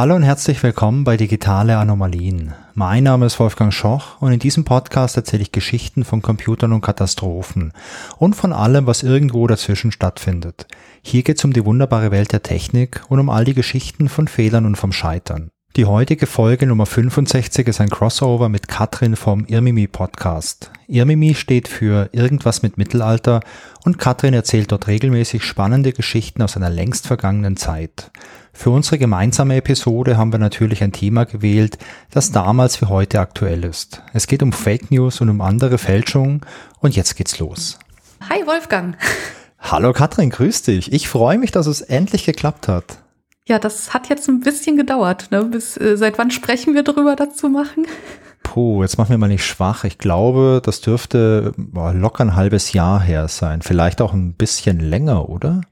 Hallo und herzlich willkommen bei Digitale Anomalien. Mein Name ist Wolfgang Schoch und in diesem Podcast erzähle ich Geschichten von Computern und Katastrophen und von allem, was irgendwo dazwischen stattfindet. Hier geht es um die wunderbare Welt der Technik und um all die Geschichten von Fehlern und vom Scheitern. Die heutige Folge Nummer 65 ist ein Crossover mit Katrin vom Irmimi Podcast. Irmimi steht für irgendwas mit Mittelalter und Katrin erzählt dort regelmäßig spannende Geschichten aus einer längst vergangenen Zeit. Für unsere gemeinsame Episode haben wir natürlich ein Thema gewählt, das damals wie heute aktuell ist. Es geht um Fake News und um andere Fälschungen und jetzt geht's los. Hi Wolfgang. Hallo Katrin, grüß dich. Ich freue mich, dass es endlich geklappt hat. Ja, das hat jetzt ein bisschen gedauert. Ne? Bis, äh, seit wann sprechen wir darüber, dazu machen? Puh, jetzt machen wir mal nicht schwach. Ich glaube, das dürfte boah, locker ein halbes Jahr her sein. Vielleicht auch ein bisschen länger, oder?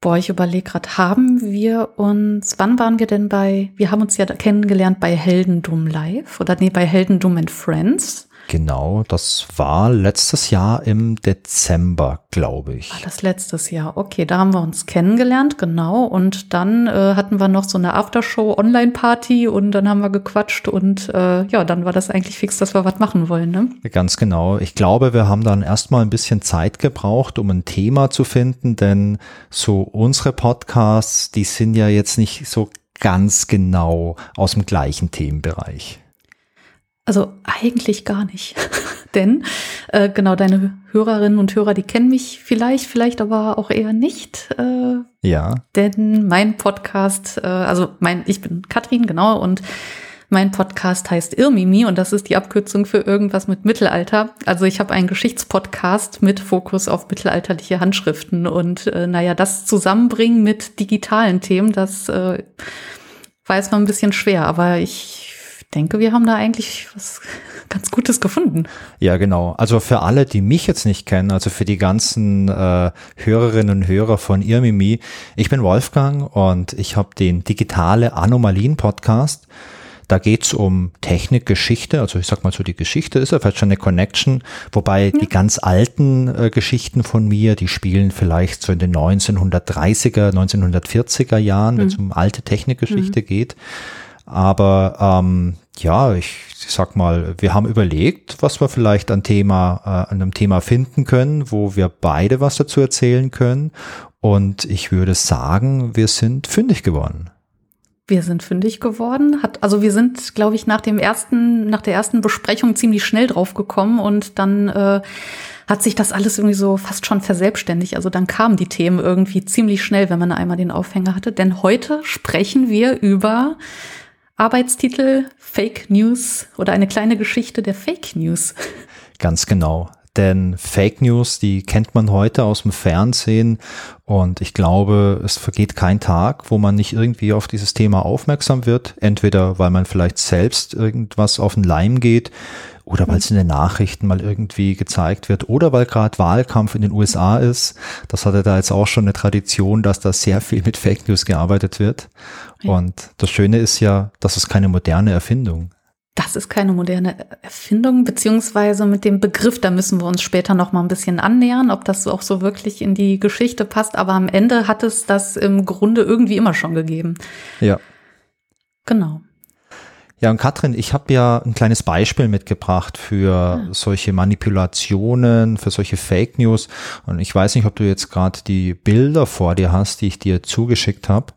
Boah, ich überlege gerade, haben wir uns, wann waren wir denn bei, wir haben uns ja kennengelernt bei Heldendum Live oder nee, bei Heldendum and Friends. Genau, das war letztes Jahr im Dezember, glaube ich. War das letztes Jahr? Okay, da haben wir uns kennengelernt, genau. Und dann äh, hatten wir noch so eine Aftershow-Online-Party und dann haben wir gequatscht und äh, ja, dann war das eigentlich fix, dass wir was machen wollen. Ne? Ganz genau. Ich glaube, wir haben dann erstmal ein bisschen Zeit gebraucht, um ein Thema zu finden, denn so unsere Podcasts, die sind ja jetzt nicht so ganz genau aus dem gleichen Themenbereich. Also eigentlich gar nicht. Denn äh, genau deine Hörerinnen und Hörer, die kennen mich vielleicht, vielleicht aber auch eher nicht. Äh, ja. Denn mein Podcast, äh, also mein, ich bin Katrin, genau, und mein Podcast heißt Irmimi und das ist die Abkürzung für irgendwas mit Mittelalter. Also ich habe einen Geschichtspodcast mit Fokus auf mittelalterliche Handschriften und äh, naja, das zusammenbringen mit digitalen Themen, das äh, weiß man ein bisschen schwer, aber ich denke, wir haben da eigentlich was ganz Gutes gefunden. Ja, genau. Also für alle, die mich jetzt nicht kennen, also für die ganzen äh, Hörerinnen und Hörer von Irmimi, ich bin Wolfgang und ich habe den Digitale Anomalien Podcast. Da geht's um Technik, Geschichte, also ich sag mal so, die Geschichte ist ja vielleicht schon eine Connection, wobei ja. die ganz alten äh, Geschichten von mir, die spielen vielleicht so in den 1930er, 1940er Jahren, mhm. wenn es um alte Technikgeschichte mhm. geht. Aber ähm, ja, ich sag mal, wir haben überlegt, was wir vielleicht an Thema, äh, an einem Thema finden können, wo wir beide was dazu erzählen können. Und ich würde sagen, wir sind fündig geworden. Wir sind fündig geworden. Hat, also wir sind, glaube ich, nach dem ersten, nach der ersten Besprechung ziemlich schnell drauf gekommen und dann äh, hat sich das alles irgendwie so fast schon verselbstständigt. Also dann kamen die Themen irgendwie ziemlich schnell, wenn man einmal den Aufhänger hatte. Denn heute sprechen wir über Arbeitstitel Fake News oder eine kleine Geschichte der Fake News. Ganz genau. Denn Fake News, die kennt man heute aus dem Fernsehen und ich glaube, es vergeht kein Tag, wo man nicht irgendwie auf dieses Thema aufmerksam wird. Entweder weil man vielleicht selbst irgendwas auf den Leim geht oder weil es in den Nachrichten mal irgendwie gezeigt wird oder weil gerade Wahlkampf in den USA ist. Das hatte da jetzt auch schon eine Tradition, dass da sehr viel mit Fake News gearbeitet wird. Und das Schöne ist ja, das ist keine moderne Erfindung. Das ist keine moderne Erfindung, beziehungsweise mit dem Begriff, da müssen wir uns später noch mal ein bisschen annähern, ob das auch so wirklich in die Geschichte passt. Aber am Ende hat es das im Grunde irgendwie immer schon gegeben. Ja. Genau. Ja, und Katrin, ich habe ja ein kleines Beispiel mitgebracht für ja. solche Manipulationen, für solche Fake News. Und ich weiß nicht, ob du jetzt gerade die Bilder vor dir hast, die ich dir zugeschickt habe.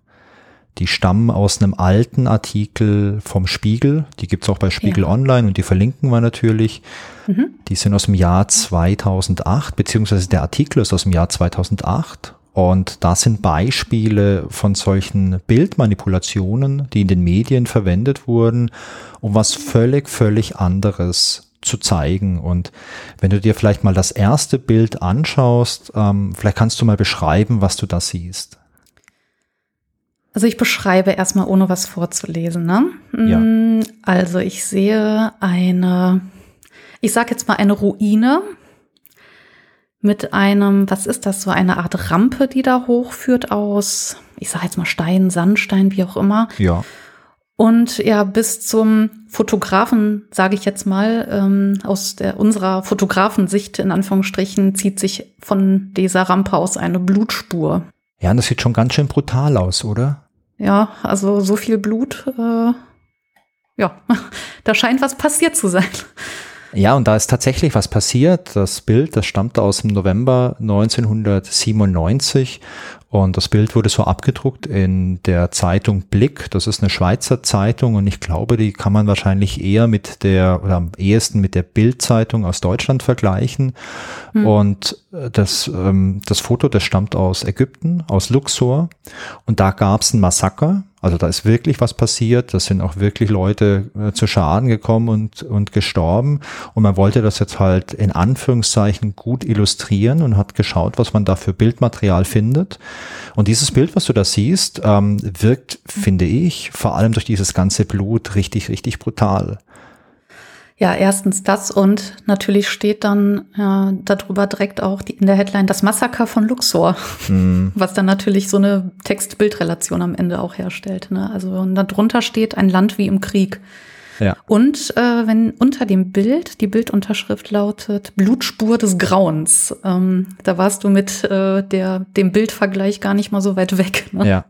Die stammen aus einem alten Artikel vom Spiegel. Die gibt's auch bei Spiegel ja. Online und die verlinken wir natürlich. Mhm. Die sind aus dem Jahr 2008, beziehungsweise der Artikel ist aus dem Jahr 2008. Und da sind Beispiele von solchen Bildmanipulationen, die in den Medien verwendet wurden, um was völlig, völlig anderes zu zeigen. Und wenn du dir vielleicht mal das erste Bild anschaust, ähm, vielleicht kannst du mal beschreiben, was du da siehst. Also ich beschreibe erstmal, ohne was vorzulesen. Ne? Ja. Mm, also ich sehe eine, ich sage jetzt mal eine Ruine mit einem, was ist das, so eine Art Rampe, die da hochführt aus, ich sage jetzt mal Stein, Sandstein, wie auch immer. Ja. Und ja, bis zum Fotografen, sage ich jetzt mal, ähm, aus der, unserer Fotografensicht in Anführungsstrichen, zieht sich von dieser Rampe aus eine Blutspur. Ja, und das sieht schon ganz schön brutal aus, oder? ja, also so viel Blut, äh, ja, da scheint was passiert zu sein. Ja, und da ist tatsächlich was passiert. Das Bild, das stammt aus dem November 1997 und das Bild wurde so abgedruckt in der Zeitung Blick. Das ist eine Schweizer Zeitung und ich glaube, die kann man wahrscheinlich eher mit der oder am ehesten mit der Bild-Zeitung aus Deutschland vergleichen. Hm. Und äh, das, ähm, das Foto, das stammt aus Ägypten, aus Luxor. Und da gab es ein Massaker also da ist wirklich was passiert, da sind auch wirklich Leute äh, zu Schaden gekommen und, und gestorben. Und man wollte das jetzt halt in Anführungszeichen gut illustrieren und hat geschaut, was man da für Bildmaterial findet. Und dieses Bild, was du da siehst, ähm, wirkt, finde ich, vor allem durch dieses ganze Blut richtig, richtig brutal. Ja, erstens das und natürlich steht dann äh, darüber direkt auch die, in der Headline das Massaker von Luxor, mhm. was dann natürlich so eine Text-Bild-Relation am Ende auch herstellt. Ne? Also und darunter steht ein Land wie im Krieg. Ja. Und äh, wenn unter dem Bild die Bildunterschrift lautet Blutspur des Grauens, ähm, da warst du mit äh, der, dem Bildvergleich gar nicht mal so weit weg. Ne? Ja.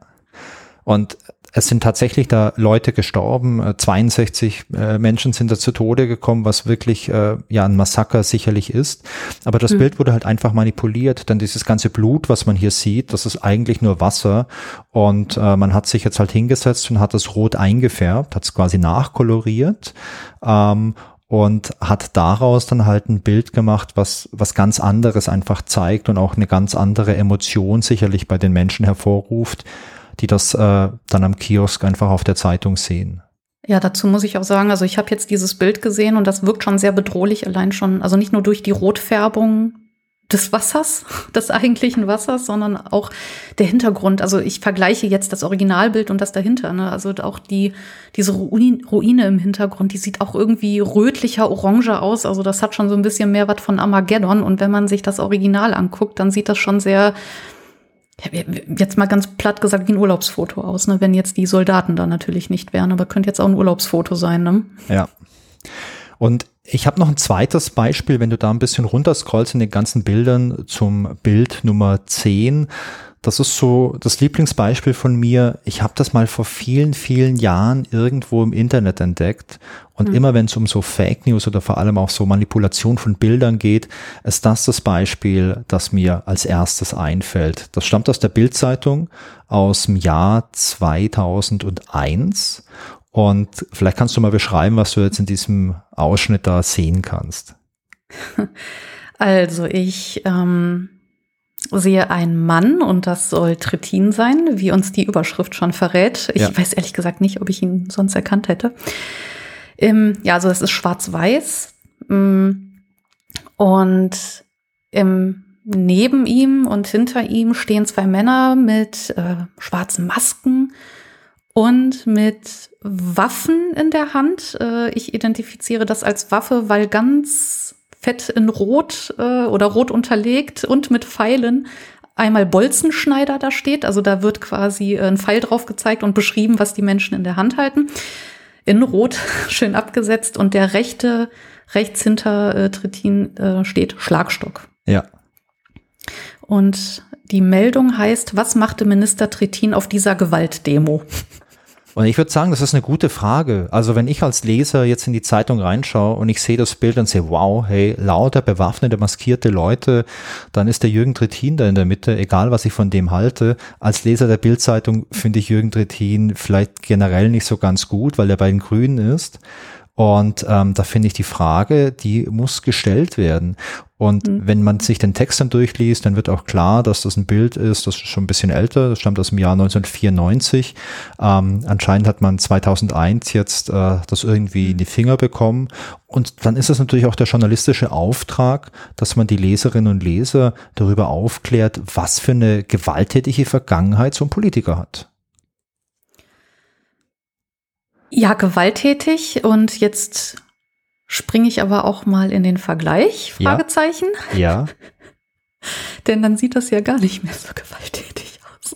Und es sind tatsächlich da Leute gestorben, 62 äh, äh, Menschen sind da zu Tode gekommen, was wirklich äh, ja ein Massaker sicherlich ist. Aber das mhm. Bild wurde halt einfach manipuliert. Dann dieses ganze Blut, was man hier sieht, das ist eigentlich nur Wasser. Und äh, man hat sich jetzt halt hingesetzt und hat das rot eingefärbt, hat es quasi nachkoloriert. Ähm, und hat daraus dann halt ein Bild gemacht, was, was ganz anderes einfach zeigt und auch eine ganz andere Emotion sicherlich bei den Menschen hervorruft, die das äh, dann am Kiosk einfach auf der Zeitung sehen. Ja, dazu muss ich auch sagen, also ich habe jetzt dieses Bild gesehen und das wirkt schon sehr bedrohlich, allein schon, also nicht nur durch die Rotfärbung des Wassers, des eigentlichen Wassers, sondern auch der Hintergrund. Also ich vergleiche jetzt das Originalbild und das dahinter. Ne? Also auch die diese Ruine im Hintergrund, die sieht auch irgendwie rötlicher, oranger aus. Also das hat schon so ein bisschen mehr was von Armageddon. Und wenn man sich das Original anguckt, dann sieht das schon sehr jetzt mal ganz platt gesagt wie ein Urlaubsfoto aus, ne? wenn jetzt die Soldaten da natürlich nicht wären, aber könnte jetzt auch ein Urlaubsfoto sein. Ne? Ja. Und ich habe noch ein zweites Beispiel, wenn du da ein bisschen runterscrollst in den ganzen Bildern zum Bild Nummer 10 das ist so das Lieblingsbeispiel von mir. Ich habe das mal vor vielen, vielen Jahren irgendwo im Internet entdeckt. Und mhm. immer wenn es um so Fake News oder vor allem auch so Manipulation von Bildern geht, ist das das Beispiel, das mir als erstes einfällt. Das stammt aus der Bildzeitung aus dem Jahr 2001. Und vielleicht kannst du mal beschreiben, was du jetzt in diesem Ausschnitt da sehen kannst. Also ich ähm sehe einen Mann und das soll Trittin sein, wie uns die Überschrift schon verrät. Ich ja. weiß ehrlich gesagt nicht, ob ich ihn sonst erkannt hätte. Ähm, ja, also es ist schwarz-weiß mm, und im, neben ihm und hinter ihm stehen zwei Männer mit äh, schwarzen Masken und mit Waffen in der Hand. Äh, ich identifiziere das als Waffe, weil ganz fett in Rot äh, oder rot unterlegt und mit Pfeilen einmal Bolzenschneider da steht. Also da wird quasi äh, ein Pfeil drauf gezeigt und beschrieben, was die Menschen in der Hand halten. In Rot schön abgesetzt und der rechte, rechts hinter äh, Trittin äh, steht Schlagstock. Ja. Und die Meldung heißt, was machte Minister Trittin auf dieser Gewaltdemo? Und ich würde sagen, das ist eine gute Frage. Also wenn ich als Leser jetzt in die Zeitung reinschaue und ich sehe das Bild und sehe, wow, hey, lauter bewaffnete, maskierte Leute, dann ist der Jürgen Trittin da in der Mitte, egal was ich von dem halte. Als Leser der Bildzeitung finde ich Jürgen Trittin vielleicht generell nicht so ganz gut, weil er bei den Grünen ist. Und ähm, da finde ich die Frage, die muss gestellt werden. Und mhm. wenn man sich den Text dann durchliest, dann wird auch klar, dass das ein Bild ist, das ist schon ein bisschen älter, das stammt aus dem Jahr 1994. Ähm, anscheinend hat man 2001 jetzt äh, das irgendwie in die Finger bekommen. Und dann ist es natürlich auch der journalistische Auftrag, dass man die Leserinnen und Leser darüber aufklärt, was für eine gewalttätige Vergangenheit so ein Politiker hat. Ja, gewalttätig und jetzt springe ich aber auch mal in den Vergleich, Fragezeichen. Ja. ja. Denn dann sieht das ja gar nicht mehr so gewalttätig aus.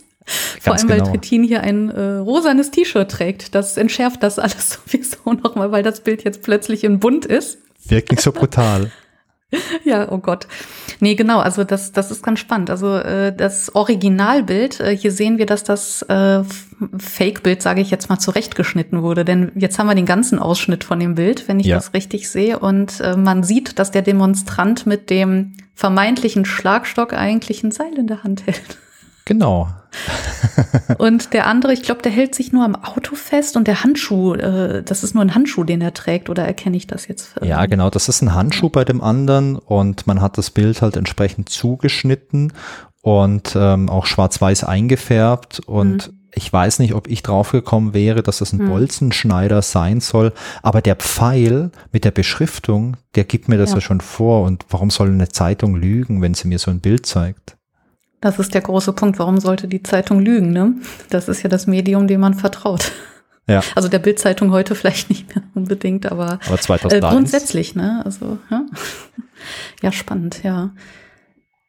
Vor allem, genau. weil Trittin hier ein äh, rosanes T-Shirt trägt. Das entschärft das alles sowieso nochmal, weil das Bild jetzt plötzlich in bunt ist. Wirkt nicht so brutal. Ja, oh Gott. Nee, genau, also das, das ist ganz spannend. Also äh, das Originalbild, äh, hier sehen wir, dass das äh, Fake-Bild, sage ich jetzt mal, zurechtgeschnitten wurde. Denn jetzt haben wir den ganzen Ausschnitt von dem Bild, wenn ich ja. das richtig sehe. Und äh, man sieht, dass der Demonstrant mit dem vermeintlichen Schlagstock eigentlich ein Seil in der Hand hält. Genau. und der andere, ich glaube, der hält sich nur am Auto fest und der Handschuh, äh, das ist nur ein Handschuh, den er trägt, oder erkenne ich das jetzt? Ja, genau, das ist ein Handschuh bei dem anderen und man hat das Bild halt entsprechend zugeschnitten und ähm, auch schwarz-weiß eingefärbt und mhm. Ich weiß nicht, ob ich draufgekommen wäre, dass das ein hm. Bolzenschneider sein soll, aber der Pfeil mit der Beschriftung, der gibt mir das ja. ja schon vor. Und warum soll eine Zeitung lügen, wenn sie mir so ein Bild zeigt? Das ist der große Punkt. Warum sollte die Zeitung lügen? Ne? Das ist ja das Medium, dem man vertraut. Ja. Also der Bildzeitung heute vielleicht nicht mehr unbedingt, aber, aber 2001. Äh, grundsätzlich, ne? Also ja. ja, spannend, ja.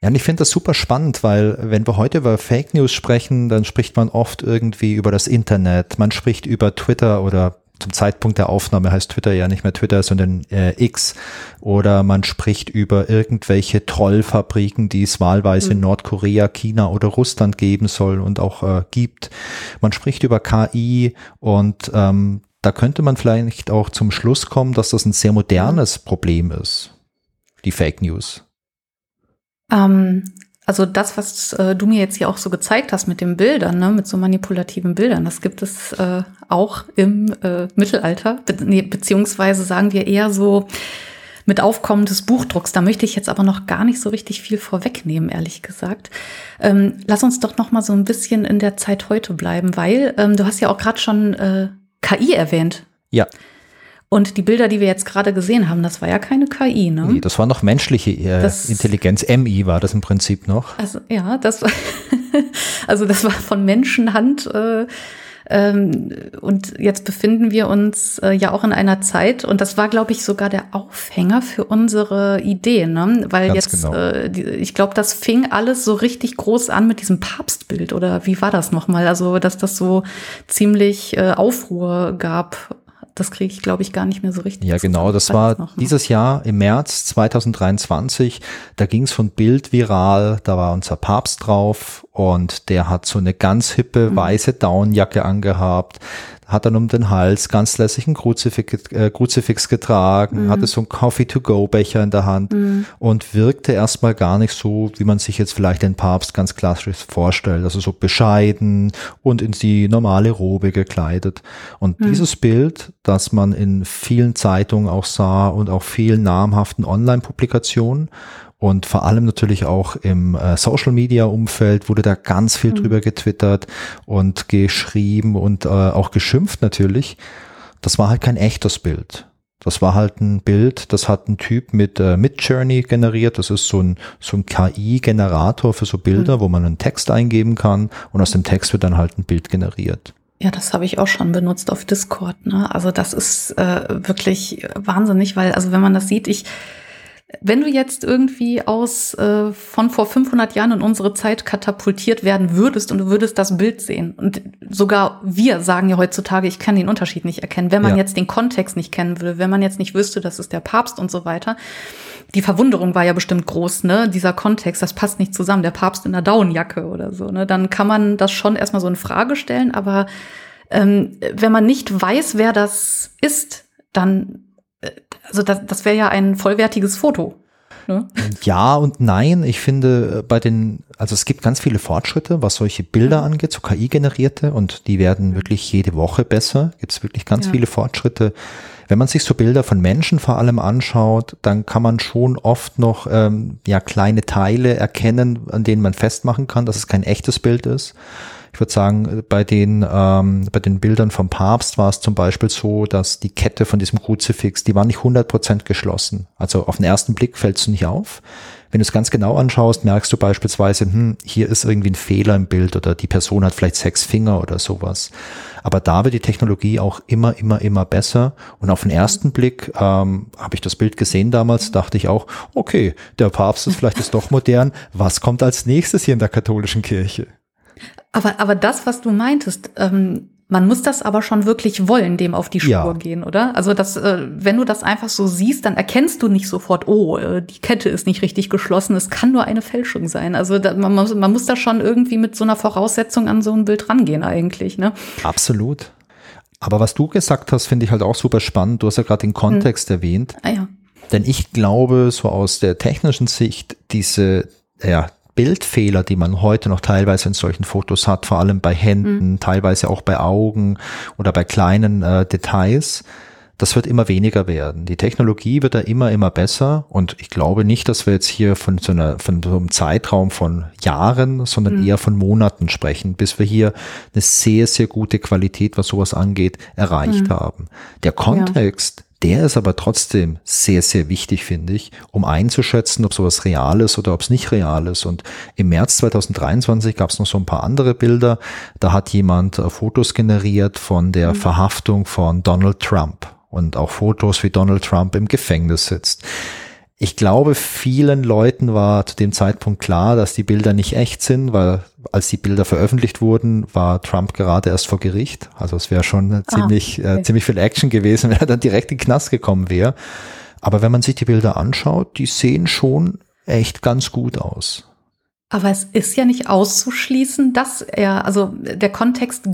Ja, und ich finde das super spannend, weil wenn wir heute über Fake News sprechen, dann spricht man oft irgendwie über das Internet, man spricht über Twitter oder zum Zeitpunkt der Aufnahme heißt Twitter ja nicht mehr Twitter, sondern äh, X. Oder man spricht über irgendwelche Trollfabriken, die es wahlweise mhm. in Nordkorea, China oder Russland geben soll und auch äh, gibt. Man spricht über KI und ähm, da könnte man vielleicht auch zum Schluss kommen, dass das ein sehr modernes Problem ist, die Fake News. Ähm, also das, was äh, du mir jetzt hier auch so gezeigt hast mit den Bildern, ne, mit so manipulativen Bildern, das gibt es äh, auch im äh, Mittelalter, be nee, beziehungsweise sagen wir eher so mit Aufkommen des Buchdrucks. Da möchte ich jetzt aber noch gar nicht so richtig viel vorwegnehmen, ehrlich gesagt. Ähm, lass uns doch noch mal so ein bisschen in der Zeit heute bleiben, weil ähm, du hast ja auch gerade schon äh, KI erwähnt. Ja. Und die Bilder, die wir jetzt gerade gesehen haben, das war ja keine KI, ne? Nee, das war noch menschliche äh, das, Intelligenz. MI war das im Prinzip noch. Also ja, das war, also das war von Menschenhand. Äh, ähm, und jetzt befinden wir uns äh, ja auch in einer Zeit, und das war, glaube ich, sogar der Aufhänger für unsere Idee, ne? Weil Ganz jetzt, genau. äh, die, ich glaube, das fing alles so richtig groß an mit diesem Papstbild, oder wie war das nochmal? Also, dass das so ziemlich äh, Aufruhr gab das kriege ich, glaube ich, gar nicht mehr so richtig. Ja, genau. Das war dieses Jahr im März 2023. Da ging es von Bild viral. Da war unser Papst drauf und der hat so eine ganz hippe mhm. weiße Downjacke angehabt hat dann um den Hals ganz lässig ein Kruzifix, äh, Kruzifix getragen, mhm. hatte so einen Coffee-to-go-Becher in der Hand mhm. und wirkte erstmal gar nicht so, wie man sich jetzt vielleicht den Papst ganz klassisch vorstellt, also so bescheiden und in die normale Robe gekleidet. Und mhm. dieses Bild, das man in vielen Zeitungen auch sah und auch vielen namhaften Online-Publikationen, und vor allem natürlich auch im äh, Social Media Umfeld wurde da ganz viel mhm. drüber getwittert und geschrieben und äh, auch geschimpft natürlich. Das war halt kein echtes Bild. Das war halt ein Bild, das hat ein Typ mit äh, Midjourney generiert. Das ist so ein, so ein KI-Generator für so Bilder, mhm. wo man einen Text eingeben kann und aus dem Text wird dann halt ein Bild generiert. Ja, das habe ich auch schon benutzt auf Discord. Ne? Also das ist äh, wirklich wahnsinnig, weil also wenn man das sieht, ich wenn du jetzt irgendwie aus äh, von vor 500 Jahren in unsere Zeit katapultiert werden würdest und du würdest das Bild sehen und sogar wir sagen ja heutzutage, ich kann den Unterschied nicht erkennen, wenn man ja. jetzt den Kontext nicht kennen würde, wenn man jetzt nicht wüsste, das ist der Papst und so weiter. Die Verwunderung war ja bestimmt groß, ne? Dieser Kontext, das passt nicht zusammen, der Papst in der Daunenjacke oder so, ne? Dann kann man das schon erstmal so in Frage stellen, aber ähm, wenn man nicht weiß, wer das ist, dann also das, das wäre ja ein vollwertiges Foto. Ne? Ja und nein. Ich finde äh, bei den, also es gibt ganz viele Fortschritte, was solche Bilder ja. angeht, so KI-generierte und die werden wirklich jede Woche besser. Gibt es wirklich ganz ja. viele Fortschritte. Wenn man sich so Bilder von Menschen vor allem anschaut, dann kann man schon oft noch ähm, ja kleine Teile erkennen, an denen man festmachen kann, dass es kein echtes Bild ist. Ich würde sagen, bei den, ähm, bei den Bildern vom Papst war es zum Beispiel so, dass die Kette von diesem Kruzifix, die war nicht 100% geschlossen. Also auf den ersten Blick fällt es nicht auf. Wenn du es ganz genau anschaust, merkst du beispielsweise, hm, hier ist irgendwie ein Fehler im Bild oder die Person hat vielleicht sechs Finger oder sowas. Aber da wird die Technologie auch immer, immer, immer besser. Und auf den ersten Blick ähm, habe ich das Bild gesehen damals, dachte ich auch, okay, der Papst ist vielleicht ist doch modern. Was kommt als nächstes hier in der katholischen Kirche? Aber, aber das, was du meintest, ähm, Man muss das aber schon wirklich wollen, dem auf die Spur Ja. gehen, oder? Also das, äh, wenn du das einfach so siehst, dann erkennst du nicht sofort, oh, äh, die Kette ist nicht richtig geschlossen. Es kann nur eine Fälschung sein. Also da, man, muss, man muss da schon irgendwie mit so einer Voraussetzung an so ein Bild rangehen eigentlich, ne? Absolut. Aber was du gesagt hast, finde ich halt auch super spannend. Du hast ja gerade den Kontext erwähnt. Ah ja. Denn ich glaube, so aus der technischen Sicht, diese ja, Bildfehler, die man heute noch teilweise in solchen Fotos hat, vor allem bei Händen, teilweise auch bei Augen oder bei kleinen äh, Details, das wird immer weniger werden. Die Technologie wird da immer, immer besser und ich glaube nicht, dass wir jetzt hier von so, einer, von so einem Zeitraum von Jahren, sondern eher von Monaten sprechen, bis wir hier eine sehr, sehr gute Qualität, was sowas angeht, erreicht haben. Der Kontext, der ist aber trotzdem sehr, sehr wichtig, finde ich, um einzuschätzen, ob sowas real ist oder ob es nicht real ist. Und im März 2023 gab es noch so ein paar andere Bilder. Da hat jemand äh, Fotos generiert von der Verhaftung von Donald Trump und auch Fotos, wie Donald Trump im Gefängnis sitzt. Ich glaube, vielen Leuten war zu dem Zeitpunkt klar, dass die Bilder nicht echt sind, weil als die Bilder veröffentlicht wurden, war Trump gerade erst vor Gericht. Also es wäre schon ziemlich, okay. äh, ziemlich viel Action gewesen, wenn er dann direkt in den Knast gekommen wäre. Aber wenn man sich die Bilder anschaut, die sehen schon echt ganz gut aus. Aber es ist ja nicht auszuschließen, dass er, also der Kontext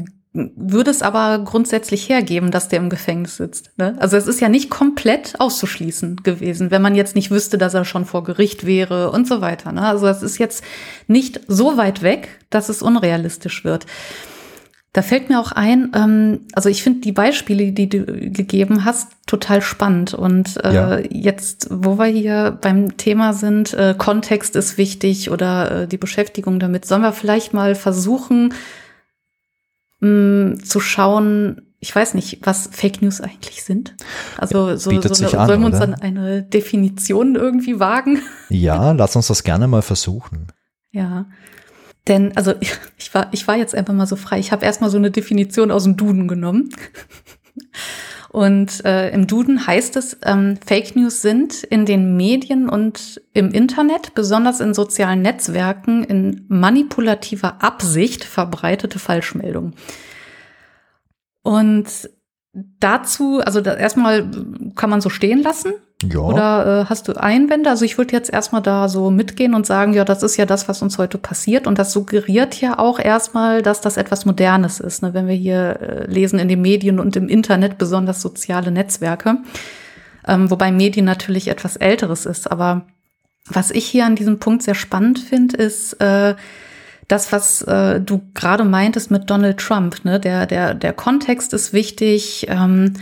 würde es aber grundsätzlich hergeben, dass der im Gefängnis sitzt. Ne? Also es ist ja nicht komplett auszuschließen gewesen, wenn man jetzt nicht wüsste, dass er schon vor Gericht wäre und so weiter. Ne? Also es ist jetzt nicht so weit weg, dass es unrealistisch wird. Da fällt mir auch ein, ähm, also ich finde die Beispiele, die du gegeben hast, total spannend. Und äh, Ja. jetzt, wo wir hier beim Thema sind, äh, Kontext ist wichtig oder äh, die Beschäftigung damit, sollen wir vielleicht mal versuchen mh, zu schauen, ich weiß nicht, was Fake News eigentlich sind. Also so, bietet so eine, an, sollen wir uns an eine Definition irgendwie wagen? Ja, lass uns das gerne mal versuchen. Ja. Denn, also ich, ich war, ich war jetzt einfach mal so frei. Ich habe erstmal so eine Definition aus dem Duden genommen. Und äh, im Duden heißt es, ähm, Fake News sind in den Medien und im Internet, besonders in sozialen Netzwerken, in manipulativer Absicht verbreitete Falschmeldungen. Und dazu, also da erstmal kann man so stehen lassen. Ja, Oder äh, hast du Einwände? Also ich würde jetzt erstmal da so mitgehen und sagen, ja, das ist ja das, was uns heute passiert. Und das suggeriert ja auch erstmal, dass das etwas Modernes ist, ne? wenn wir hier äh, lesen in den Medien und im Internet, besonders soziale Netzwerke. Ähm, wobei Medien natürlich etwas Älteres ist. Aber was ich hier an diesem Punkt sehr spannend finde, ist äh, das, was äh, du gerade meintest mit Donald Trump. Ne? Der, der, der Kontext ist wichtig. Ähm,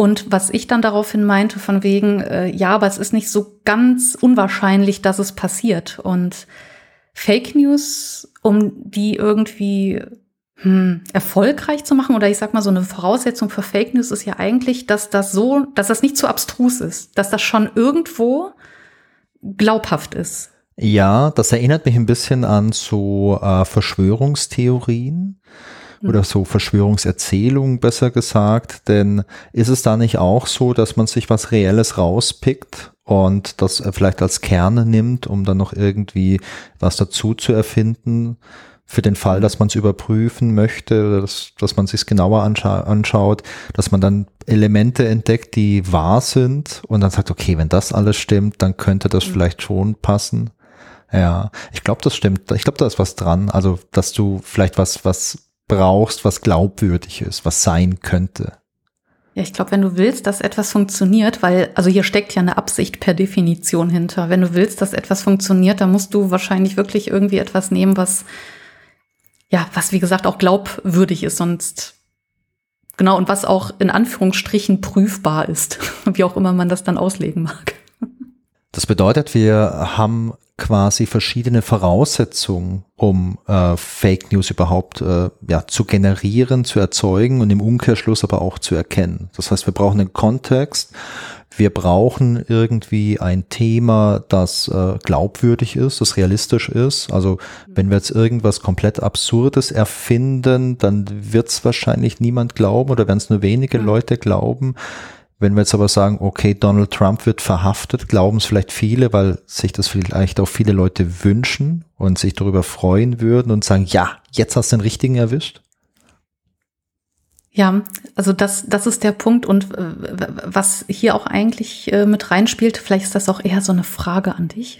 und was ich dann daraufhin meinte, von wegen, äh, ja, aber es ist nicht so ganz unwahrscheinlich, dass es passiert. Und Fake News, um die irgendwie hm, erfolgreich zu machen, oder ich sag mal, so eine Voraussetzung für Fake News ist ja eigentlich, dass das so, dass das nicht zu abstrus ist, dass das schon irgendwo glaubhaft ist. Ja, das erinnert mich ein bisschen an so äh, Verschwörungstheorien oder so Verschwörungserzählungen besser gesagt, denn ist es da nicht auch so, dass man sich was Reelles rauspickt und das äh, vielleicht als Kern nimmt, um dann noch irgendwie was dazu zu erfinden, für den Fall, dass man es überprüfen möchte dass, dass man sich genauer anscha anschaut, dass man dann Elemente entdeckt, die wahr sind und dann sagt, okay, wenn das alles stimmt, dann könnte das vielleicht schon passen. Ja, ich glaube, das stimmt. Ich glaube, da ist was dran. Also, dass du vielleicht was, was brauchst, was glaubwürdig ist, was sein könnte. Ja, ich glaube, wenn du willst, dass etwas funktioniert, weil, also hier steckt ja eine Absicht per Definition hinter. Wenn du willst, dass etwas funktioniert, dann musst du wahrscheinlich wirklich irgendwie etwas nehmen, was, ja, was wie gesagt auch glaubwürdig ist, sonst, genau, und was auch in Anführungsstrichen prüfbar ist, wie auch immer man das dann auslegen mag. Das bedeutet, wir haben quasi verschiedene Voraussetzungen, um äh, Fake News überhaupt äh, ja, zu generieren, zu erzeugen und im Umkehrschluss aber auch zu erkennen. Das heißt, wir brauchen einen Kontext, wir brauchen irgendwie ein Thema, das äh, glaubwürdig ist, das realistisch ist. Also wenn wir jetzt irgendwas komplett Absurdes erfinden, dann wird es wahrscheinlich niemand glauben oder werden es nur wenige Leute glauben. Wenn wir jetzt aber sagen, okay, Donald Trump wird verhaftet, glauben es vielleicht viele, weil sich das vielleicht auch viele Leute wünschen und sich darüber freuen würden und sagen, ja, jetzt hast du den richtigen erwischt. Ja, also das, das ist der Punkt und äh, was hier auch eigentlich äh, mit reinspielt, vielleicht ist das auch eher so eine Frage an dich.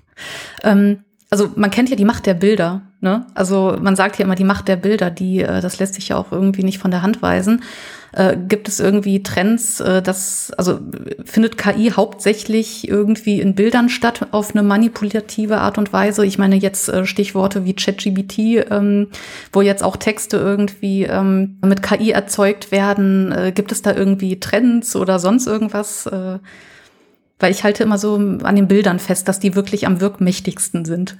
ähm, also man kennt ja die Macht der Bilder, ne? Also man sagt ja immer die Macht der Bilder, die, äh, das lässt sich ja auch irgendwie nicht von der Hand weisen. Äh, gibt es irgendwie Trends, äh, das, also findet KI hauptsächlich irgendwie in Bildern statt auf eine manipulative Art und Weise? Ich meine jetzt äh, Stichworte wie ChatGBT, ähm, wo jetzt auch Texte irgendwie ähm, mit KI erzeugt werden. Äh, gibt es da irgendwie Trends oder sonst irgendwas? Äh, weil ich halte immer so an den Bildern fest, dass die wirklich am wirkmächtigsten sind.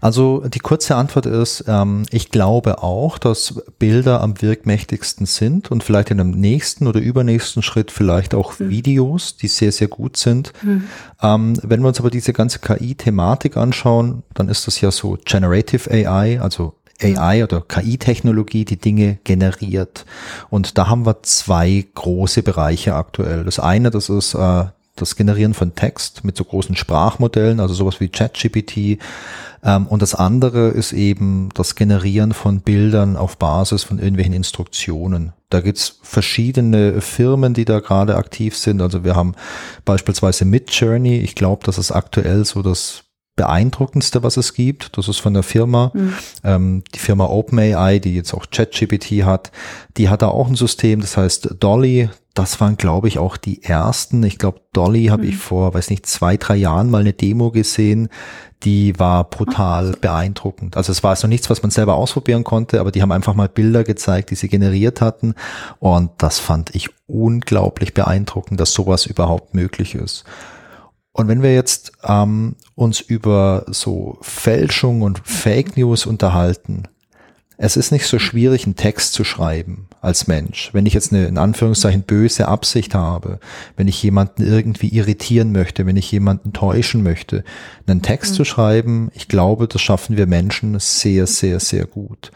Also die kurze Antwort ist, ähm, ich glaube auch, dass Bilder am wirkmächtigsten sind und vielleicht in einem nächsten oder übernächsten Schritt vielleicht auch hm. Videos, die sehr, sehr gut sind. Hm. Ähm, wenn wir uns aber diese ganze KI-Thematik anschauen, dann ist das ja so Generative AI, also AI oder KI-Technologie die Dinge generiert. Und da haben wir zwei große Bereiche aktuell. Das eine, das ist äh, das Generieren von Text mit so großen Sprachmodellen, also sowas wie ChatGPT. Ähm, und das andere ist eben das Generieren von Bildern auf Basis von irgendwelchen Instruktionen. Da gibt's verschiedene Firmen, die da gerade aktiv sind. Also wir haben beispielsweise Midjourney. Ich glaube, das ist aktuell so das beeindruckendste, was es gibt. Das ist von der Firma, mhm. ähm, die Firma OpenAI, die jetzt auch ChatGPT hat. Die hat da auch ein System, das heißt Dolly das waren, glaube ich, auch die ersten. Ich glaube, Dolly habe mhm. ich vor, weiß nicht, zwei, drei Jahren mal eine Demo gesehen. Die war brutal Ach. beeindruckend. Also es war also nichts, was man selber ausprobieren konnte, aber die haben einfach mal Bilder gezeigt, die sie generiert hatten. Und das fand ich unglaublich beeindruckend, dass sowas überhaupt möglich ist. Und wenn wir jetzt ähm, uns über so Fälschung und Fake News unterhalten, es ist nicht so schwierig, einen Text zu schreiben als Mensch. Wenn ich jetzt eine, in Anführungszeichen, böse Absicht habe, wenn ich jemanden irgendwie irritieren möchte, wenn ich jemanden täuschen möchte, einen Text mhm. zu schreiben, ich glaube, das schaffen wir Menschen sehr, sehr, sehr gut.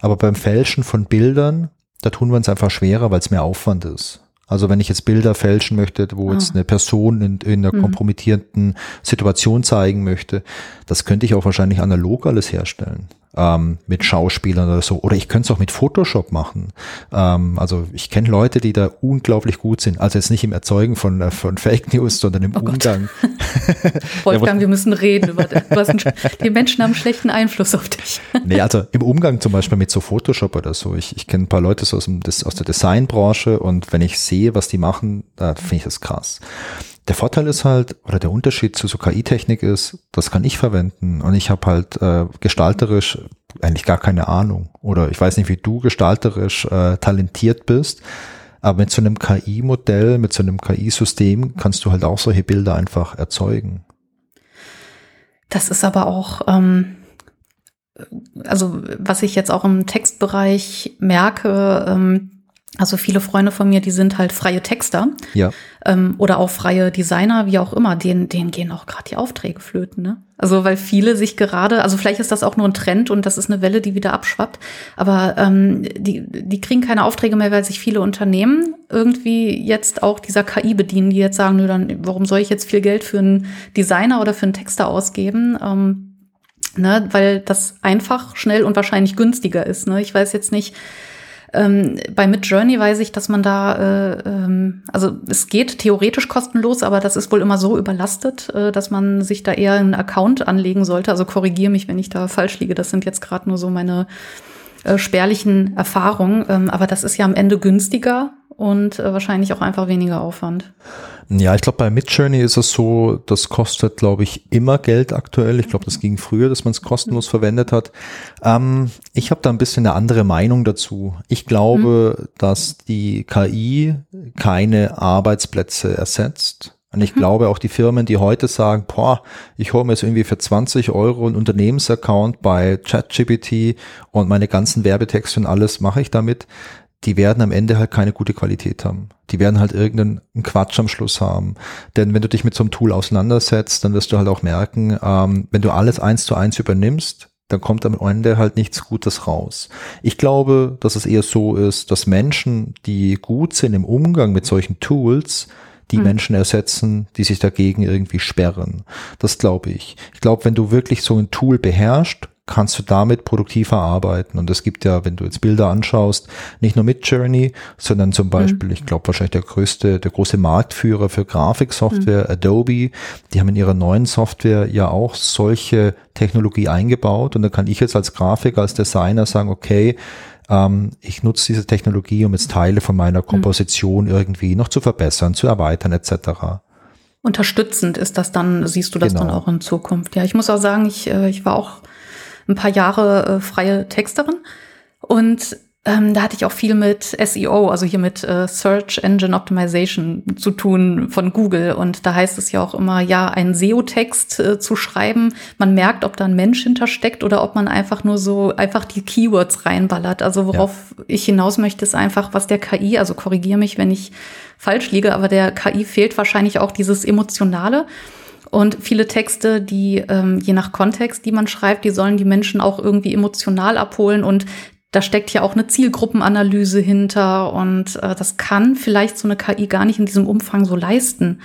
Aber beim Fälschen von Bildern, da tun wir uns einfach schwerer, weil es mehr Aufwand ist. Also wenn ich jetzt Bilder fälschen möchte, wo ah. jetzt eine Person in, in einer mhm. kompromittierenden Situation zeigen möchte, das könnte ich auch wahrscheinlich analog alles herstellen ähm, mit Schauspielern oder so. Oder ich könnte es auch mit Photoshop machen. Ähm, also ich kenne Leute, die da unglaublich gut sind. Also jetzt nicht im Erzeugen von, äh, von Fake News, sondern im oh Umgang. Wolfgang, wir müssen reden. Über, was, die Menschen haben schlechten Einfluss auf dich. nee, also im Umgang zum Beispiel mit so Photoshop oder so. Ich, ich kenne ein paar Leute aus, dem, aus der Designbranche und wenn ich sehe, was die machen, da finde ich das krass. Der Vorteil ist halt, oder der Unterschied zu so KI-Technik ist, das kann ich verwenden und ich habe halt äh, gestalterisch eigentlich gar keine Ahnung. Oder ich weiß nicht, wie du gestalterisch äh, talentiert bist, aber mit so einem KI-Modell, mit so einem KI-System kannst du halt auch solche Bilder einfach erzeugen. Das ist aber auch, ähm, also was ich jetzt auch im Textbereich merke, ähm, also viele Freunde von mir, die sind halt freie Texter ja. ähm, oder auch freie Designer, wie auch immer, denen, denen gehen auch gerade die Aufträge flöten. Ne? Also weil viele sich gerade, also vielleicht ist das auch nur ein Trend und das ist eine Welle, die wieder abschwappt, aber ähm, die, die kriegen keine Aufträge mehr, weil sich viele Unternehmen irgendwie jetzt auch dieser KI bedienen, die jetzt sagen, nö, dann warum soll ich jetzt viel Geld für einen Designer oder für einen Texter ausgeben? Ähm, ne? Weil das einfach, schnell und wahrscheinlich günstiger ist. Ne? Ich weiß jetzt nicht, ähm, bei Midjourney weiß ich, dass man da, äh, ähm, also es geht theoretisch kostenlos, aber das ist wohl immer so überlastet, äh, dass man sich da eher einen Account anlegen sollte. Also korrigiere mich, wenn ich da falsch liege. Das sind jetzt gerade nur so meine äh, spärlichen Erfahrungen. Ähm, aber das ist ja am Ende günstiger und äh, wahrscheinlich auch einfach weniger Aufwand. Ja, ich glaube, bei Midjourney ist es so, das kostet, glaube ich, immer Geld aktuell. Ich glaube, das ging früher, dass man es kostenlos verwendet hat. Ähm, ich habe da ein bisschen eine andere Meinung dazu. Ich glaube, mhm. dass die KI keine Arbeitsplätze ersetzt. Und ich mhm. glaube auch die Firmen, die heute sagen, boah, ich hole mir jetzt irgendwie für 20 Euro einen Unternehmensaccount bei ChatGPT und meine ganzen Werbetexte und alles mache ich damit, die werden am Ende halt keine gute Qualität haben. Die werden halt irgendeinen Quatsch am Schluss haben. Denn wenn du dich mit so einem Tool auseinandersetzt, dann wirst du halt auch merken, ähm, wenn du alles eins zu eins übernimmst, dann kommt am Ende halt nichts Gutes raus. Ich glaube, dass es eher so ist, dass Menschen, die gut sind im Umgang mit solchen Tools, die hm. Menschen ersetzen, die sich dagegen irgendwie sperren. Das glaube ich. Ich glaube, wenn du wirklich so ein Tool beherrschst, kannst du damit produktiver arbeiten. Und es gibt ja, wenn du jetzt Bilder anschaust, nicht nur mit Journey, sondern zum Beispiel, mhm. ich glaube wahrscheinlich der größte, der große Marktführer für Grafiksoftware, mhm. Adobe, die haben in ihrer neuen Software ja auch solche Technologie eingebaut. Und da kann ich jetzt als Grafiker, als Designer sagen, okay, ähm, ich nutze diese Technologie, um jetzt Teile von meiner mhm. Komposition mhm. irgendwie noch zu verbessern, zu erweitern etc. Unterstützend ist das dann, siehst du das genau. dann auch in Zukunft. Ja, ich muss auch sagen, ich, äh, ich war auch ein paar Jahre äh, freie Texterin und ähm, da hatte ich auch viel mit SEO, also hier mit äh, Search Engine Optimization zu tun von Google. Und da heißt es ja auch immer, ja, einen SEO-Text äh, zu schreiben. Man merkt, ob da ein Mensch hintersteckt oder ob man einfach nur so einfach die Keywords reinballert. Also worauf ja. ich hinaus möchte, ist einfach, was der KI, also korrigiere mich, wenn ich falsch liege, aber der KI fehlt wahrscheinlich auch dieses Emotionale. Und viele Texte, die ähm, je nach Kontext, die man schreibt, die sollen die Menschen auch irgendwie emotional abholen. Und da steckt ja auch eine Zielgruppenanalyse hinter und äh, das kann vielleicht so eine KI gar nicht in diesem Umfang so leisten,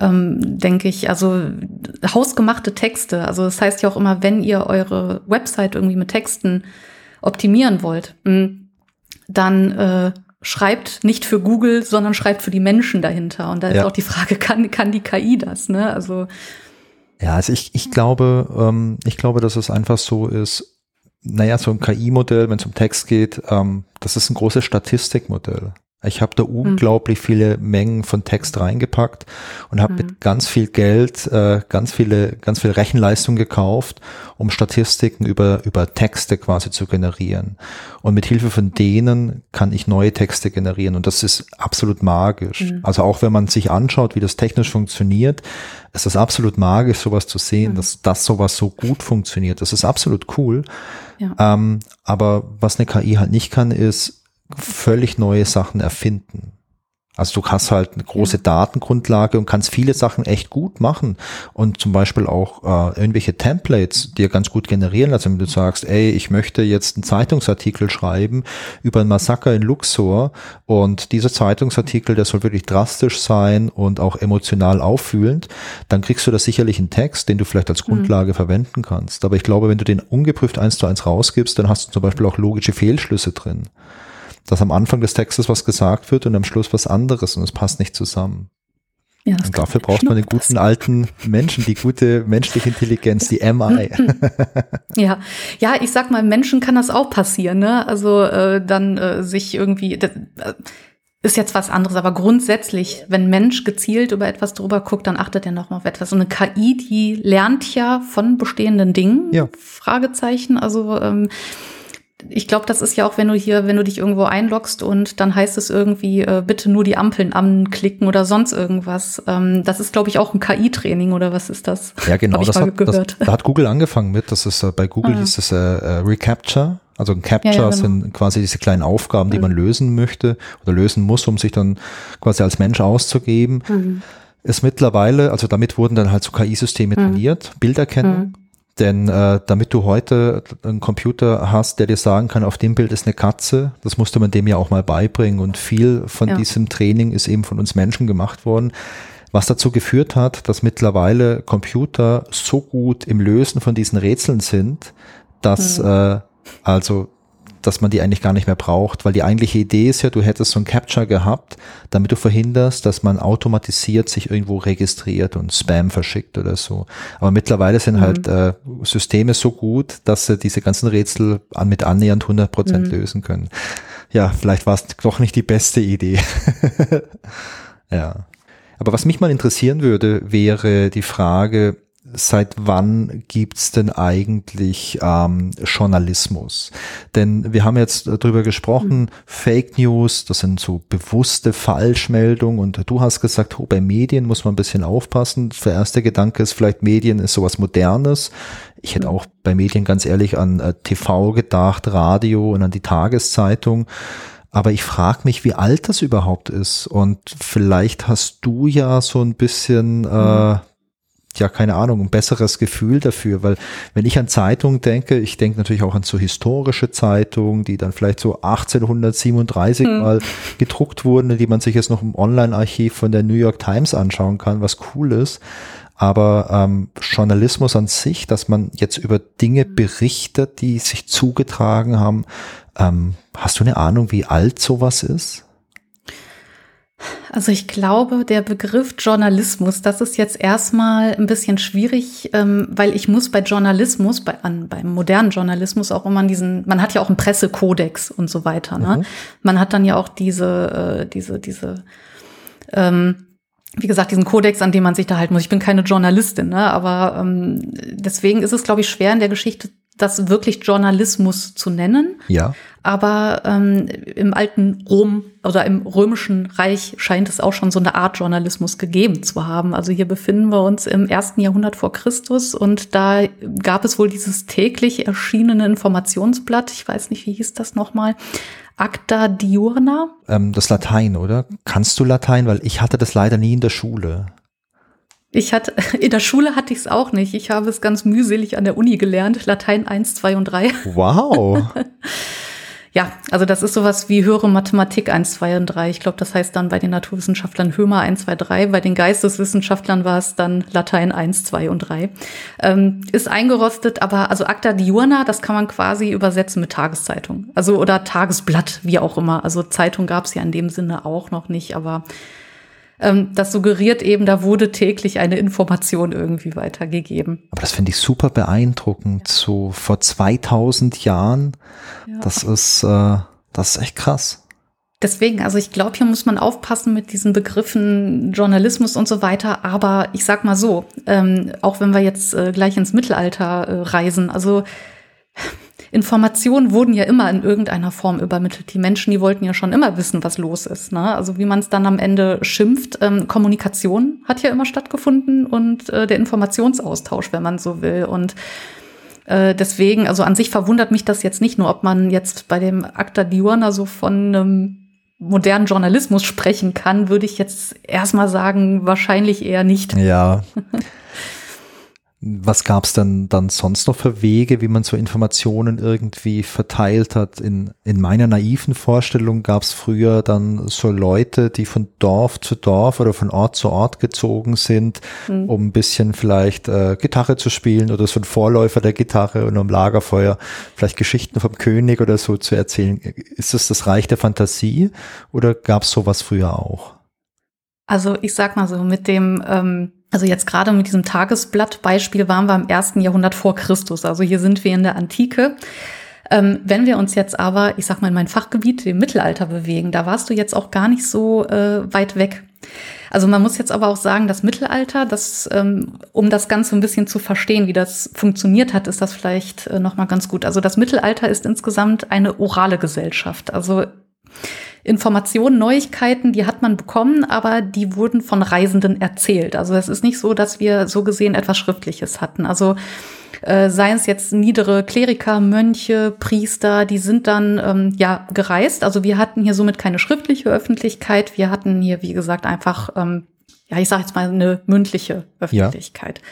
ähm, denke ich. Also hausgemachte Texte. Also das heißt ja auch immer, wenn ihr eure Website irgendwie mit Texten optimieren wollt, hm, dann äh, schreibt nicht für Google, sondern schreibt für die Menschen dahinter. Und da ist ja. auch die Frage, kann, kann die KI das? Ne? Also ja, also ich, ich glaube, ähm, ich glaube, dass es einfach so ist, naja, so ein KI-Modell, wenn es um Text geht, ähm, das ist ein großes Statistikmodell. Ich habe da mhm. unglaublich viele Mengen von Text reingepackt und habe mhm. mit ganz viel Geld äh, ganz viele ganz viel Rechenleistung gekauft, um Statistiken über über Texte quasi zu generieren. Und mit Hilfe von denen kann ich neue Texte generieren und das ist absolut magisch. Mhm. Also auch wenn man sich anschaut, wie das technisch funktioniert, ist das absolut magisch, sowas zu sehen, mhm. dass das sowas so gut funktioniert. Das ist absolut cool. Ja. Ähm, aber was eine KI halt nicht kann, ist völlig neue Sachen erfinden. Also du hast halt eine große. Datengrundlage und kannst viele Sachen echt gut machen und zum Beispiel auch äh, irgendwelche Templates dir ganz gut generieren. Also wenn du sagst, ey, ich möchte jetzt einen Zeitungsartikel schreiben über ein Massaker in Luxor und dieser Zeitungsartikel, der soll wirklich drastisch sein und auch emotional auffühlend, dann kriegst du da sicherlich einen Text, den du vielleicht als mhm. Grundlage mhm. verwenden kannst. Aber ich glaube, wenn du den ungeprüft eins zu eins rausgibst, dann hast du zum Beispiel auch logische Fehlschlüsse drin dass am Anfang des Textes was gesagt wird und am Schluss was anderes und es passt nicht zusammen. Ja, und dafür braucht man den guten alten Menschen, die gute menschliche Intelligenz, die MI. ja, ja, ich sag mal, Menschen kann das auch passieren, ne? Also äh, dann äh, sich irgendwie das, äh, ist jetzt was anderes, aber grundsätzlich, wenn Mensch gezielt über etwas drüber guckt, dann achtet er noch mal auf etwas. Und eine KI, die lernt ja von bestehenden Dingen. Ja. Fragezeichen. Also ähm, ich glaube, das ist ja auch, wenn du hier, wenn du dich irgendwo einloggst und dann heißt es irgendwie, äh, bitte nur die Ampeln anklicken oder sonst irgendwas. Ähm, das ist, glaube ich, auch ein KI-Training oder was ist das? Ja, genau. Das hat, das, da hat Google angefangen mit. Das ist äh, bei Google ah. hieß es äh, äh, Recapture. Also ein Capture ja, ja, genau. sind quasi diese kleinen Aufgaben, die mhm. man lösen möchte oder lösen muss, um sich dann quasi als Mensch auszugeben. Mhm. Ist mittlerweile, also damit wurden dann halt so KI-Systeme mhm. trainiert, Bilderkennung. Denn äh, damit du heute einen Computer hast, der dir sagen kann, auf dem Bild ist eine Katze, das musste man dem ja auch mal beibringen. Und viel von ja. diesem Training ist eben von uns Menschen gemacht worden, was dazu geführt hat, dass mittlerweile Computer so gut im Lösen von diesen Rätseln sind, dass mhm. äh, also dass man die eigentlich gar nicht mehr braucht, weil die eigentliche Idee ist ja, du hättest so ein Capture gehabt, damit du verhinderst, dass man automatisiert sich irgendwo registriert und Spam verschickt oder so. Aber mittlerweile sind mhm. halt äh, Systeme so gut, dass sie diese ganzen Rätsel an, mit annähernd 100 Prozent mhm. lösen können. Ja, vielleicht war es doch nicht die beste Idee. ja. Aber was mich mal interessieren würde, wäre die Frage, seit wann gibt's denn eigentlich ähm, Journalismus? Denn wir haben jetzt darüber gesprochen, mhm. Fake News, das sind so bewusste Falschmeldungen und du hast gesagt, oh, bei Medien muss man ein bisschen aufpassen. Der erste Gedanke ist vielleicht, Medien ist sowas Modernes. Ich hätte mhm. auch bei Medien ganz ehrlich an äh, TV gedacht, Radio und an die Tageszeitung. Aber ich frage mich, wie alt das überhaupt ist. Und vielleicht hast du ja so ein bisschen äh, mhm ja, keine Ahnung, ein besseres Gefühl dafür, weil wenn ich an Zeitungen denke, ich denke natürlich auch an so historische Zeitungen, die dann vielleicht so 1837 hm. mal gedruckt wurden, die man sich jetzt noch im Online-Archiv von der New York Times anschauen kann, was cool ist. aber ähm, Journalismus an sich, dass man jetzt über Dinge berichtet, die sich zugetragen haben, ähm, hast du eine Ahnung, wie alt sowas ist? Also ich glaube, der Begriff Journalismus, das ist jetzt erstmal ein bisschen schwierig, ähm, weil ich muss bei Journalismus, bei, an, beim modernen Journalismus auch immer diesen, man hat ja auch einen Pressekodex und so weiter. Ne? Mhm. Man hat dann ja auch diese, äh, diese, diese, ähm, wie gesagt, diesen Kodex, an dem man sich da halten muss. Ich bin keine Journalistin, ne? aber ähm, deswegen ist es, glaube ich, schwer in der Geschichte das wirklich Journalismus zu nennen. Ja. Aber ähm, im alten Rom oder im römischen Reich scheint es auch schon so eine Art Journalismus gegeben zu haben. Also hier befinden wir uns im ersten Jahrhundert vor Christus und da gab es wohl dieses täglich erschienene Informationsblatt. Ich weiß nicht, wie hieß das nochmal? Acta Diurna? Ähm, das Latein, oder? Kannst du Latein? Weil ich hatte das leider nie in der Schule. Ich hatte, in der Schule hatte ich es auch nicht. Ich habe es ganz mühselig an der Uni gelernt. Latein 1, 2 und 3. Wow. ja, also das ist sowas wie höhere Mathematik 1, 2 und 3. Ich glaube, das heißt dann bei den Naturwissenschaftlern Hömer 1, 2, 3. Bei den Geisteswissenschaftlern war es dann Latein 1, 2 und 3. Ähm, ist eingerostet, aber also Acta Diurna, das kann man quasi übersetzen mit Tageszeitung. Also oder Tagesblatt, wie auch immer. Also Zeitung gab es ja in dem Sinne auch noch nicht, aber ähm, das suggeriert eben, da wurde täglich eine Information irgendwie weitergegeben. Aber das finde ich super beeindruckend. Ja. So vor 2000 Jahren, ja. das ist, äh, das ist echt krass. Deswegen, also ich glaube, hier muss man aufpassen mit diesen Begriffen Journalismus und so weiter. Aber ich sag mal so, ähm, auch wenn wir jetzt äh, gleich ins Mittelalter äh, reisen, also Informationen wurden ja immer in irgendeiner Form übermittelt. Die Menschen, die wollten ja schon immer wissen, was los ist. Ne? Also wie man es dann am Ende schimpft, ähm, Kommunikation hat ja immer stattgefunden und äh, der Informationsaustausch, wenn man so will. Und äh, deswegen, also an sich verwundert mich das jetzt nicht nur, ob man jetzt bei dem Acta Diurna so von einem modernen Journalismus sprechen kann, würde ich jetzt erstmal sagen, wahrscheinlich eher nicht. Ja. Was gab es denn dann sonst noch für Wege, wie man so Informationen irgendwie verteilt hat? In, in meiner naiven Vorstellung gab es früher dann so Leute, die von Dorf zu Dorf oder von Ort zu Ort gezogen sind, mhm. um ein bisschen vielleicht äh, Gitarre zu spielen oder so ein Vorläufer der Gitarre und am Lagerfeuer vielleicht Geschichten vom König oder so zu erzählen. Ist das das Reich der Fantasie oder gab es sowas früher auch? Also ich sag mal so, mit dem ähm also jetzt gerade mit diesem Tagesblatt-Beispiel waren wir im ersten Jahrhundert vor Christus. Also hier sind wir in der Antike. Ähm, wenn wir uns jetzt aber, ich sag mal, in mein Fachgebiet, dem Mittelalter bewegen, da warst du jetzt auch gar nicht so äh, weit weg. Also man muss jetzt aber auch sagen, das Mittelalter, das, ähm, um das Ganze ein bisschen zu verstehen, wie das funktioniert hat, ist das vielleicht äh, nochmal ganz gut. Also das Mittelalter ist insgesamt eine orale Gesellschaft. Also Informationen, Neuigkeiten, die hat man bekommen, aber die wurden von Reisenden erzählt. Also es ist nicht so, dass wir so gesehen etwas Schriftliches hatten. Also äh, seien es jetzt niedere Kleriker, Mönche, Priester, die sind dann ähm, ja gereist. Also wir hatten hier somit keine schriftliche Öffentlichkeit. Wir hatten hier, wie gesagt, einfach, ähm, ja, ich sage jetzt mal eine mündliche Öffentlichkeit. Ja.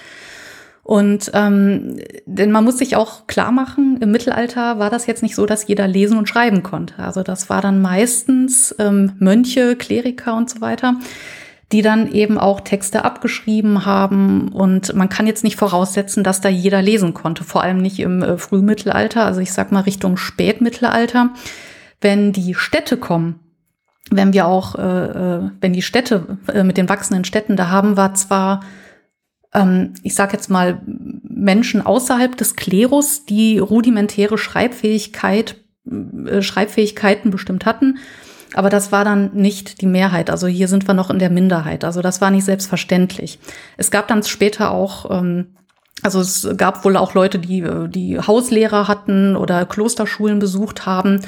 Und ähm, denn man muss sich auch klar machen, im Mittelalter war das jetzt nicht so, dass jeder lesen und schreiben konnte. Also das war dann meistens ähm, Mönche, Kleriker und so weiter, die dann eben auch Texte abgeschrieben haben. Und man kann jetzt nicht voraussetzen, dass da jeder lesen konnte, vor allem nicht im äh, Frühmittelalter, also ich sag mal Richtung Spätmittelalter. Wenn die Städte kommen, wenn wir auch, äh, äh wenn die Städte äh, mit den wachsenden Städten, da haben wir zwar ähm, ich sage jetzt mal, Menschen außerhalb des Klerus, die rudimentäre Schreibfähigkeit, äh, Schreibfähigkeiten bestimmt hatten. Aber das war dann nicht die Mehrheit. Also hier sind wir noch in der Minderheit. Also das war nicht selbstverständlich. Es gab dann später auch, ähm, also es gab wohl auch Leute, die, äh, die Hauslehrer hatten oder Klosterschulen besucht haben.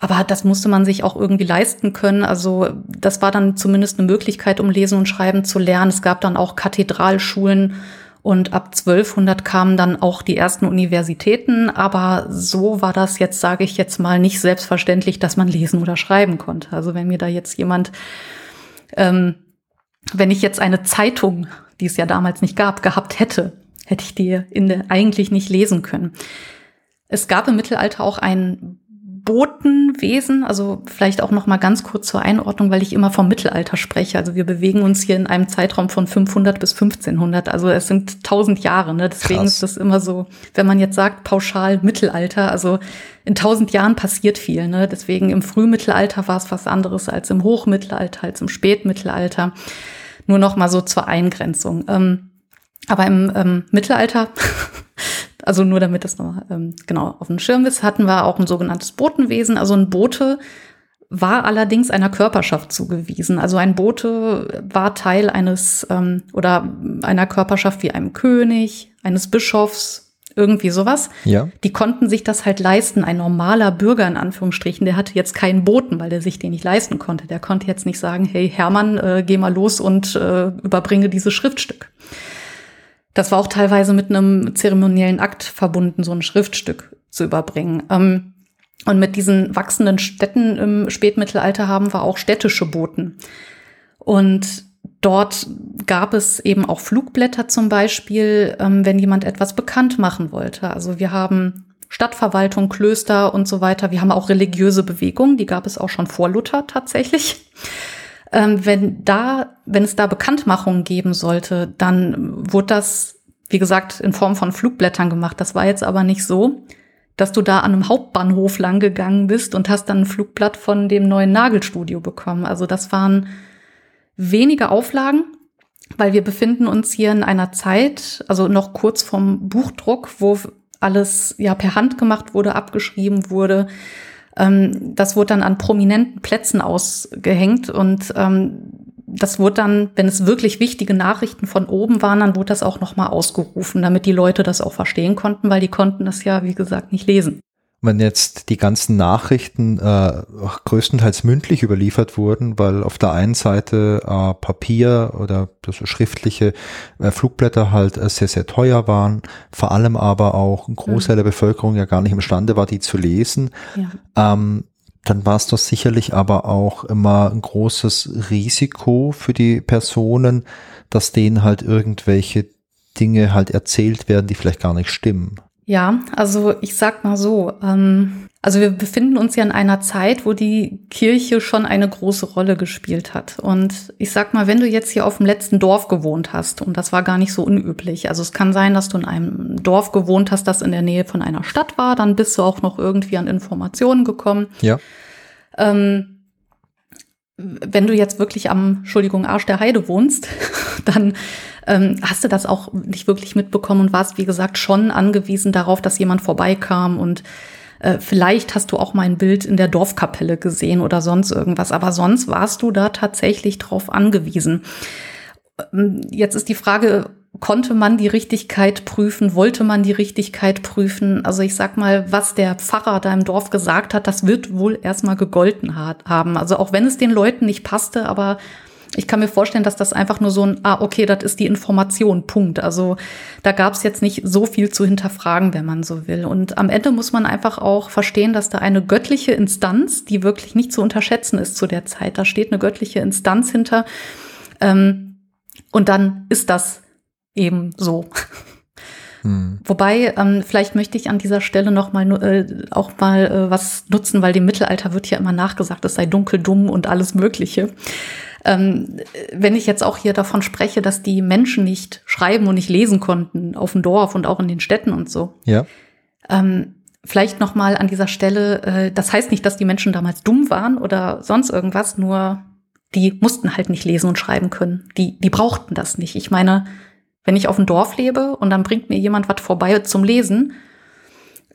Aber das musste man sich auch irgendwie leisten können. Also das war dann zumindest eine Möglichkeit, um Lesen und Schreiben zu lernen. Es gab dann auch Kathedralschulen und ab 1200 kamen dann auch die ersten Universitäten. Aber so war das jetzt, sage ich jetzt mal, nicht selbstverständlich, dass man lesen oder schreiben konnte. Also wenn mir da jetzt jemand, ähm, wenn ich jetzt eine Zeitung, die es ja damals nicht gab, gehabt hätte, hätte ich die in der, eigentlich nicht lesen können. Es gab im Mittelalter auch ein Botenwesen, also vielleicht auch noch mal ganz kurz zur Einordnung, weil ich immer vom Mittelalter spreche. Also wir bewegen uns hier in einem Zeitraum von 500 bis 1500. Also es sind 1000 Jahre. Ne? Deswegen Krass. ist das immer so, wenn man jetzt sagt pauschal Mittelalter, also in 1000 Jahren passiert viel. Ne? Deswegen im Frühmittelalter war es was anderes als im Hochmittelalter, als im Spätmittelalter. Nur noch mal so zur Eingrenzung. Ähm, aber im ähm, Mittelalter Also nur damit das nochmal ähm, genau auf dem Schirm ist, hatten wir auch ein sogenanntes Botenwesen. Also ein Bote war allerdings einer Körperschaft zugewiesen. Also ein Bote war Teil eines ähm, oder einer Körperschaft wie einem König, eines Bischofs, irgendwie sowas. Ja. Die konnten sich das halt leisten. Ein normaler Bürger in Anführungsstrichen, der hatte jetzt keinen Boten, weil der sich den nicht leisten konnte. Der konnte jetzt nicht sagen, hey Hermann, äh, geh mal los und äh, überbringe dieses Schriftstück. Das war auch teilweise mit einem zeremoniellen Akt verbunden, so ein Schriftstück zu überbringen. Ähm, und mit diesen wachsenden Städten im Spätmittelalter haben wir auch städtische Boten. Und dort gab es eben auch Flugblätter zum Beispiel, ähm, wenn jemand etwas bekannt machen wollte. Also wir haben Stadtverwaltung, Klöster und so weiter. Wir haben auch religiöse Bewegungen, die gab es auch schon vor Luther tatsächlich. Ähm, wenn da, wenn es da Bekanntmachungen geben sollte, dann wurde das, wie gesagt, in Form von Flugblättern gemacht. Das war jetzt aber nicht so, dass du da an einem Hauptbahnhof lang gegangen bist und hast dann ein Flugblatt von dem neuen Nagelstudio bekommen. Also das waren wenige Auflagen, weil wir befinden uns hier in einer Zeit, also noch kurz vom Buchdruck, wo alles ja per Hand gemacht wurde, abgeschrieben wurde. Ähm, das wurde dann an prominenten Plätzen ausgehängt und ähm, das wurde dann, wenn es wirklich wichtige Nachrichten von oben waren, dann wurde das auch nochmal ausgerufen, damit die Leute das auch verstehen konnten, weil die konnten das ja, wie gesagt, nicht lesen wenn jetzt die ganzen Nachrichten äh, größtenteils mündlich überliefert wurden, weil auf der einen Seite äh, Papier oder also schriftliche äh, Flugblätter halt äh, sehr, sehr teuer waren, vor allem aber auch ein Großteil mhm. der Bevölkerung ja gar nicht imstande war, die zu lesen, ja. ähm, dann war es doch sicherlich aber auch immer ein großes Risiko für die Personen, dass denen halt irgendwelche Dinge halt erzählt werden, die vielleicht gar nicht stimmen. Ja, also ich sag mal so, ähm, also wir befinden uns ja in einer Zeit, wo die Kirche schon eine große Rolle gespielt hat. Und ich sag mal, wenn du jetzt hier auf dem letzten Dorf gewohnt hast, und das war gar nicht so unüblich, also es kann sein, dass du in einem Dorf gewohnt hast, das in der Nähe von einer Stadt war, dann bist du auch noch irgendwie an Informationen gekommen. Ja. Ähm, wenn du jetzt wirklich am, Entschuldigung, Arsch der Heide wohnst, dann ähm, hast du das auch nicht wirklich mitbekommen und warst, wie gesagt, schon angewiesen darauf, dass jemand vorbeikam und äh, vielleicht hast du auch mal ein Bild in der Dorfkapelle gesehen oder sonst irgendwas, aber sonst warst du da tatsächlich drauf angewiesen. Ähm, jetzt ist die Frage, konnte man die Richtigkeit prüfen? Wollte man die Richtigkeit prüfen? Also ich sag mal, was der Pfarrer da im Dorf gesagt hat, das wird wohl erstmal gegolten haben. Also auch wenn es den Leuten nicht passte, aber ich kann mir vorstellen, dass das einfach nur so ein, ah, okay, das ist die Information, Punkt. Also da gab es jetzt nicht so viel zu hinterfragen, wenn man so will. Und am Ende muss man einfach auch verstehen, dass da eine göttliche Instanz, die wirklich nicht zu unterschätzen ist zu der Zeit, da steht eine göttliche Instanz hinter. Ähm, und dann ist das eben so. Hm. Wobei, ähm, vielleicht möchte ich an dieser Stelle noch mal äh, auch mal äh, was nutzen, weil dem Mittelalter wird ja immer nachgesagt, es sei dunkel, dumm und alles Mögliche. Ähm, wenn ich jetzt auch hier davon spreche, dass die Menschen nicht schreiben und nicht lesen konnten auf dem Dorf und auch in den Städten und so. Ja. Ähm, vielleicht noch mal an dieser Stelle, äh, das heißt nicht, dass die Menschen damals dumm waren oder sonst irgendwas, nur die mussten halt nicht lesen und schreiben können. Die, die brauchten das nicht. Ich meine, wenn ich auf dem Dorf lebe und dann bringt mir jemand was vorbei zum Lesen,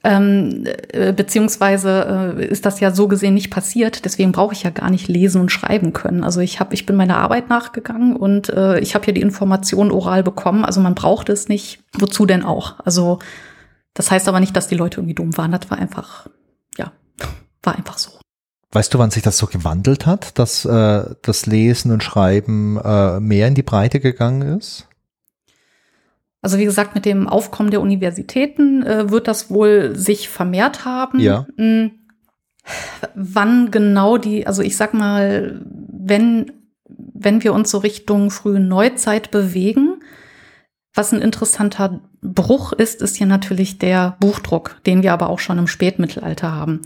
ähm, äh, beziehungsweise äh, ist das ja so gesehen nicht passiert. Deswegen brauche ich ja gar nicht lesen und schreiben können. Also ich habe, ich bin meiner Arbeit nachgegangen und äh, ich habe ja die Information oral bekommen. Also man braucht es nicht. Wozu denn auch? Also das heißt aber nicht, dass die Leute irgendwie dumm waren. Das war einfach, ja, war einfach so. Weißt du, wann sich das so gewandelt hat, dass äh, das Lesen und Schreiben äh, mehr in die Breite gegangen ist? Also wie gesagt, mit dem Aufkommen der Universitäten äh, wird das wohl sich vermehrt haben. Ja. Hm. Wann genau die, also ich sag mal, wenn, wenn wir uns so Richtung frühe Neuzeit bewegen, was ein interessanter Bruch ist, ist hier natürlich der Buchdruck, den wir aber auch schon im Spätmittelalter haben.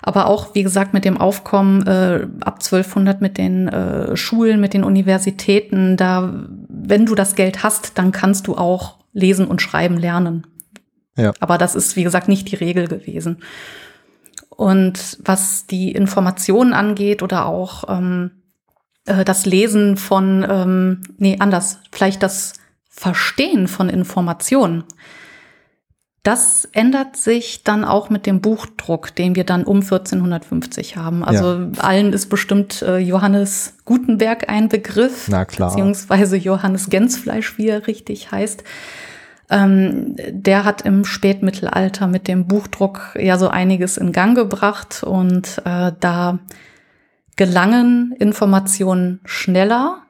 Aber auch, wie gesagt, mit dem Aufkommen äh, ab 1200 mit den äh, Schulen, mit den Universitäten, da, wenn du das Geld hast, dann kannst du auch lesen und schreiben lernen. Ja. Aber das ist, wie gesagt, nicht die Regel gewesen. Und was die Informationen angeht oder auch ähm, äh, das Lesen von, ähm, nee, anders, vielleicht das Verstehen von Informationen. Das ändert sich dann auch mit dem Buchdruck, den wir dann um 1450 haben. Also ja. allen ist bestimmt äh, Johannes Gutenberg ein Begriff, Na klar. beziehungsweise Johannes Gänzfleisch, wie er richtig heißt. Ähm, der hat im Spätmittelalter mit dem Buchdruck ja so einiges in Gang gebracht und äh, da gelangen Informationen schneller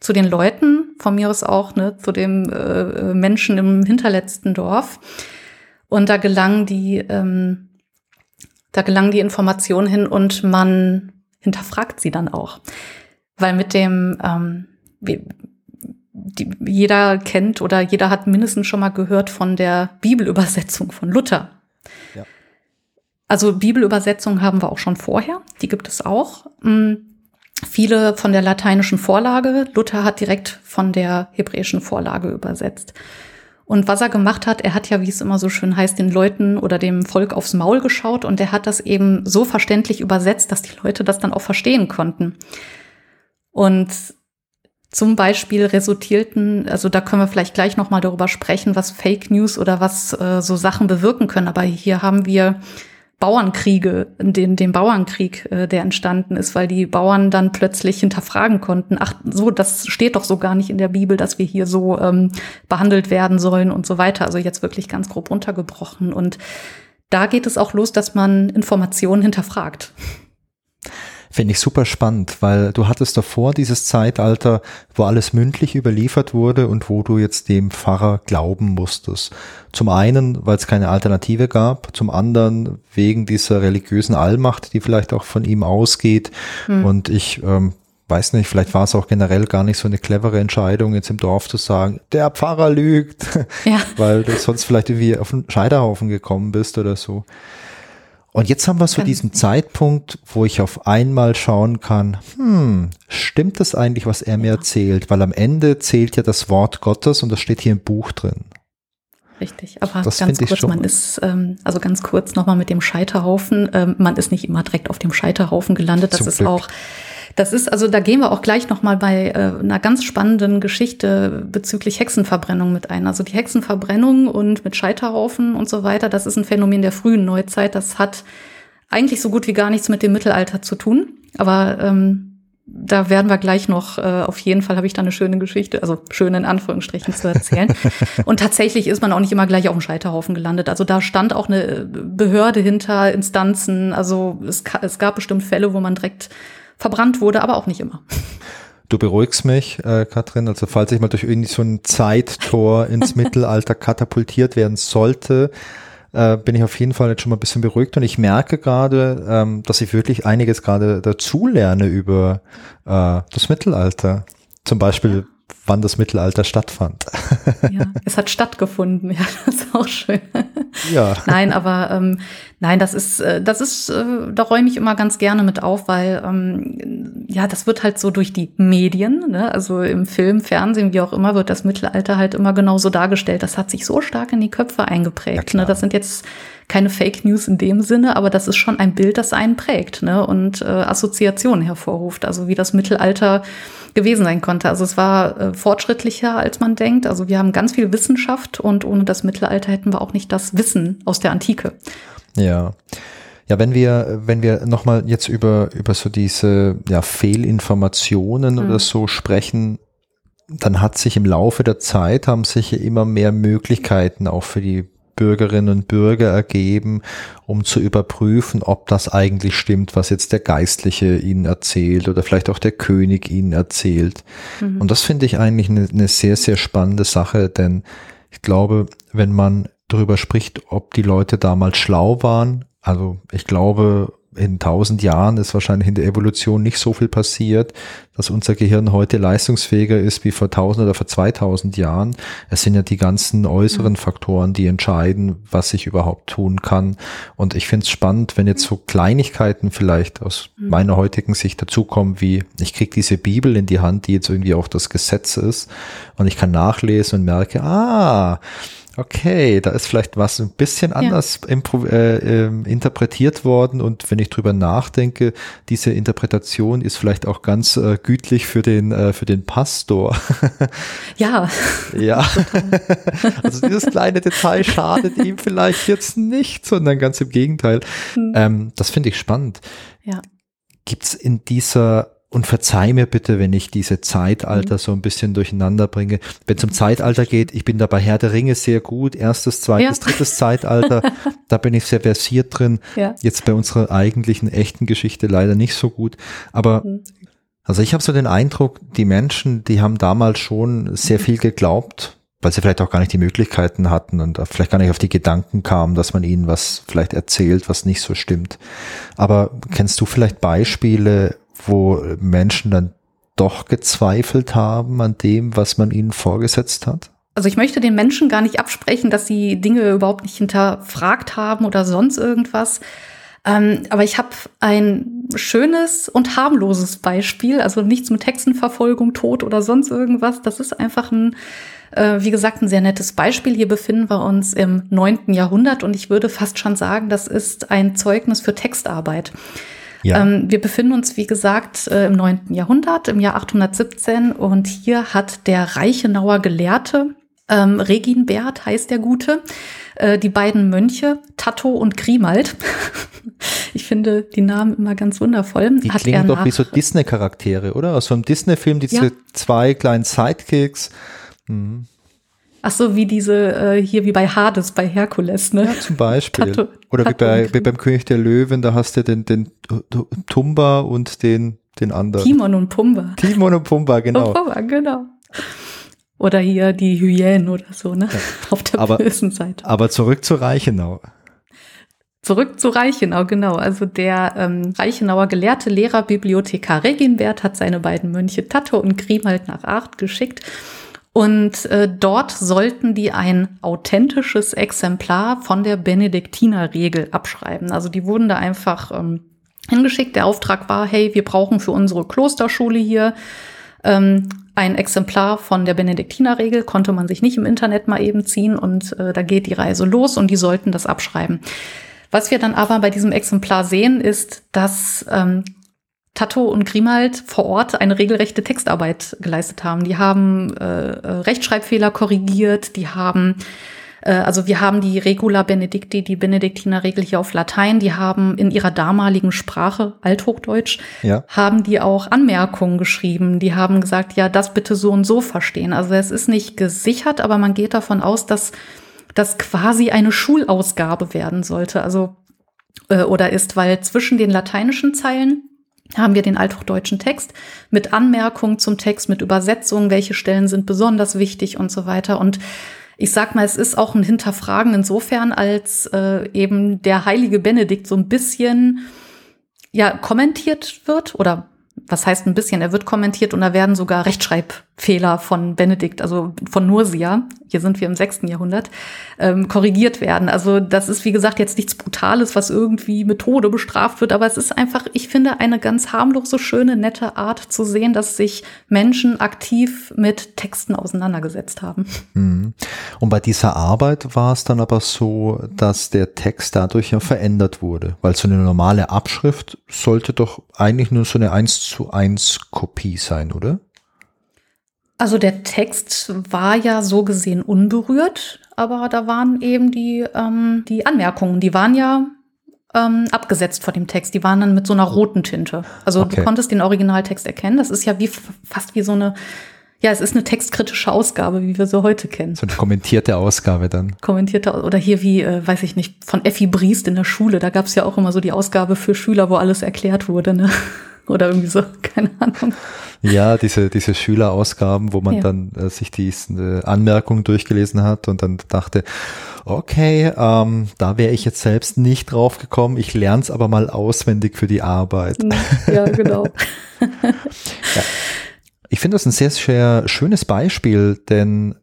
zu den Leuten, von mir aus auch, ne, zu dem äh, Menschen im hinterletzten Dorf. Und da gelangen die, ähm, da gelangen die Informationen hin und man hinterfragt sie dann auch. Weil mit dem, ähm, wie, die, jeder kennt oder jeder hat mindestens schon mal gehört von der Bibelübersetzung von Luther. Ja. Also Bibelübersetzungen haben wir auch schon vorher, die gibt es auch. Mhm. Viele von der lateinischen Vorlage. Luther hat direkt von der hebräischen Vorlage übersetzt. Und was er gemacht hat, er hat ja, wie es immer so schön heißt, den Leuten oder dem Volk aufs Maul geschaut und er hat das eben so verständlich übersetzt, dass die Leute das dann auch verstehen konnten. Und zum Beispiel resultierten, also da können wir vielleicht gleich nochmal darüber sprechen, was Fake News oder was äh, so Sachen bewirken können. Aber hier haben wir Bauernkriege, den, den Bauernkrieg, äh, der entstanden ist, weil die Bauern dann plötzlich hinterfragen konnten, ach so, das steht doch so gar nicht in der Bibel, dass wir hier so ähm, behandelt werden sollen und so weiter. Also jetzt wirklich ganz grob runtergebrochen. Und da geht es auch los, dass man Informationen hinterfragt. Finde ich super spannend, weil du hattest davor dieses Zeitalter, wo alles mündlich überliefert wurde und wo du jetzt dem Pfarrer glauben musstest. Zum einen, weil es keine Alternative gab, zum anderen wegen dieser religiösen Allmacht, die vielleicht auch von ihm ausgeht. Hm. Und ich ähm, weiß nicht, vielleicht war es auch generell gar nicht so eine clevere Entscheidung, jetzt im Dorf zu sagen, der Pfarrer lügt, ja. weil du sonst vielleicht irgendwie auf den Scheiterhaufen gekommen bist oder so. Und jetzt haben wir so diesen Zeitpunkt, wo ich auf einmal schauen kann, hm, stimmt das eigentlich, was er mir erzählt? Weil am Ende zählt ja das Wort Gottes und das steht hier im Buch drin. Richtig, aber das ganz kurz, man ist, ähm, also ganz kurz nochmal mit dem Scheiterhaufen, ähm, man ist nicht immer direkt auf dem Scheiterhaufen gelandet, das Zum ist Glück. auch das ist, also da gehen wir auch gleich nochmal bei äh, einer ganz spannenden Geschichte bezüglich Hexenverbrennung mit ein. Also die Hexenverbrennung und mit Scheiterhaufen und so weiter, das ist ein Phänomen der frühen Neuzeit. Das hat eigentlich so gut wie gar nichts mit dem Mittelalter zu tun. Aber ähm, da werden wir gleich noch, äh, auf jeden Fall habe ich da eine schöne Geschichte, also schön in Anführungsstrichen zu erzählen. und tatsächlich ist man auch nicht immer gleich auf dem Scheiterhaufen gelandet. Also da stand auch eine Behörde hinter, Instanzen. Also es, es gab bestimmt Fälle, wo man direkt verbrannt wurde, aber auch nicht immer. Du beruhigst mich, äh, Katrin. Also falls ich mal durch irgendwie so ein Zeittor ins Mittelalter katapultiert werden sollte, äh, bin ich auf jeden Fall jetzt schon mal ein bisschen beruhigt und ich merke gerade, ähm, dass ich wirklich einiges gerade dazu lerne über äh, das Mittelalter. Zum Beispiel wann das Mittelalter stattfand. Ja, es hat stattgefunden, ja, das ist auch schön. Ja. Nein, aber ähm, nein, das ist, äh, das ist, äh, da räume ich immer ganz gerne mit auf, weil ähm, ja, das wird halt so durch die Medien, ne? also im Film, Fernsehen, wie auch immer, wird das Mittelalter halt immer genauso dargestellt. Das hat sich so stark in die Köpfe eingeprägt. Ja, ne? Das sind jetzt keine Fake News in dem Sinne, aber das ist schon ein Bild, das einen prägt ne? und äh, Assoziationen hervorruft. Also wie das Mittelalter gewesen sein konnte. Also es war äh, fortschrittlicher, als man denkt. Also wir haben ganz viel Wissenschaft und ohne das Mittelalter hätten wir auch nicht das Wissen aus der Antike. Ja. Ja, wenn wir, wenn wir nochmal jetzt über, über so diese ja, Fehlinformationen mhm. oder so sprechen, dann hat sich im Laufe der Zeit haben sich immer mehr Möglichkeiten auch für die Bürgerinnen und Bürger ergeben, um zu überprüfen, ob das eigentlich stimmt, was jetzt der Geistliche ihnen erzählt oder vielleicht auch der König ihnen erzählt. Mhm. Und das finde ich eigentlich eine, eine sehr, sehr spannende Sache, denn ich glaube, wenn man darüber spricht, ob die Leute damals schlau waren, also ich glaube, in tausend Jahren ist wahrscheinlich in der Evolution nicht so viel passiert, dass unser Gehirn heute leistungsfähiger ist wie vor tausend oder vor zweitausend Jahren. Es sind ja die ganzen äußeren Faktoren, die entscheiden, was ich überhaupt tun kann. Und ich finde es spannend, wenn jetzt so Kleinigkeiten vielleicht aus mhm. meiner heutigen Sicht dazukommen, wie ich kriege diese Bibel in die Hand, die jetzt irgendwie auch das Gesetz ist und ich kann nachlesen und merke, ah, okay, da ist vielleicht was ein bisschen anders ja. äh, äh, interpretiert worden und wenn ich drüber nachdenke, diese Interpretation ist vielleicht auch ganz äh, gütlich für den äh, für den Pastor. Ja. ja. also dieses kleine Detail schadet ihm vielleicht jetzt nicht, sondern ganz im Gegenteil. Mhm. Ähm, das finde ich spannend. Ja. Gibt's in dieser und verzeih mir bitte, wenn ich diese Zeitalter mhm. so ein bisschen durcheinander bringe. Wenn es um Zeitalter geht, ich bin da bei Herr der Ringe sehr gut. Erstes, zweites, ja. drittes Zeitalter, da bin ich sehr versiert drin. Ja. Jetzt bei unserer eigentlichen echten Geschichte leider nicht so gut. Aber mhm. also ich habe so den Eindruck, die Menschen, die haben damals schon sehr viel geglaubt, weil sie vielleicht auch gar nicht die Möglichkeiten hatten und vielleicht gar nicht auf die Gedanken kamen, dass man ihnen was vielleicht erzählt, was nicht so stimmt. Aber kennst du vielleicht Beispiele, wo Menschen dann doch gezweifelt haben an dem, was man ihnen vorgesetzt hat? Also ich möchte den Menschen gar nicht absprechen, dass sie Dinge überhaupt nicht hinterfragt haben oder sonst irgendwas. Ähm, aber ich habe ein schönes und harmloses Beispiel, also nichts mit Hexenverfolgung, Tod oder sonst irgendwas. Das ist einfach ein, äh, wie gesagt, ein sehr nettes Beispiel. Hier befinden wir uns im neunten Jahrhundert und ich würde fast schon sagen, das ist ein Zeugnis für Textarbeit. Ja. Ähm, wir befinden uns, wie gesagt, äh, im 9. Jahrhundert, im Jahr 817. Und hier hat der Reichenauer Gelehrte, ähm, Reginbert heißt der Gute, äh, die beiden Mönche, Tatto und Grimald. ich finde die Namen immer ganz wundervoll. Die hat klingen doch wie so Disney-Charaktere, oder? Aus so einem Disney-Film, diese ja. zwei kleinen Sidekicks. Mhm. Ach so, wie diese äh, hier wie bei Hades, bei Herkules, ne? Ja, zum Beispiel. Tato, Oder wie, bei, wie beim König der Löwen, da hast du den, den Tumba und den, den anderen. Timon und Pumba. Timon und Pumba, genau. Und Pumba, genau. Oder hier die Hyänen oder so, ne? Ja. Auf der aber, bösen Seite. Aber zurück zu Reichenau. Zurück zu Reichenau, genau. Also der ähm, Reichenauer gelehrte Lehrer, Bibliothekar Reginbert hat seine beiden Mönche Tato und Grimald nach Acht geschickt und äh, dort sollten die ein authentisches Exemplar von der Benediktinerregel abschreiben. Also die wurden da einfach ähm, hingeschickt. Der Auftrag war, hey, wir brauchen für unsere Klosterschule hier ähm, ein Exemplar von der Benediktinerregel. Konnte man sich nicht im Internet mal eben ziehen und äh, da geht die Reise los und die sollten das abschreiben. Was wir dann aber bei diesem Exemplar sehen, ist, dass ähm, Tato und Grimald vor Ort eine regelrechte Textarbeit geleistet haben. Die haben äh, äh, Rechtschreibfehler korrigiert, die haben äh, also wir haben die Regula Benedicti, die Benediktinerregel hier auf Latein, die haben in ihrer damaligen Sprache, Althochdeutsch, ja. haben die auch Anmerkungen geschrieben. Die haben gesagt, ja, das bitte so und so verstehen. Also es ist nicht gesichert, aber man geht davon aus, dass das quasi eine Schulausgabe werden sollte. Also äh, oder ist, weil zwischen den lateinischen Zeilen haben wir den althochdeutschen Text mit Anmerkungen zum Text, mit Übersetzungen, welche Stellen sind besonders wichtig und so weiter. Und ich sag mal, es ist auch ein Hinterfragen insofern, als äh, eben der heilige Benedikt so ein bisschen ja kommentiert wird oder was heißt ein bisschen, er wird kommentiert und da werden sogar Rechtschreibfehler von Benedikt, also von Nursia, hier sind wir im sechsten Jahrhundert, ähm, korrigiert werden. Also das ist, wie gesagt, jetzt nichts Brutales, was irgendwie Methode bestraft wird, aber es ist einfach, ich finde, eine ganz harmlose, schöne, nette Art zu sehen, dass sich Menschen aktiv mit Texten auseinandergesetzt haben. Mhm. Und bei dieser Arbeit war es dann aber so, dass der Text dadurch ja verändert wurde, weil so eine normale Abschrift sollte doch eigentlich nur so eine 1 zu 1 Kopie sein, oder? Also der Text war ja so gesehen unberührt, aber da waren eben die, ähm, die Anmerkungen, die waren ja ähm, abgesetzt vor dem Text. Die waren dann mit so einer roten Tinte. Also okay. du konntest den Originaltext erkennen. Das ist ja wie fast wie so eine, ja, es ist eine textkritische Ausgabe, wie wir sie heute kennen. So eine kommentierte Ausgabe dann. Kommentierte oder hier wie, äh, weiß ich nicht, von Effi Briest in der Schule. Da gab es ja auch immer so die Ausgabe für Schüler, wo alles erklärt wurde. Ne? Oder irgendwie so, keine Ahnung. Ja, diese, diese Schülerausgaben, wo man ja. dann äh, sich die äh, Anmerkungen durchgelesen hat und dann dachte, okay, ähm, da wäre ich jetzt selbst nicht drauf gekommen. Ich lerne es aber mal auswendig für die Arbeit. Ja, genau. ja. Ich finde das ein sehr, sehr schönes Beispiel, denn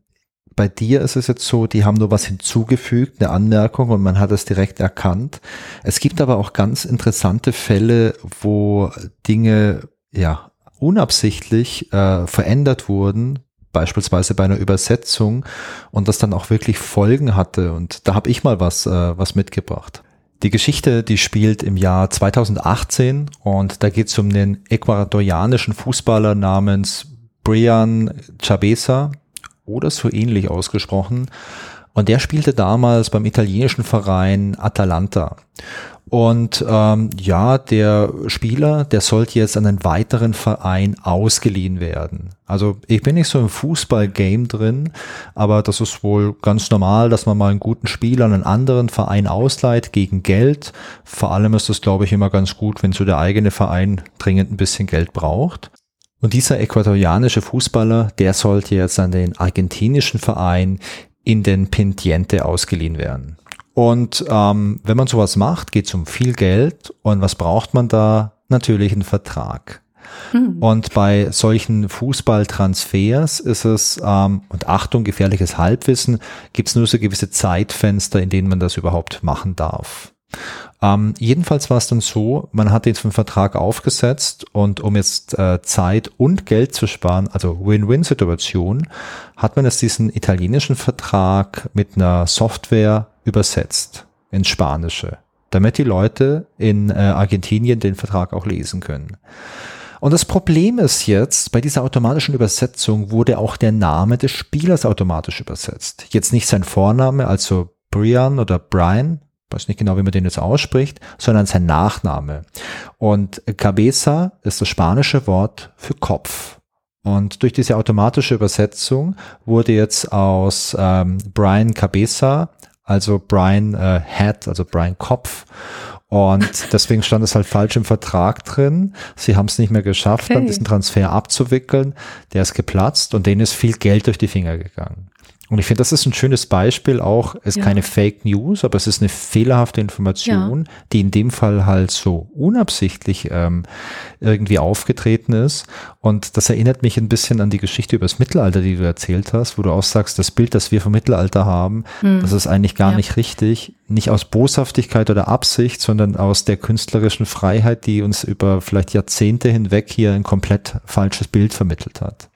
bei dir ist es jetzt so, die haben nur was hinzugefügt, eine Anmerkung und man hat es direkt erkannt. Es gibt aber auch ganz interessante Fälle, wo Dinge ja unabsichtlich äh, verändert wurden, beispielsweise bei einer Übersetzung und das dann auch wirklich Folgen hatte. Und da habe ich mal was, äh, was mitgebracht. Die Geschichte, die spielt im Jahr 2018 und da geht es um den ecuadorianischen Fußballer namens Brian Chabesa oder so ähnlich ausgesprochen. Und der spielte damals beim italienischen Verein Atalanta. Und ähm, ja, der Spieler, der sollte jetzt an einen weiteren Verein ausgeliehen werden. Also ich bin nicht so im Fußball-Game drin, aber das ist wohl ganz normal, dass man mal einen guten Spieler an einen anderen Verein ausleiht gegen Geld. Vor allem ist das, glaube ich, immer ganz gut, wenn so der eigene Verein dringend ein bisschen Geld braucht. Und dieser äquatorianische Fußballer, der sollte jetzt an den argentinischen Verein in den Pintiente ausgeliehen werden. Und ähm, wenn man sowas macht, geht es um viel Geld. Und was braucht man da? Natürlich einen Vertrag. Mhm. Und bei solchen Fußballtransfers ist es, ähm, und Achtung, gefährliches Halbwissen, gibt es nur so gewisse Zeitfenster, in denen man das überhaupt machen darf. Ähm, jedenfalls war es dann so, man hat den Vertrag aufgesetzt und um jetzt äh, Zeit und Geld zu sparen, also Win-Win-Situation, hat man jetzt diesen italienischen Vertrag mit einer Software übersetzt ins Spanische, damit die Leute in äh, Argentinien den Vertrag auch lesen können. Und das Problem ist jetzt, bei dieser automatischen Übersetzung wurde auch der Name des Spielers automatisch übersetzt. Jetzt nicht sein Vorname, also Brian oder Brian, weiß nicht genau, wie man den jetzt ausspricht, sondern sein Nachname. Und Cabeza ist das spanische Wort für Kopf. Und durch diese automatische Übersetzung wurde jetzt aus ähm, Brian Cabeza, also Brian äh, Head, also Brian Kopf. Und deswegen stand es halt falsch im Vertrag drin. Sie haben es nicht mehr geschafft, okay. dann diesen Transfer abzuwickeln. Der ist geplatzt und denen ist viel Geld durch die Finger gegangen. Und ich finde, das ist ein schönes Beispiel auch, es ist ja. keine Fake News, aber es ist eine fehlerhafte Information, ja. die in dem Fall halt so unabsichtlich ähm, irgendwie aufgetreten ist. Und das erinnert mich ein bisschen an die Geschichte über das Mittelalter, die du erzählt hast, wo du auch sagst, das Bild, das wir vom Mittelalter haben, hm. das ist eigentlich gar ja. nicht richtig. Nicht aus Boshaftigkeit oder Absicht, sondern aus der künstlerischen Freiheit, die uns über vielleicht Jahrzehnte hinweg hier ein komplett falsches Bild vermittelt hat.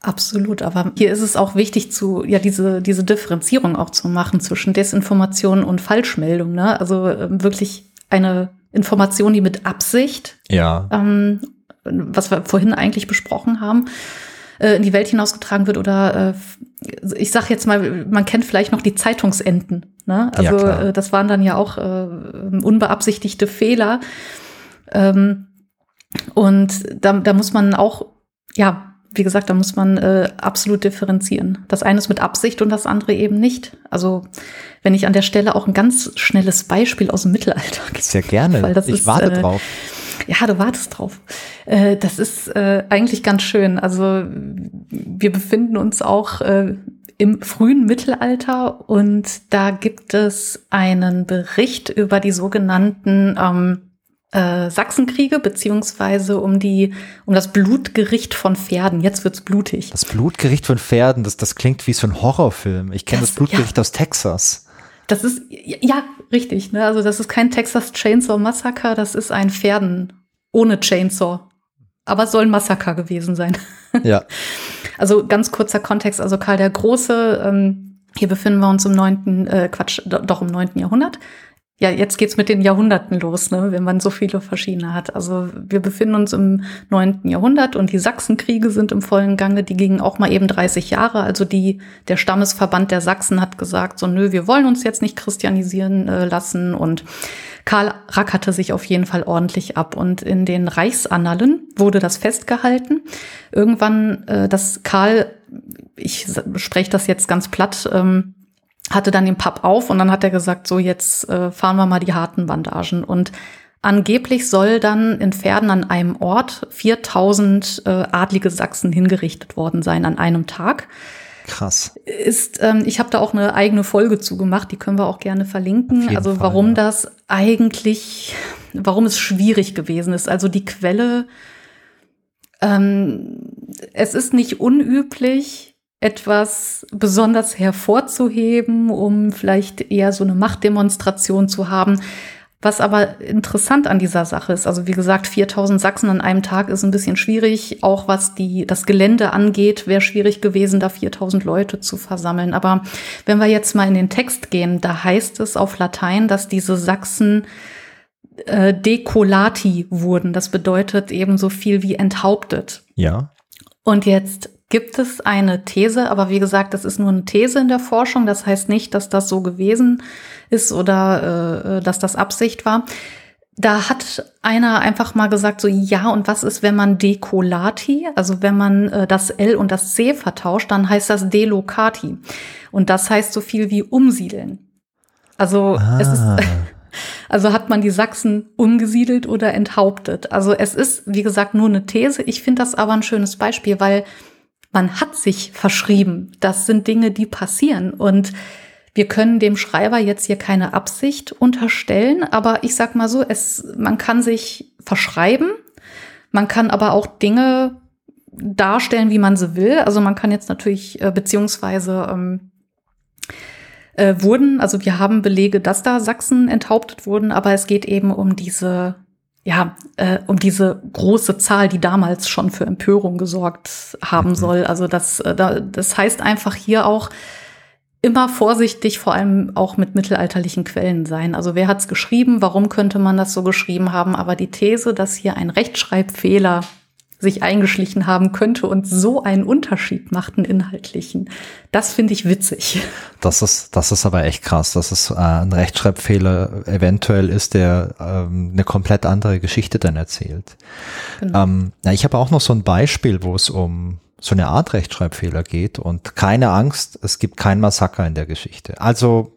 Absolut, aber hier ist es auch wichtig zu, ja, diese, diese Differenzierung auch zu machen zwischen Desinformation und Falschmeldung, ne? Also äh, wirklich eine Information, die mit Absicht, ja. ähm, was wir vorhin eigentlich besprochen haben, äh, in die Welt hinausgetragen wird oder äh, ich sag jetzt mal, man kennt vielleicht noch die Zeitungsenten, ne? Also ja, äh, das waren dann ja auch äh, unbeabsichtigte Fehler. Ähm, und da, da muss man auch, ja, wie gesagt, da muss man äh, absolut differenzieren. Das eine ist mit Absicht und das andere eben nicht. Also wenn ich an der Stelle auch ein ganz schnelles Beispiel aus dem Mittelalter gebe. Sehr gerne. Weil das ich ist, warte äh, drauf. Ja, du wartest drauf. Äh, das ist äh, eigentlich ganz schön. Also wir befinden uns auch äh, im frühen Mittelalter und da gibt es einen Bericht über die sogenannten ähm, äh, Sachsenkriege, beziehungsweise um die, um das Blutgericht von Pferden. Jetzt wird's blutig. Das Blutgericht von Pferden, das, das klingt wie so ein Horrorfilm. Ich kenne das, das, Blutgericht ja. aus Texas. Das ist, ja, richtig, ne? Also das ist kein Texas Chainsaw Massacre, das ist ein Pferden ohne Chainsaw. Aber es soll ein Massaker gewesen sein. Ja. Also ganz kurzer Kontext, also Karl der Große, ähm, hier befinden wir uns im neunten, äh, Quatsch, doch im neunten Jahrhundert ja, jetzt geht's mit den Jahrhunderten los, ne, wenn man so viele verschiedene hat. Also wir befinden uns im neunten Jahrhundert und die Sachsenkriege sind im vollen Gange. Die gingen auch mal eben 30 Jahre. Also die, der Stammesverband der Sachsen hat gesagt, so nö, wir wollen uns jetzt nicht christianisieren äh, lassen. Und Karl rackerte sich auf jeden Fall ordentlich ab. Und in den Reichsannalen wurde das festgehalten. Irgendwann, äh, dass Karl, ich spreche das jetzt ganz platt, ähm, hatte dann den Pub auf und dann hat er gesagt, so jetzt äh, fahren wir mal die harten Bandagen. Und angeblich soll dann in Pferden an einem Ort 4000 äh, adlige Sachsen hingerichtet worden sein an einem Tag. Krass. Ist, ähm, ich habe da auch eine eigene Folge zugemacht, die können wir auch gerne verlinken. Also Fall, warum ja. das eigentlich, warum es schwierig gewesen ist. Also die Quelle, ähm, es ist nicht unüblich, etwas besonders hervorzuheben, um vielleicht eher so eine Machtdemonstration zu haben. Was aber interessant an dieser Sache ist, also wie gesagt, 4000 Sachsen an einem Tag ist ein bisschen schwierig. Auch was die, das Gelände angeht, wäre schwierig gewesen, da 4000 Leute zu versammeln. Aber wenn wir jetzt mal in den Text gehen, da heißt es auf Latein, dass diese Sachsen äh, decolati wurden. Das bedeutet eben so viel wie enthauptet. Ja. Und jetzt gibt es eine These, aber wie gesagt, das ist nur eine These in der Forschung. Das heißt nicht, dass das so gewesen ist oder äh, dass das Absicht war. Da hat einer einfach mal gesagt, so ja, und was ist, wenn man decolati, also wenn man äh, das L und das C vertauscht, dann heißt das delocati. Und das heißt so viel wie umsiedeln. Also ah. es ist, also hat man die Sachsen umgesiedelt oder enthauptet. Also es ist, wie gesagt, nur eine These. Ich finde das aber ein schönes Beispiel, weil man hat sich verschrieben. Das sind Dinge, die passieren. Und wir können dem Schreiber jetzt hier keine Absicht unterstellen, aber ich sag mal so, es, man kann sich verschreiben, man kann aber auch Dinge darstellen, wie man sie will. Also man kann jetzt natürlich, äh, beziehungsweise ähm, äh, wurden, also wir haben Belege, dass da Sachsen enthauptet wurden, aber es geht eben um diese ja, äh, um diese große Zahl, die damals schon für Empörung gesorgt haben mhm. soll. Also das, äh, das heißt einfach hier auch, immer vorsichtig, vor allem auch mit mittelalterlichen Quellen sein. Also wer hat es geschrieben, warum könnte man das so geschrieben haben? Aber die These, dass hier ein Rechtschreibfehler sich eingeschlichen haben könnte und so einen Unterschied macht, einen inhaltlichen, das finde ich witzig. Das ist, das ist aber echt krass, dass es äh, ein Rechtschreibfehler eventuell ist, der ähm, eine komplett andere Geschichte dann erzählt. Genau. Ähm, ja, ich habe auch noch so ein Beispiel, wo es um so eine Art Rechtschreibfehler geht und keine Angst, es gibt kein Massaker in der Geschichte. Also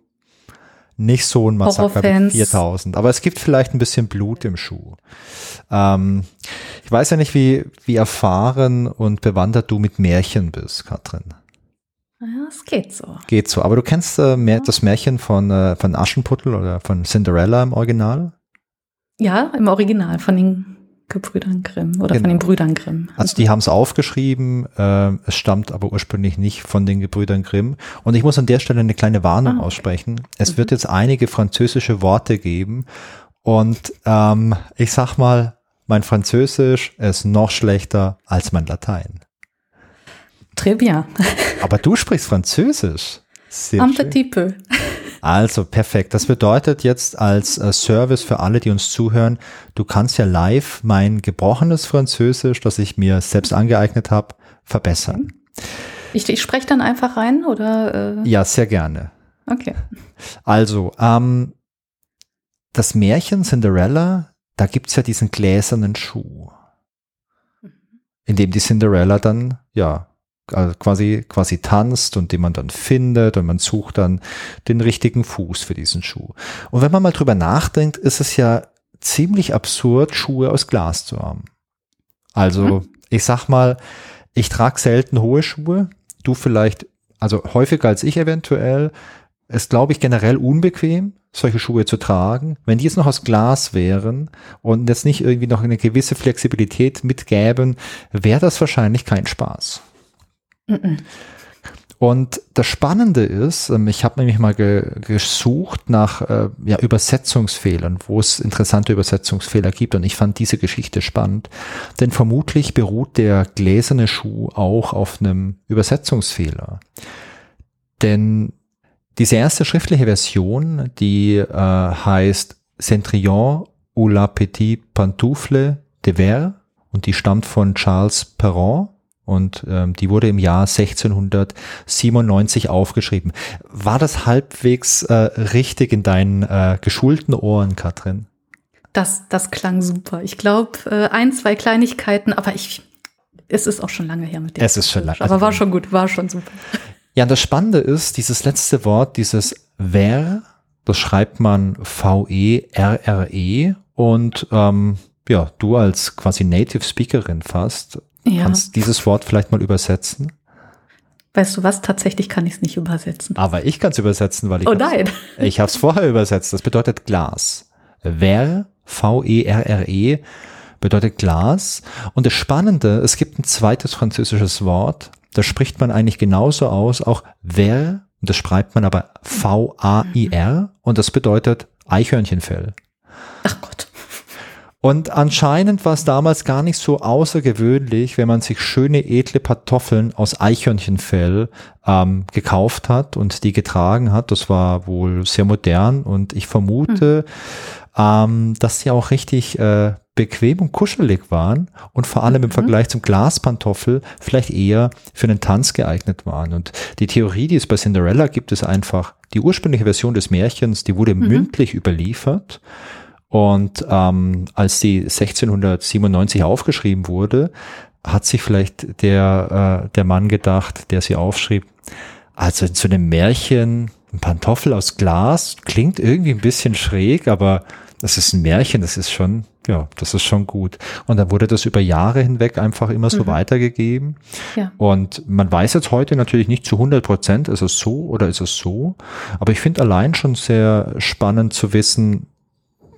nicht so ein Massaker wie 4000, aber es gibt vielleicht ein bisschen Blut im Schuh. Ähm, ich weiß ja nicht, wie, wie erfahren und bewandert du mit Märchen bist, Katrin. Ja, es geht so. Geht so. Aber du kennst äh, mehr, das Märchen von, äh, von Aschenputtel oder von Cinderella im Original? Ja, im Original, von den Gebrüdern Grimm oder genau. von den Brüdern Grimm. Also die haben es aufgeschrieben, äh, es stammt aber ursprünglich nicht von den Gebrüdern Grimm. Und ich muss an der Stelle eine kleine Warnung ah, okay. aussprechen. Es mhm. wird jetzt einige französische Worte geben und ähm, ich sag mal, mein Französisch ist noch schlechter als mein Latein. Très bien. aber du sprichst Französisch. Sehr Un petit peu. Also perfekt. Das bedeutet jetzt als äh, Service für alle, die uns zuhören, du kannst ja live mein gebrochenes Französisch, das ich mir selbst angeeignet habe, verbessern. Ich, ich spreche dann einfach rein oder? Äh? Ja, sehr gerne. Okay. Also, ähm, das Märchen Cinderella, da gibt's ja diesen gläsernen Schuh, mhm. in dem die Cinderella dann, ja, also quasi, quasi tanzt und den man dann findet und man sucht dann den richtigen Fuß für diesen Schuh. Und wenn man mal drüber nachdenkt, ist es ja ziemlich absurd, Schuhe aus Glas zu haben. Also, mhm. ich sag mal, ich trage selten hohe Schuhe, du vielleicht, also häufiger als ich eventuell, ist, glaube ich, generell unbequem, solche Schuhe zu tragen. Wenn die jetzt noch aus Glas wären und jetzt nicht irgendwie noch eine gewisse Flexibilität mitgäben, wäre das wahrscheinlich kein Spaß. Und das Spannende ist, ähm, ich habe nämlich mal ge gesucht nach äh, ja, Übersetzungsfehlern, wo es interessante Übersetzungsfehler gibt. Und ich fand diese Geschichte spannend, denn vermutlich beruht der gläserne Schuh auch auf einem Übersetzungsfehler. Denn diese erste schriftliche Version, die äh, heißt Centrillon ou la petite pantoufle de verre und die stammt von Charles Perron und ähm, die wurde im Jahr 1697 aufgeschrieben. War das halbwegs äh, richtig in deinen äh, geschulten Ohren, Katrin? Das, das klang super. Ich glaube, äh, ein, zwei Kleinigkeiten, aber ich, es ist auch schon lange her mit dem. Es ist schon lange. Aber war schon gut, war schon super. Ja, und das Spannende ist, dieses letzte Wort, dieses wer, das schreibt man V-E-R-R-E -E und ähm, ja, du als quasi Native Speakerin fast ja. Kannst dieses Wort vielleicht mal übersetzen? Weißt du was? Tatsächlich kann ich es nicht übersetzen. Aber ich kann es übersetzen, weil ich. Oh nein. Ich habe es vorher übersetzt. Das bedeutet Glas. Ver, V-E-R-R-E, -E, bedeutet Glas. Und das Spannende, es gibt ein zweites französisches Wort, das spricht man eigentlich genauso aus, auch Ver, das schreibt man aber V-A-I-R, und das bedeutet Eichhörnchenfell. Ach Gott. Und anscheinend war es damals gar nicht so außergewöhnlich, wenn man sich schöne edle Kartoffeln aus Eichhörnchenfell ähm, gekauft hat und die getragen hat. Das war wohl sehr modern und ich vermute, mhm. ähm, dass sie auch richtig äh, bequem und kuschelig waren und vor allem im mhm. Vergleich zum Glaspantoffel vielleicht eher für einen Tanz geeignet waren. Und die Theorie, die es bei Cinderella gibt, ist einfach, die ursprüngliche Version des Märchens, die wurde mhm. mündlich überliefert und ähm, als die 1697 aufgeschrieben wurde, hat sich vielleicht der, äh, der Mann gedacht, der sie aufschrieb, also so einem Märchen, ein Pantoffel aus Glas, klingt irgendwie ein bisschen schräg, aber das ist ein Märchen, das ist schon, ja, das ist schon gut. Und dann wurde das über Jahre hinweg einfach immer so mhm. weitergegeben. Ja. Und man weiß jetzt heute natürlich nicht zu 100 Prozent, ist es so oder ist es so. Aber ich finde allein schon sehr spannend zu wissen,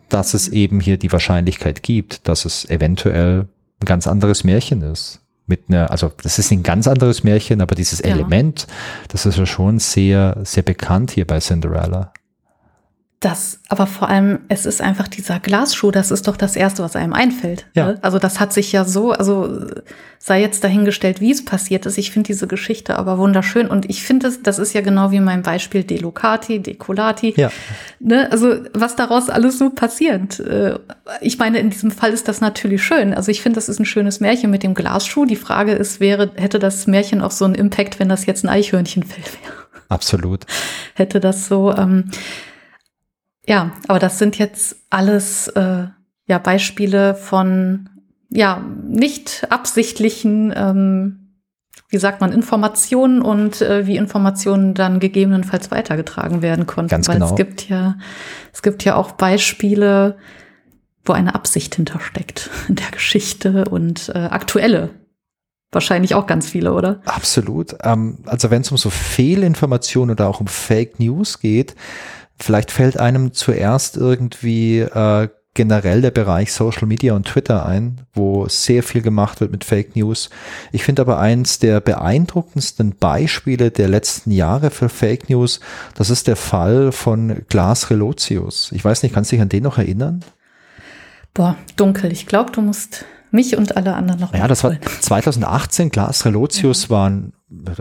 dass es eben hier die Wahrscheinlichkeit gibt, dass es eventuell ein ganz anderes Märchen ist. Mit einer, also das ist ein ganz anderes Märchen, aber dieses ja. Element, das ist ja schon sehr, sehr bekannt hier bei Cinderella. Das, aber vor allem, es ist einfach dieser Glasschuh, das ist doch das Erste, was einem einfällt. Ja. Ne? Also das hat sich ja so, also sei jetzt dahingestellt, wie es passiert ist. Ich finde diese Geschichte aber wunderschön und ich finde, das, das ist ja genau wie mein Beispiel Delocati, Decolati. Ja. Ne? Also was daraus alles so passiert. Äh, ich meine, in diesem Fall ist das natürlich schön. Also ich finde, das ist ein schönes Märchen mit dem Glasschuh. Die Frage ist, wäre, hätte das Märchen auch so einen Impact, wenn das jetzt ein Eichhörnchenfell wäre? Absolut. Hätte das so, ähm, ja, aber das sind jetzt alles äh, ja Beispiele von ja nicht absichtlichen, ähm, wie sagt man, Informationen und äh, wie Informationen dann gegebenenfalls weitergetragen werden konnten. Ganz Weil genau. es gibt ja es gibt ja auch Beispiele, wo eine Absicht hintersteckt in der Geschichte und äh, aktuelle Wahrscheinlich auch ganz viele, oder? Absolut. Ähm, also wenn es um so Fehlinformationen oder auch um Fake News geht, Vielleicht fällt einem zuerst irgendwie äh, generell der Bereich Social Media und Twitter ein, wo sehr viel gemacht wird mit Fake News. Ich finde aber eins der beeindruckendsten Beispiele der letzten Jahre für Fake News, das ist der Fall von Glas Relotius. Ich weiß nicht, kannst du dich an den noch erinnern? Boah, dunkel. Ich glaube, du musst mich und alle anderen noch. Ja, das war 2018. Glas Relotius ja. war ein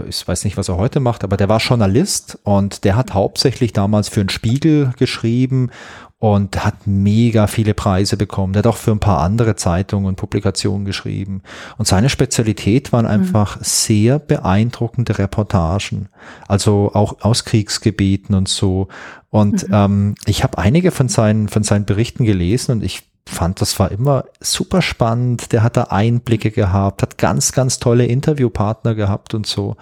ich weiß nicht, was er heute macht, aber der war Journalist und der hat hauptsächlich damals für einen Spiegel geschrieben und hat mega viele Preise bekommen. Der hat auch für ein paar andere Zeitungen und Publikationen geschrieben. Und seine Spezialität waren mhm. einfach mhm. sehr beeindruckende Reportagen, also auch aus Kriegsgebieten und so. Und mhm. ähm, ich habe einige von seinen, von seinen Berichten gelesen und ich fand, das war immer super spannend. Der hat da Einblicke gehabt, hat ganz, ganz tolle Interviewpartner gehabt und so.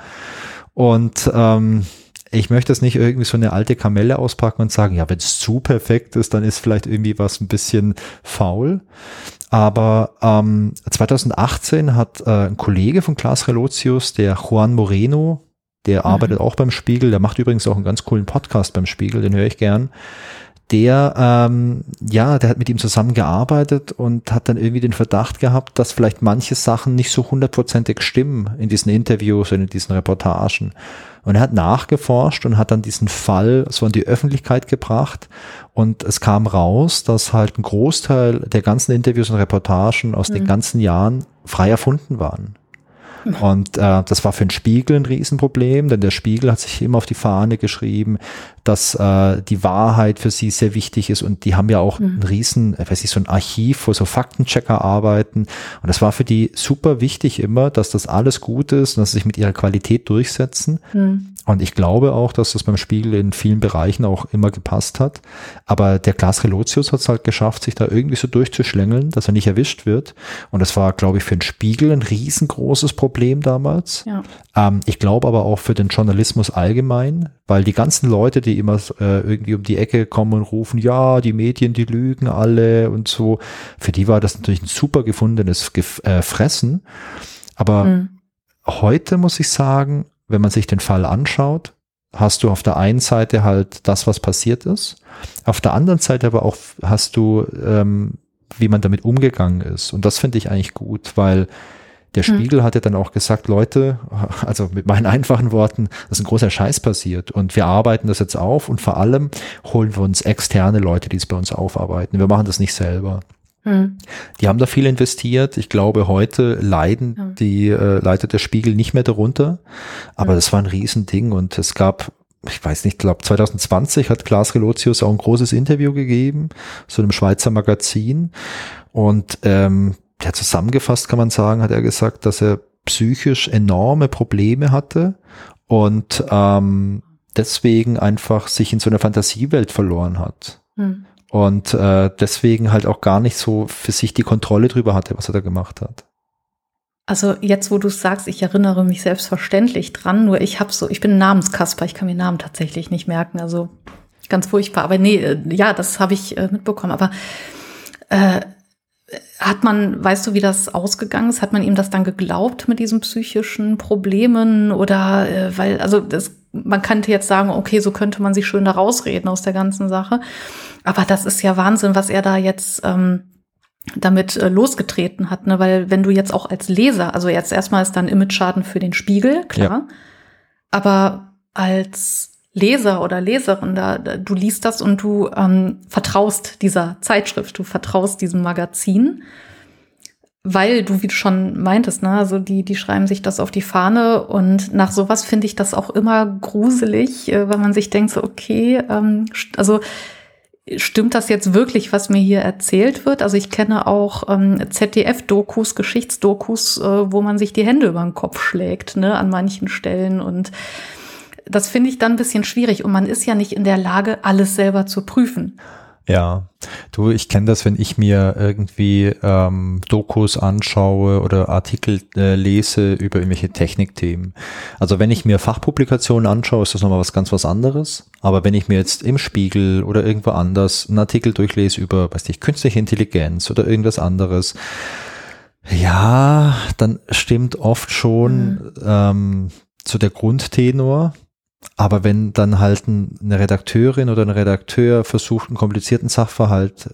Und ähm, ich möchte es nicht irgendwie so eine alte Kamelle auspacken und sagen, ja, wenn es zu perfekt ist, dann ist vielleicht irgendwie was ein bisschen faul. Aber ähm, 2018 hat äh, ein Kollege von Klaas Relotius, der Juan Moreno, der mhm. arbeitet auch beim Spiegel, der macht übrigens auch einen ganz coolen Podcast beim Spiegel, den höre ich gern der, ähm, ja, der hat mit ihm zusammengearbeitet und hat dann irgendwie den Verdacht gehabt, dass vielleicht manche Sachen nicht so hundertprozentig stimmen in diesen Interviews und in diesen Reportagen. Und er hat nachgeforscht und hat dann diesen Fall so an die Öffentlichkeit gebracht. Und es kam raus, dass halt ein Großteil der ganzen Interviews und Reportagen aus mhm. den ganzen Jahren frei erfunden waren. Und äh, das war für den Spiegel ein Riesenproblem, denn der Spiegel hat sich immer auf die Fahne geschrieben, dass äh, die Wahrheit für sie sehr wichtig ist und die haben ja auch mhm. ein riesen, äh, weiß ich, so ein Archiv, wo so Faktenchecker arbeiten und das war für die super wichtig immer, dass das alles gut ist und dass sie sich mit ihrer Qualität durchsetzen. Mhm. Und ich glaube auch, dass das beim Spiegel in vielen Bereichen auch immer gepasst hat. Aber der Klaas Relotius hat es halt geschafft, sich da irgendwie so durchzuschlängeln, dass er nicht erwischt wird. Und das war, glaube ich, für den Spiegel ein riesengroßes Problem damals. Ja. Ähm, ich glaube aber auch für den Journalismus allgemein, weil die ganzen Leute, die immer äh, irgendwie um die Ecke kommen und rufen, ja, die Medien, die lügen alle und so, für die war das natürlich ein super gefundenes Gef äh, Fressen. Aber mhm. heute muss ich sagen, wenn man sich den Fall anschaut, hast du auf der einen Seite halt das, was passiert ist. Auf der anderen Seite aber auch hast du, ähm, wie man damit umgegangen ist. Und das finde ich eigentlich gut, weil der hm. Spiegel hm. hatte dann auch gesagt, Leute, also mit meinen einfachen Worten, das ist ein großer Scheiß passiert und wir arbeiten das jetzt auf und vor allem holen wir uns externe Leute, die es bei uns aufarbeiten. Wir machen das nicht selber. Hm. Die haben da viel investiert. Ich glaube, heute leiden ja. die äh, leitet der Spiegel nicht mehr darunter. Aber ja. das war ein Riesending und es gab ich weiß nicht, glaube 2020 hat Klaas Relotius auch ein großes Interview gegeben, so einem Schweizer Magazin. Und ähm, ja, zusammengefasst kann man sagen, hat er gesagt, dass er psychisch enorme Probleme hatte und ähm, deswegen einfach sich in so einer Fantasiewelt verloren hat. Hm und äh, deswegen halt auch gar nicht so für sich die Kontrolle drüber hatte, was er da gemacht hat. Also jetzt, wo du sagst, ich erinnere mich selbstverständlich dran, nur ich habe so, ich bin Namenskasper, ich kann mir Namen tatsächlich nicht merken, also ganz furchtbar. Aber nee, äh, ja, das habe ich äh, mitbekommen. Aber äh, hat man, weißt du, wie das ausgegangen ist? Hat man ihm das dann geglaubt mit diesen psychischen Problemen oder äh, weil, also das, man könnte jetzt sagen, okay, so könnte man sich schön da rausreden aus der ganzen Sache. Aber das ist ja Wahnsinn, was er da jetzt ähm, damit äh, losgetreten hat, ne? Weil wenn du jetzt auch als Leser, also jetzt erstmal ist dann Image-Schaden für den Spiegel, klar. Ja. Aber als Leser oder Leserin, da, du liest das und du ähm, vertraust dieser Zeitschrift, du vertraust diesem Magazin, weil du, wie du schon meintest, ne, also die, die schreiben sich das auf die Fahne und nach sowas finde ich das auch immer gruselig, äh, weil man sich denkt so, okay, ähm, also stimmt das jetzt wirklich, was mir hier erzählt wird? Also ich kenne auch ähm, ZDF-Dokus, Geschichtsdokus, äh, wo man sich die Hände über den Kopf schlägt, ne, an manchen Stellen. Und das finde ich dann ein bisschen schwierig. Und man ist ja nicht in der Lage, alles selber zu prüfen. Ja, du, ich kenne das, wenn ich mir irgendwie ähm, Dokus anschaue oder Artikel äh, lese über irgendwelche Technikthemen. Also wenn ich mir Fachpublikationen anschaue, ist das nochmal was ganz was anderes. Aber wenn ich mir jetzt im Spiegel oder irgendwo anders einen Artikel durchlese über, weiß ich, künstliche Intelligenz oder irgendwas anderes, ja, dann stimmt oft schon mhm. ähm, so der Grundtenor, aber wenn dann halt eine Redakteurin oder ein Redakteur versucht, einen komplizierten Sachverhalt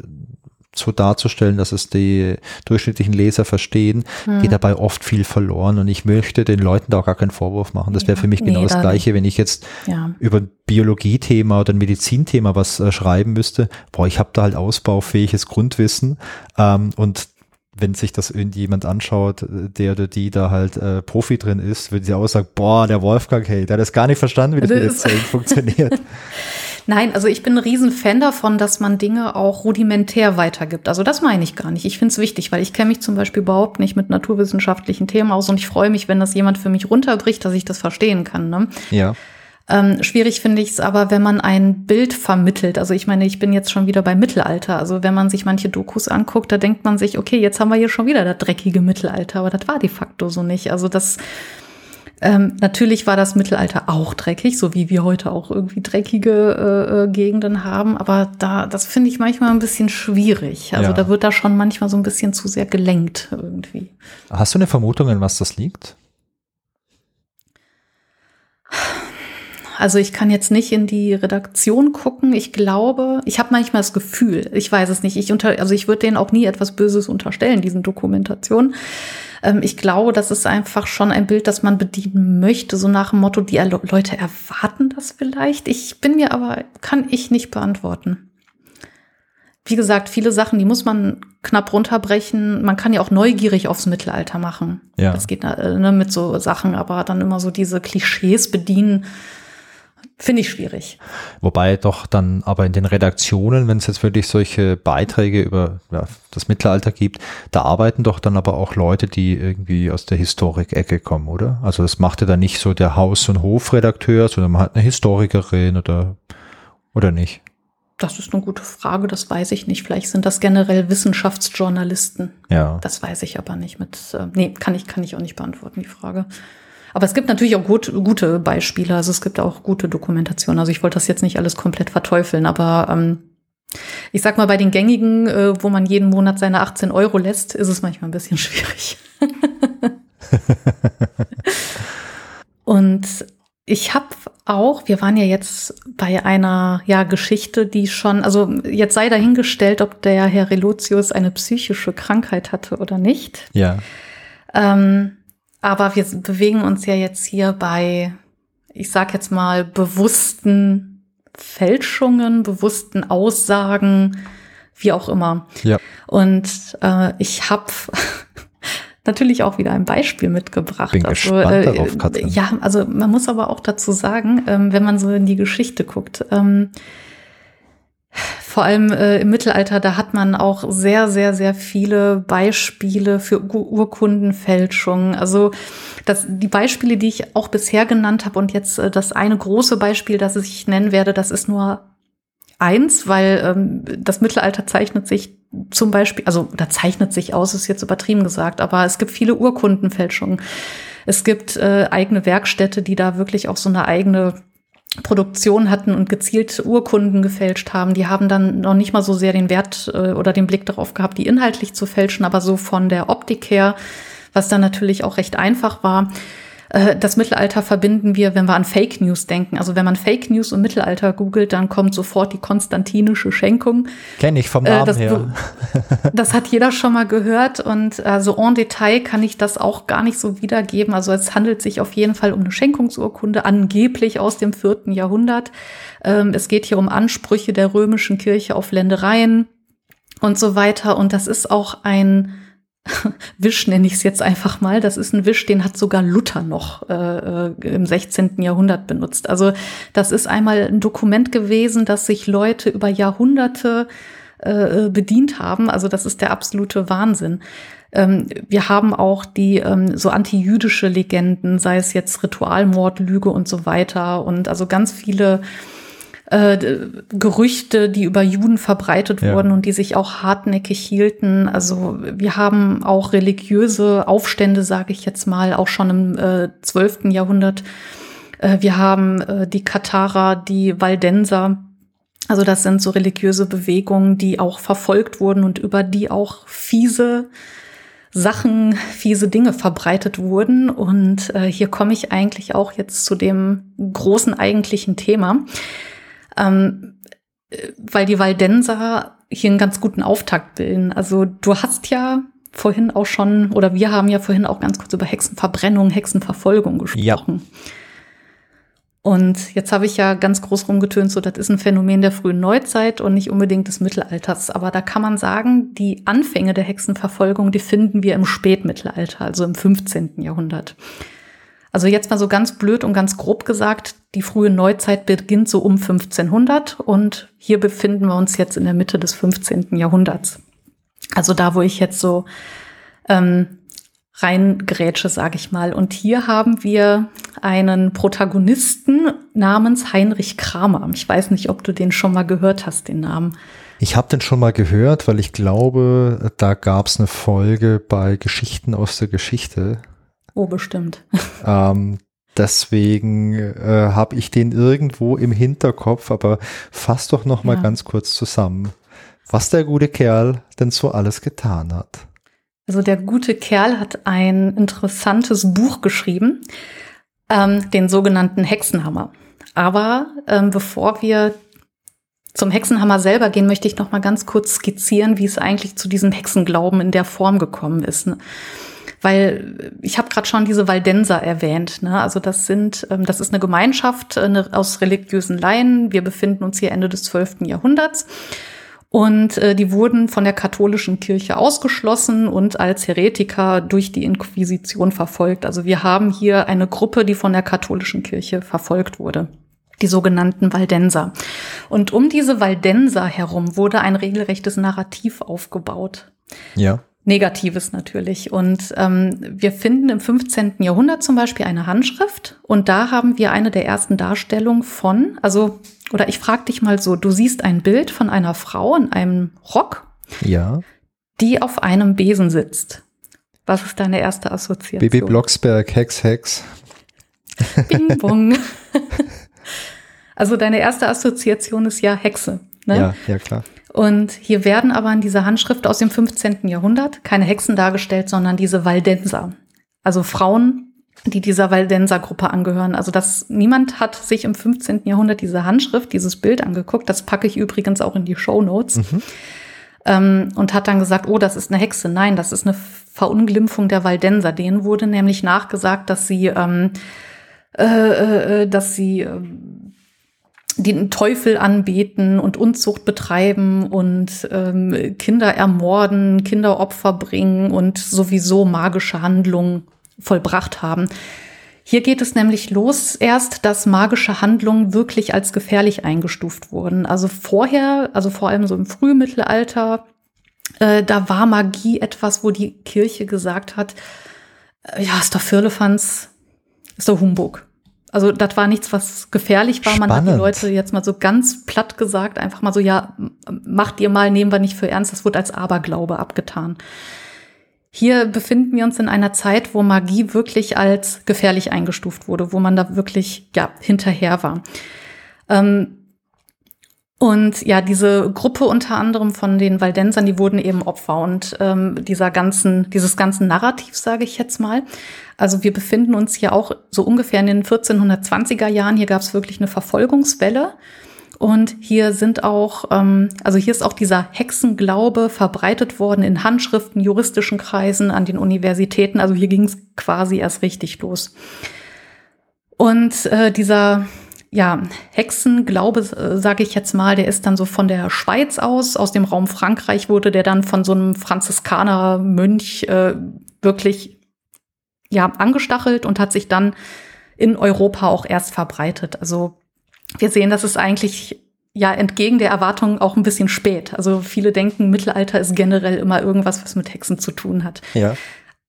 so darzustellen, dass es die durchschnittlichen Leser verstehen, hm. geht dabei oft viel verloren. Und ich möchte den Leuten da auch gar keinen Vorwurf machen. Das wäre für mich genau nee, das Gleiche, wenn ich jetzt ja. über ein Biologiethema oder ein Medizinthema was äh, schreiben müsste. Boah, ich habe da halt ausbaufähiges Grundwissen. Ähm, und wenn sich das irgendjemand anschaut, der oder die da halt äh, Profi drin ist, würde sie auch sagen, boah, der Wolfgang, hey, der hat das gar nicht verstanden, wie das, das mit jetzt funktioniert. Nein, also ich bin ein Riesenfan davon, dass man Dinge auch rudimentär weitergibt. Also das meine ich gar nicht. Ich finde es wichtig, weil ich kenne mich zum Beispiel überhaupt nicht mit naturwissenschaftlichen Themen aus und ich freue mich, wenn das jemand für mich runterbricht, dass ich das verstehen kann. Ne? Ja. Ähm, schwierig finde ich es aber, wenn man ein Bild vermittelt. Also ich meine, ich bin jetzt schon wieder beim Mittelalter. Also wenn man sich manche Dokus anguckt, da denkt man sich, okay, jetzt haben wir hier schon wieder das dreckige Mittelalter, aber das war de facto so nicht. Also das ähm, natürlich war das Mittelalter auch dreckig, so wie wir heute auch irgendwie dreckige äh, äh Gegenden haben. Aber da, das finde ich manchmal ein bisschen schwierig. Also ja. da wird da schon manchmal so ein bisschen zu sehr gelenkt irgendwie. Hast du eine Vermutung, in was das liegt? Also ich kann jetzt nicht in die Redaktion gucken. Ich glaube, ich habe manchmal das Gefühl, ich weiß es nicht. Ich unter, also ich würde denen auch nie etwas Böses unterstellen, diesen Dokumentationen. Ähm, ich glaube, das ist einfach schon ein Bild, das man bedienen möchte, so nach dem Motto, die Leute erwarten das vielleicht. Ich bin mir aber, kann ich nicht beantworten. Wie gesagt, viele Sachen, die muss man knapp runterbrechen. Man kann ja auch neugierig aufs Mittelalter machen. Ja. Das geht äh, ne, mit so Sachen, aber dann immer so diese Klischees bedienen Finde ich schwierig. Wobei doch dann aber in den Redaktionen, wenn es jetzt wirklich solche Beiträge über ja, das Mittelalter gibt, da arbeiten doch dann aber auch Leute, die irgendwie aus der Historik-Ecke kommen, oder? Also das macht ja dann nicht so der Haus- und Hofredakteur, sondern man hat eine Historikerin oder, oder nicht? Das ist eine gute Frage, das weiß ich nicht. Vielleicht sind das generell Wissenschaftsjournalisten. Ja. Das weiß ich aber nicht mit, äh, nee, kann ich, kann ich auch nicht beantworten, die Frage. Aber es gibt natürlich auch gut, gute Beispiele. Also es gibt auch gute Dokumentationen. Also ich wollte das jetzt nicht alles komplett verteufeln, aber ähm, ich sag mal, bei den gängigen, äh, wo man jeden Monat seine 18 Euro lässt, ist es manchmal ein bisschen schwierig. Und ich habe auch, wir waren ja jetzt bei einer ja, Geschichte, die schon, also jetzt sei dahingestellt, ob der Herr Relotius eine psychische Krankheit hatte oder nicht. Ja. Ähm, aber wir bewegen uns ja jetzt hier bei, ich sag jetzt mal, bewussten Fälschungen, bewussten Aussagen, wie auch immer. Ja. Und äh, ich habe natürlich auch wieder ein Beispiel mitgebracht. Bin also, gespannt darauf, Katrin. Ja, also man muss aber auch dazu sagen, ähm, wenn man so in die Geschichte guckt, ähm, vor allem äh, im Mittelalter, da hat man auch sehr, sehr, sehr viele Beispiele für Ur Urkundenfälschung. Also das, die Beispiele, die ich auch bisher genannt habe und jetzt äh, das eine große Beispiel, das ich nennen werde, das ist nur eins, weil ähm, das Mittelalter zeichnet sich zum Beispiel, also da zeichnet sich aus, ist jetzt übertrieben gesagt, aber es gibt viele Urkundenfälschungen. Es gibt äh, eigene Werkstätte, die da wirklich auch so eine eigene Produktion hatten und gezielt Urkunden gefälscht haben. Die haben dann noch nicht mal so sehr den Wert äh, oder den Blick darauf gehabt, die inhaltlich zu fälschen, aber so von der Optik her, was dann natürlich auch recht einfach war. Äh, das Mittelalter verbinden wir, wenn wir an Fake News denken. Also wenn man Fake News im Mittelalter googelt, dann kommt sofort die konstantinische Schenkung. Kenne ich vom Namen das, her. Das hat jeder schon mal gehört und also en Detail kann ich das auch gar nicht so wiedergeben. Also es handelt sich auf jeden Fall um eine Schenkungsurkunde, angeblich aus dem vierten Jahrhundert. Ähm, es geht hier um Ansprüche der römischen Kirche auf Ländereien und so weiter. Und das ist auch ein Wisch nenne ich es jetzt einfach mal. Das ist ein Wisch, den hat sogar Luther noch äh, äh im 16. Jahrhundert benutzt. Also das ist einmal ein Dokument gewesen, das sich Leute über Jahrhunderte äh, bedient haben. Also das ist der absolute Wahnsinn. Ähm, wir haben auch die ähm, so antijüdische Legenden, sei es jetzt Ritualmord, Lüge und so weiter. Und also ganz viele äh, Gerüchte, die über Juden verbreitet ja. wurden und die sich auch hartnäckig hielten. Also wir haben auch religiöse Aufstände, sage ich jetzt mal, auch schon im äh, 12. Jahrhundert. Äh, wir haben äh, die Katharer, die Waldenser. Also das sind so religiöse Bewegungen, die auch verfolgt wurden und über die auch fiese Sachen, fiese Dinge verbreitet wurden. Und äh, hier komme ich eigentlich auch jetzt zu dem großen eigentlichen Thema ähm, weil die Waldenser hier einen ganz guten Auftakt bilden. Also du hast ja vorhin auch schon, oder wir haben ja vorhin auch ganz kurz über Hexenverbrennung, Hexenverfolgung gesprochen. Ja. Und jetzt habe ich ja ganz groß rumgetönt, so das ist ein Phänomen der frühen Neuzeit und nicht unbedingt des Mittelalters. Aber da kann man sagen, die Anfänge der Hexenverfolgung, die finden wir im Spätmittelalter, also im 15. Jahrhundert. Also jetzt mal so ganz blöd und ganz grob gesagt, die frühe Neuzeit beginnt so um 1500 und hier befinden wir uns jetzt in der Mitte des 15. Jahrhunderts. Also da, wo ich jetzt so ähm, reingrätsche, sage ich mal. Und hier haben wir einen Protagonisten namens Heinrich Kramer. Ich weiß nicht, ob du den schon mal gehört hast, den Namen. Ich habe den schon mal gehört, weil ich glaube, da gab es eine Folge bei Geschichten aus der Geschichte. Oh, bestimmt. Ähm, deswegen äh, habe ich den irgendwo im Hinterkopf, aber fass doch noch mal ja. ganz kurz zusammen, was der gute Kerl denn so alles getan hat. Also der gute Kerl hat ein interessantes Buch geschrieben, ähm, den sogenannten Hexenhammer. Aber ähm, bevor wir zum Hexenhammer selber gehen, möchte ich noch mal ganz kurz skizzieren, wie es eigentlich zu diesem Hexenglauben in der Form gekommen ist. Ne? Weil ich habe gerade schon diese Waldenser erwähnt. Ne? Also das sind, ähm, das ist eine Gemeinschaft eine, aus religiösen Laien. Wir befinden uns hier Ende des 12. Jahrhunderts. Und äh, die wurden von der katholischen Kirche ausgeschlossen und als Heretiker durch die Inquisition verfolgt. Also wir haben hier eine Gruppe, die von der katholischen Kirche verfolgt wurde. Die sogenannten Waldenser. Und um diese Waldenser herum wurde ein regelrechtes Narrativ aufgebaut. Ja. Negatives natürlich. Und ähm, wir finden im 15. Jahrhundert zum Beispiel eine Handschrift und da haben wir eine der ersten Darstellungen von, also, oder ich frage dich mal so, du siehst ein Bild von einer Frau in einem Rock, ja. die auf einem Besen sitzt. Was ist deine erste Assoziation? Baby Blocksberg, Hex, Hex. Bing bong. also deine erste Assoziation ist ja Hexe. Ne? Ja, ja, klar. Und hier werden aber in dieser Handschrift aus dem 15. Jahrhundert keine Hexen dargestellt, sondern diese Waldenser. Also Frauen, die dieser Valdenser-Gruppe angehören. Also dass niemand hat sich im 15. Jahrhundert diese Handschrift, dieses Bild angeguckt. Das packe ich übrigens auch in die Show Notes. Mhm. Ähm, und hat dann gesagt, oh, das ist eine Hexe. Nein, das ist eine Verunglimpfung der Waldenser. Denen wurde nämlich nachgesagt, dass sie, ähm, äh, äh, dass sie äh, den Teufel anbeten und Unzucht betreiben und ähm, Kinder ermorden, Kinderopfer bringen und sowieso magische Handlungen vollbracht haben. Hier geht es nämlich los erst, dass magische Handlungen wirklich als gefährlich eingestuft wurden. Also vorher, also vor allem so im Frühmittelalter, äh, da war Magie etwas, wo die Kirche gesagt hat, äh, ja, ist doch Firlefanz, ist doch Humbug. Also das war nichts, was gefährlich war. Man hat die Leute jetzt mal so ganz platt gesagt, einfach mal so, ja, macht ihr mal, nehmen wir nicht für ernst. Das wurde als Aberglaube abgetan. Hier befinden wir uns in einer Zeit, wo Magie wirklich als gefährlich eingestuft wurde, wo man da wirklich ja hinterher war. Ähm, und ja, diese Gruppe unter anderem von den Waldensern, die wurden eben Opfer und ähm, dieser ganzen, dieses ganzen Narrativ, sage ich jetzt mal. Also wir befinden uns hier auch so ungefähr in den 1420er Jahren. Hier gab es wirklich eine Verfolgungswelle. Und hier sind auch, ähm, also hier ist auch dieser Hexenglaube verbreitet worden in Handschriften, juristischen Kreisen, an den Universitäten. Also hier ging es quasi erst richtig los. Und äh, dieser ja, Hexenglaube, äh, sage ich jetzt mal, der ist dann so von der Schweiz aus, aus dem Raum Frankreich wurde der dann von so einem Franziskanermönch äh, wirklich ja angestachelt und hat sich dann in Europa auch erst verbreitet. Also wir sehen, dass es eigentlich ja entgegen der Erwartungen auch ein bisschen spät. Also viele denken, Mittelalter ist generell immer irgendwas, was mit Hexen zu tun hat. Ja.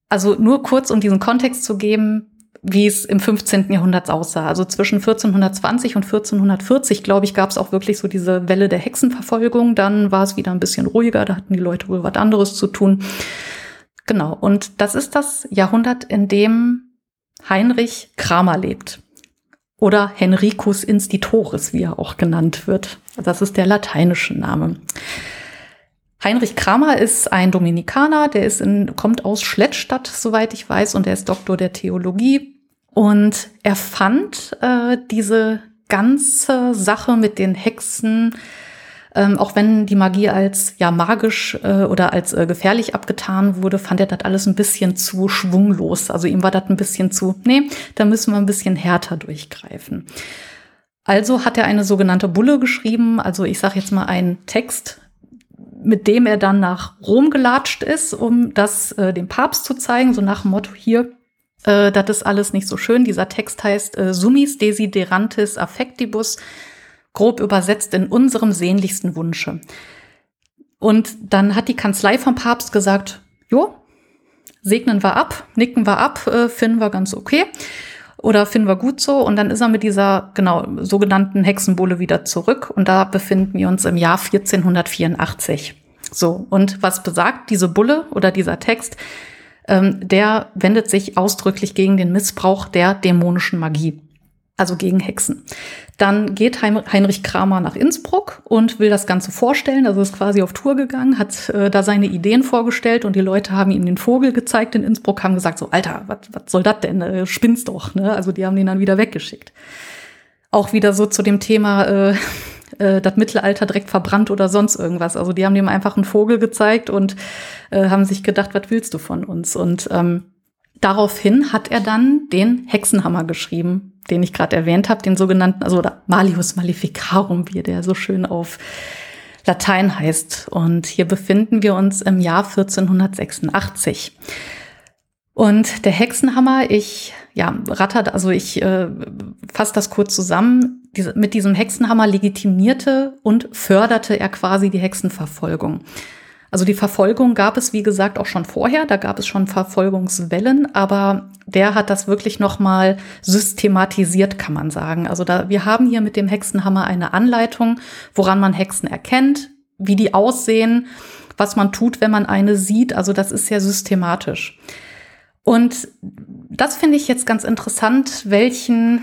Also nur kurz, um diesen Kontext zu geben, wie es im 15. Jahrhundert aussah. Also zwischen 1420 und 1440, glaube ich, gab es auch wirklich so diese Welle der Hexenverfolgung. Dann war es wieder ein bisschen ruhiger, da hatten die Leute wohl was anderes zu tun. Genau, und das ist das Jahrhundert, in dem Heinrich Kramer lebt oder Henricus Institoris, wie er auch genannt wird. Das ist der lateinische Name. Heinrich Kramer ist ein Dominikaner, der ist in, kommt aus Schlettstadt, soweit ich weiß, und er ist Doktor der Theologie. Und er fand äh, diese ganze Sache mit den Hexen ähm, auch wenn die Magie als ja magisch äh, oder als äh, gefährlich abgetan wurde, fand er das alles ein bisschen zu schwunglos. Also ihm war das ein bisschen zu, nee, da müssen wir ein bisschen härter durchgreifen. Also hat er eine sogenannte Bulle geschrieben, also ich sage jetzt mal einen Text, mit dem er dann nach Rom gelatscht ist, um das äh, dem Papst zu zeigen, so nach dem Motto hier, äh, das ist alles nicht so schön. Dieser Text heißt äh, Summis desiderantis affectibus grob übersetzt in unserem sehnlichsten Wunsche. Und dann hat die Kanzlei vom Papst gesagt, jo, segnen wir ab, nicken wir ab, äh, finden wir ganz okay oder finden wir gut so. Und dann ist er mit dieser, genau, sogenannten Hexenbulle wieder zurück. Und da befinden wir uns im Jahr 1484. So. Und was besagt diese Bulle oder dieser Text? Ähm, der wendet sich ausdrücklich gegen den Missbrauch der dämonischen Magie also gegen Hexen. Dann geht Heinrich Kramer nach Innsbruck und will das Ganze vorstellen. Also ist quasi auf Tour gegangen, hat äh, da seine Ideen vorgestellt und die Leute haben ihm den Vogel gezeigt in Innsbruck, haben gesagt so, Alter, was soll das denn? Äh, spinnst doch, ne? Also die haben den dann wieder weggeschickt. Auch wieder so zu dem Thema, äh, äh, das Mittelalter direkt verbrannt oder sonst irgendwas. Also die haben dem einfach einen Vogel gezeigt und äh, haben sich gedacht, was willst du von uns? Und ähm, daraufhin hat er dann den Hexenhammer geschrieben, den ich gerade erwähnt habe, den sogenannten, also oder Malius Maleficarum, wie der so schön auf Latein heißt. Und hier befinden wir uns im Jahr 1486. Und der Hexenhammer, ich ja, rattert, also ich äh, fasse das kurz zusammen. Diese, mit diesem Hexenhammer legitimierte und förderte er quasi die Hexenverfolgung. Also die Verfolgung gab es, wie gesagt, auch schon vorher. Da gab es schon Verfolgungswellen, aber der hat das wirklich nochmal systematisiert, kann man sagen. Also da, wir haben hier mit dem Hexenhammer eine Anleitung, woran man Hexen erkennt, wie die aussehen, was man tut, wenn man eine sieht. Also das ist sehr systematisch. Und das finde ich jetzt ganz interessant, welchen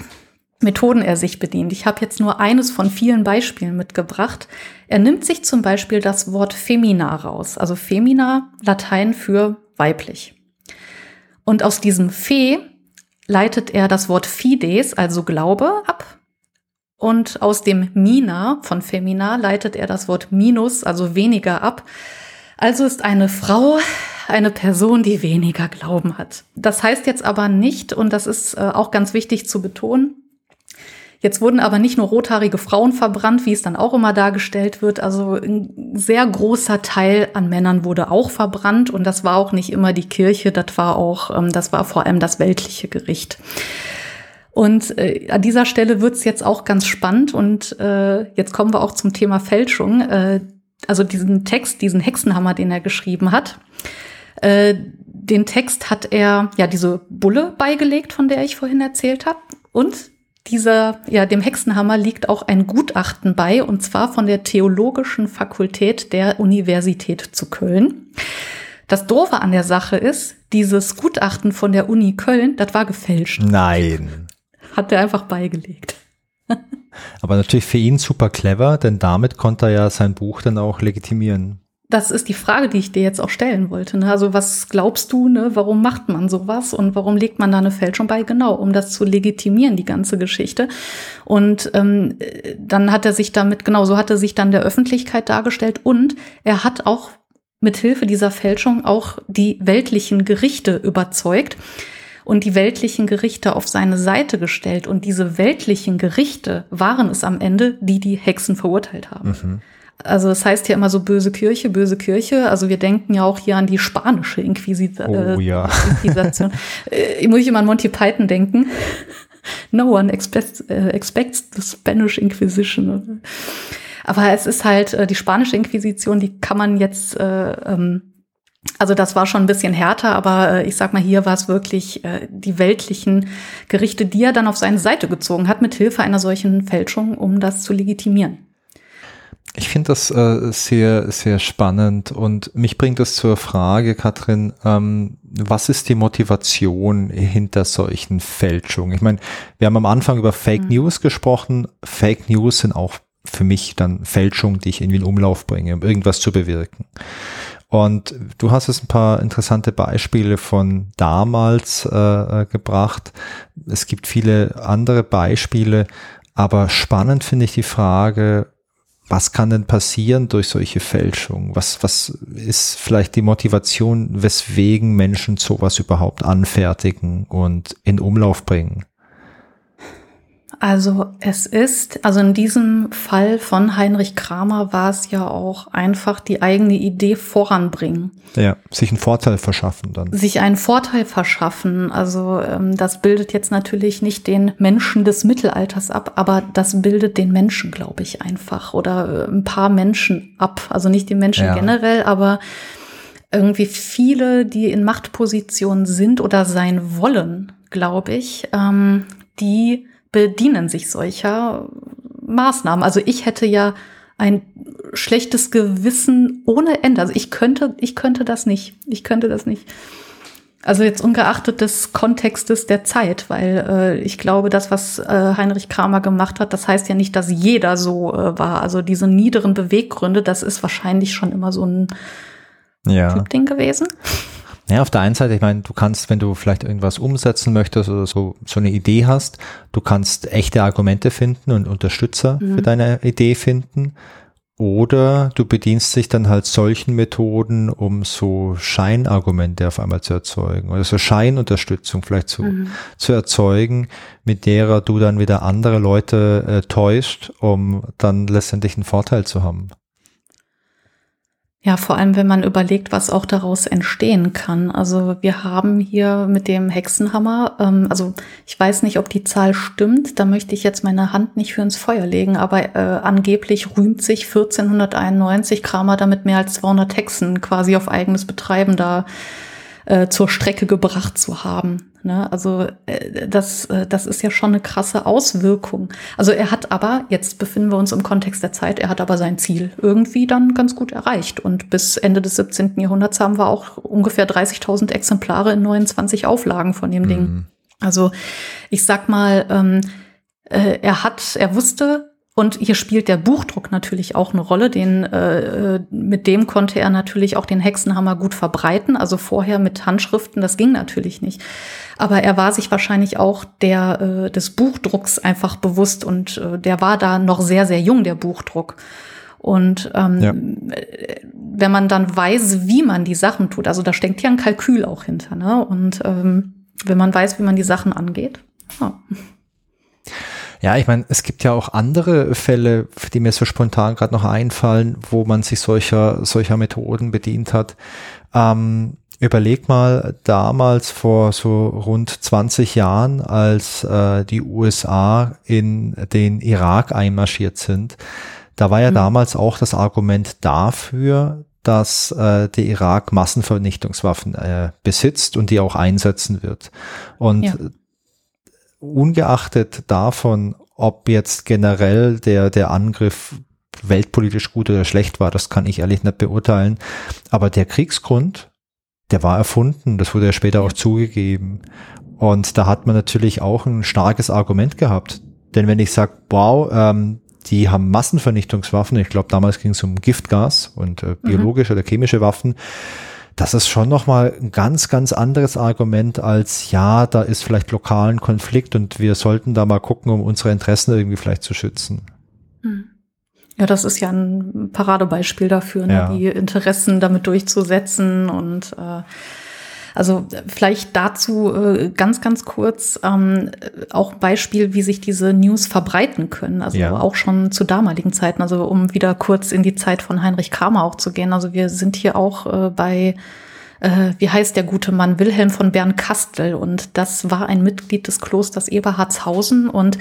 Methoden er sich bedient. Ich habe jetzt nur eines von vielen Beispielen mitgebracht. Er nimmt sich zum Beispiel das Wort Femina raus, also Femina, Latein für weiblich. Und aus diesem Fe leitet er das Wort Fides, also Glaube, ab. Und aus dem Mina von Femina leitet er das Wort Minus, also weniger ab. Also ist eine Frau eine Person, die weniger Glauben hat. Das heißt jetzt aber nicht, und das ist äh, auch ganz wichtig zu betonen, Jetzt wurden aber nicht nur rothaarige Frauen verbrannt, wie es dann auch immer dargestellt wird. Also ein sehr großer Teil an Männern wurde auch verbrannt und das war auch nicht immer die Kirche, das war auch, ähm, das war vor allem das weltliche Gericht. Und äh, an dieser Stelle wird's jetzt auch ganz spannend und äh, jetzt kommen wir auch zum Thema Fälschung. Äh, also diesen Text, diesen Hexenhammer, den er geschrieben hat. Äh, den Text hat er ja diese Bulle beigelegt, von der ich vorhin erzählt habe. Und dieser, ja, dem Hexenhammer liegt auch ein Gutachten bei, und zwar von der Theologischen Fakultät der Universität zu Köln. Das Doofe an der Sache ist, dieses Gutachten von der Uni Köln, das war gefälscht. Nein. Hat er einfach beigelegt. Aber natürlich für ihn super clever, denn damit konnte er ja sein Buch dann auch legitimieren das ist die Frage, die ich dir jetzt auch stellen wollte. Ne? Also was glaubst du, ne? warum macht man sowas und warum legt man da eine Fälschung bei? Genau, um das zu legitimieren, die ganze Geschichte. Und ähm, dann hat er sich damit, genau so hat er sich dann der Öffentlichkeit dargestellt und er hat auch mit Hilfe dieser Fälschung auch die weltlichen Gerichte überzeugt und die weltlichen Gerichte auf seine Seite gestellt. Und diese weltlichen Gerichte waren es am Ende, die die Hexen verurteilt haben. Mhm. Also es heißt ja immer so böse Kirche, böse Kirche. Also wir denken ja auch hier an die spanische Inquisi oh, ja. Inquisition. äh, muss ich immer an Monty Python denken. no one expects, äh, expects the Spanish Inquisition. Aber es ist halt äh, die spanische Inquisition, die kann man jetzt, äh, ähm, also das war schon ein bisschen härter, aber äh, ich sag mal, hier war es wirklich äh, die weltlichen Gerichte, die er dann auf seine Seite gezogen hat, mit Hilfe einer solchen Fälschung, um das zu legitimieren. Ich finde das äh, sehr, sehr spannend und mich bringt das zur Frage, Katrin, ähm, was ist die Motivation hinter solchen Fälschungen? Ich meine, wir haben am Anfang über Fake mhm. News gesprochen. Fake News sind auch für mich dann Fälschungen, die ich irgendwie in Umlauf bringe, um irgendwas zu bewirken. Und du hast jetzt ein paar interessante Beispiele von damals äh, äh gebracht. Es gibt viele andere Beispiele, aber spannend finde ich die Frage, was kann denn passieren durch solche Fälschungen? Was, was ist vielleicht die Motivation, weswegen Menschen sowas überhaupt anfertigen und in Umlauf bringen? Also es ist, also in diesem Fall von Heinrich Kramer war es ja auch einfach die eigene Idee voranbringen. Ja, sich einen Vorteil verschaffen dann. Sich einen Vorteil verschaffen. Also ähm, das bildet jetzt natürlich nicht den Menschen des Mittelalters ab, aber das bildet den Menschen, glaube ich, einfach. Oder äh, ein paar Menschen ab. Also nicht die Menschen ja. generell, aber irgendwie viele, die in Machtpositionen sind oder sein wollen, glaube ich, ähm, die bedienen sich solcher Maßnahmen. Also ich hätte ja ein schlechtes Gewissen ohne Ende. Also ich könnte, ich könnte das nicht. Ich könnte das nicht. Also jetzt ungeachtet des Kontextes der Zeit, weil äh, ich glaube, das, was äh, Heinrich Kramer gemacht hat, das heißt ja nicht, dass jeder so äh, war. Also diese niederen Beweggründe, das ist wahrscheinlich schon immer so ein ja. Typ-Ding gewesen. Ja, auf der einen Seite, ich meine, du kannst, wenn du vielleicht irgendwas umsetzen möchtest oder so, so eine Idee hast, du kannst echte Argumente finden und Unterstützer mhm. für deine Idee finden. Oder du bedienst dich dann halt solchen Methoden, um so Scheinargumente auf einmal zu erzeugen oder so Scheinunterstützung vielleicht zu, mhm. zu erzeugen, mit derer du dann wieder andere Leute äh, täuscht, um dann letztendlich einen Vorteil zu haben. Ja, vor allem, wenn man überlegt, was auch daraus entstehen kann. Also wir haben hier mit dem Hexenhammer, ähm, also ich weiß nicht, ob die Zahl stimmt, da möchte ich jetzt meine Hand nicht für ins Feuer legen, aber äh, angeblich rühmt sich 1491 Kramer damit mehr als 200 Hexen quasi auf eigenes Betreiben da äh, zur Strecke gebracht zu haben. Ne? Also äh, das, äh, das ist ja schon eine krasse Auswirkung. Also er hat aber, jetzt befinden wir uns im Kontext der Zeit, er hat aber sein Ziel irgendwie dann ganz gut erreicht. Und bis Ende des 17. Jahrhunderts haben wir auch ungefähr 30.000 Exemplare in 29 Auflagen von dem mhm. Ding. Also ich sag mal, ähm, äh, er hat, er wusste, Und hier spielt der Buchdruck natürlich auch eine Rolle. Den, äh, mit dem konnte er natürlich auch den Hexenhammer gut verbreiten. Also vorher mit Handschriften, das ging natürlich nicht. Aber er war sich wahrscheinlich auch der, äh, des Buchdrucks einfach bewusst und äh, der war da noch sehr, sehr jung, der Buchdruck. Und ähm, ja. wenn man dann weiß, wie man die Sachen tut, also da steckt ja ein Kalkül auch hinter, ne? Und ähm, wenn man weiß, wie man die Sachen angeht. Ja. Ja, ich meine, es gibt ja auch andere Fälle, die mir so spontan gerade noch einfallen, wo man sich solcher, solcher Methoden bedient hat. Ähm, überleg mal damals vor so rund 20 Jahren, als äh, die USA in den Irak einmarschiert sind. Da war ja mhm. damals auch das Argument dafür, dass äh, der Irak Massenvernichtungswaffen äh, besitzt und die auch einsetzen wird. Und ja. Ungeachtet davon, ob jetzt generell der, der Angriff weltpolitisch gut oder schlecht war, das kann ich ehrlich nicht beurteilen. Aber der Kriegsgrund, der war erfunden, das wurde ja später auch zugegeben. Und da hat man natürlich auch ein starkes Argument gehabt. Denn wenn ich sage, wow, ähm, die haben Massenvernichtungswaffen, ich glaube damals ging es um Giftgas und äh, biologische mhm. oder chemische Waffen, das ist schon nochmal ein ganz, ganz anderes Argument als, ja, da ist vielleicht lokalen Konflikt und wir sollten da mal gucken, um unsere Interessen irgendwie vielleicht zu schützen. Hm. Ja, das ist ja ein Paradebeispiel dafür, ne, ja. die Interessen damit durchzusetzen und äh, also vielleicht dazu äh, ganz, ganz kurz ähm, auch Beispiel, wie sich diese News verbreiten können. Also ja. auch schon zu damaligen Zeiten. Also um wieder kurz in die Zeit von Heinrich Kramer auch zu gehen. Also wir sind hier auch äh, bei äh, wie heißt der gute Mann, Wilhelm von Bernkastel. Und das war ein Mitglied des Klosters Eberhardshausen. Und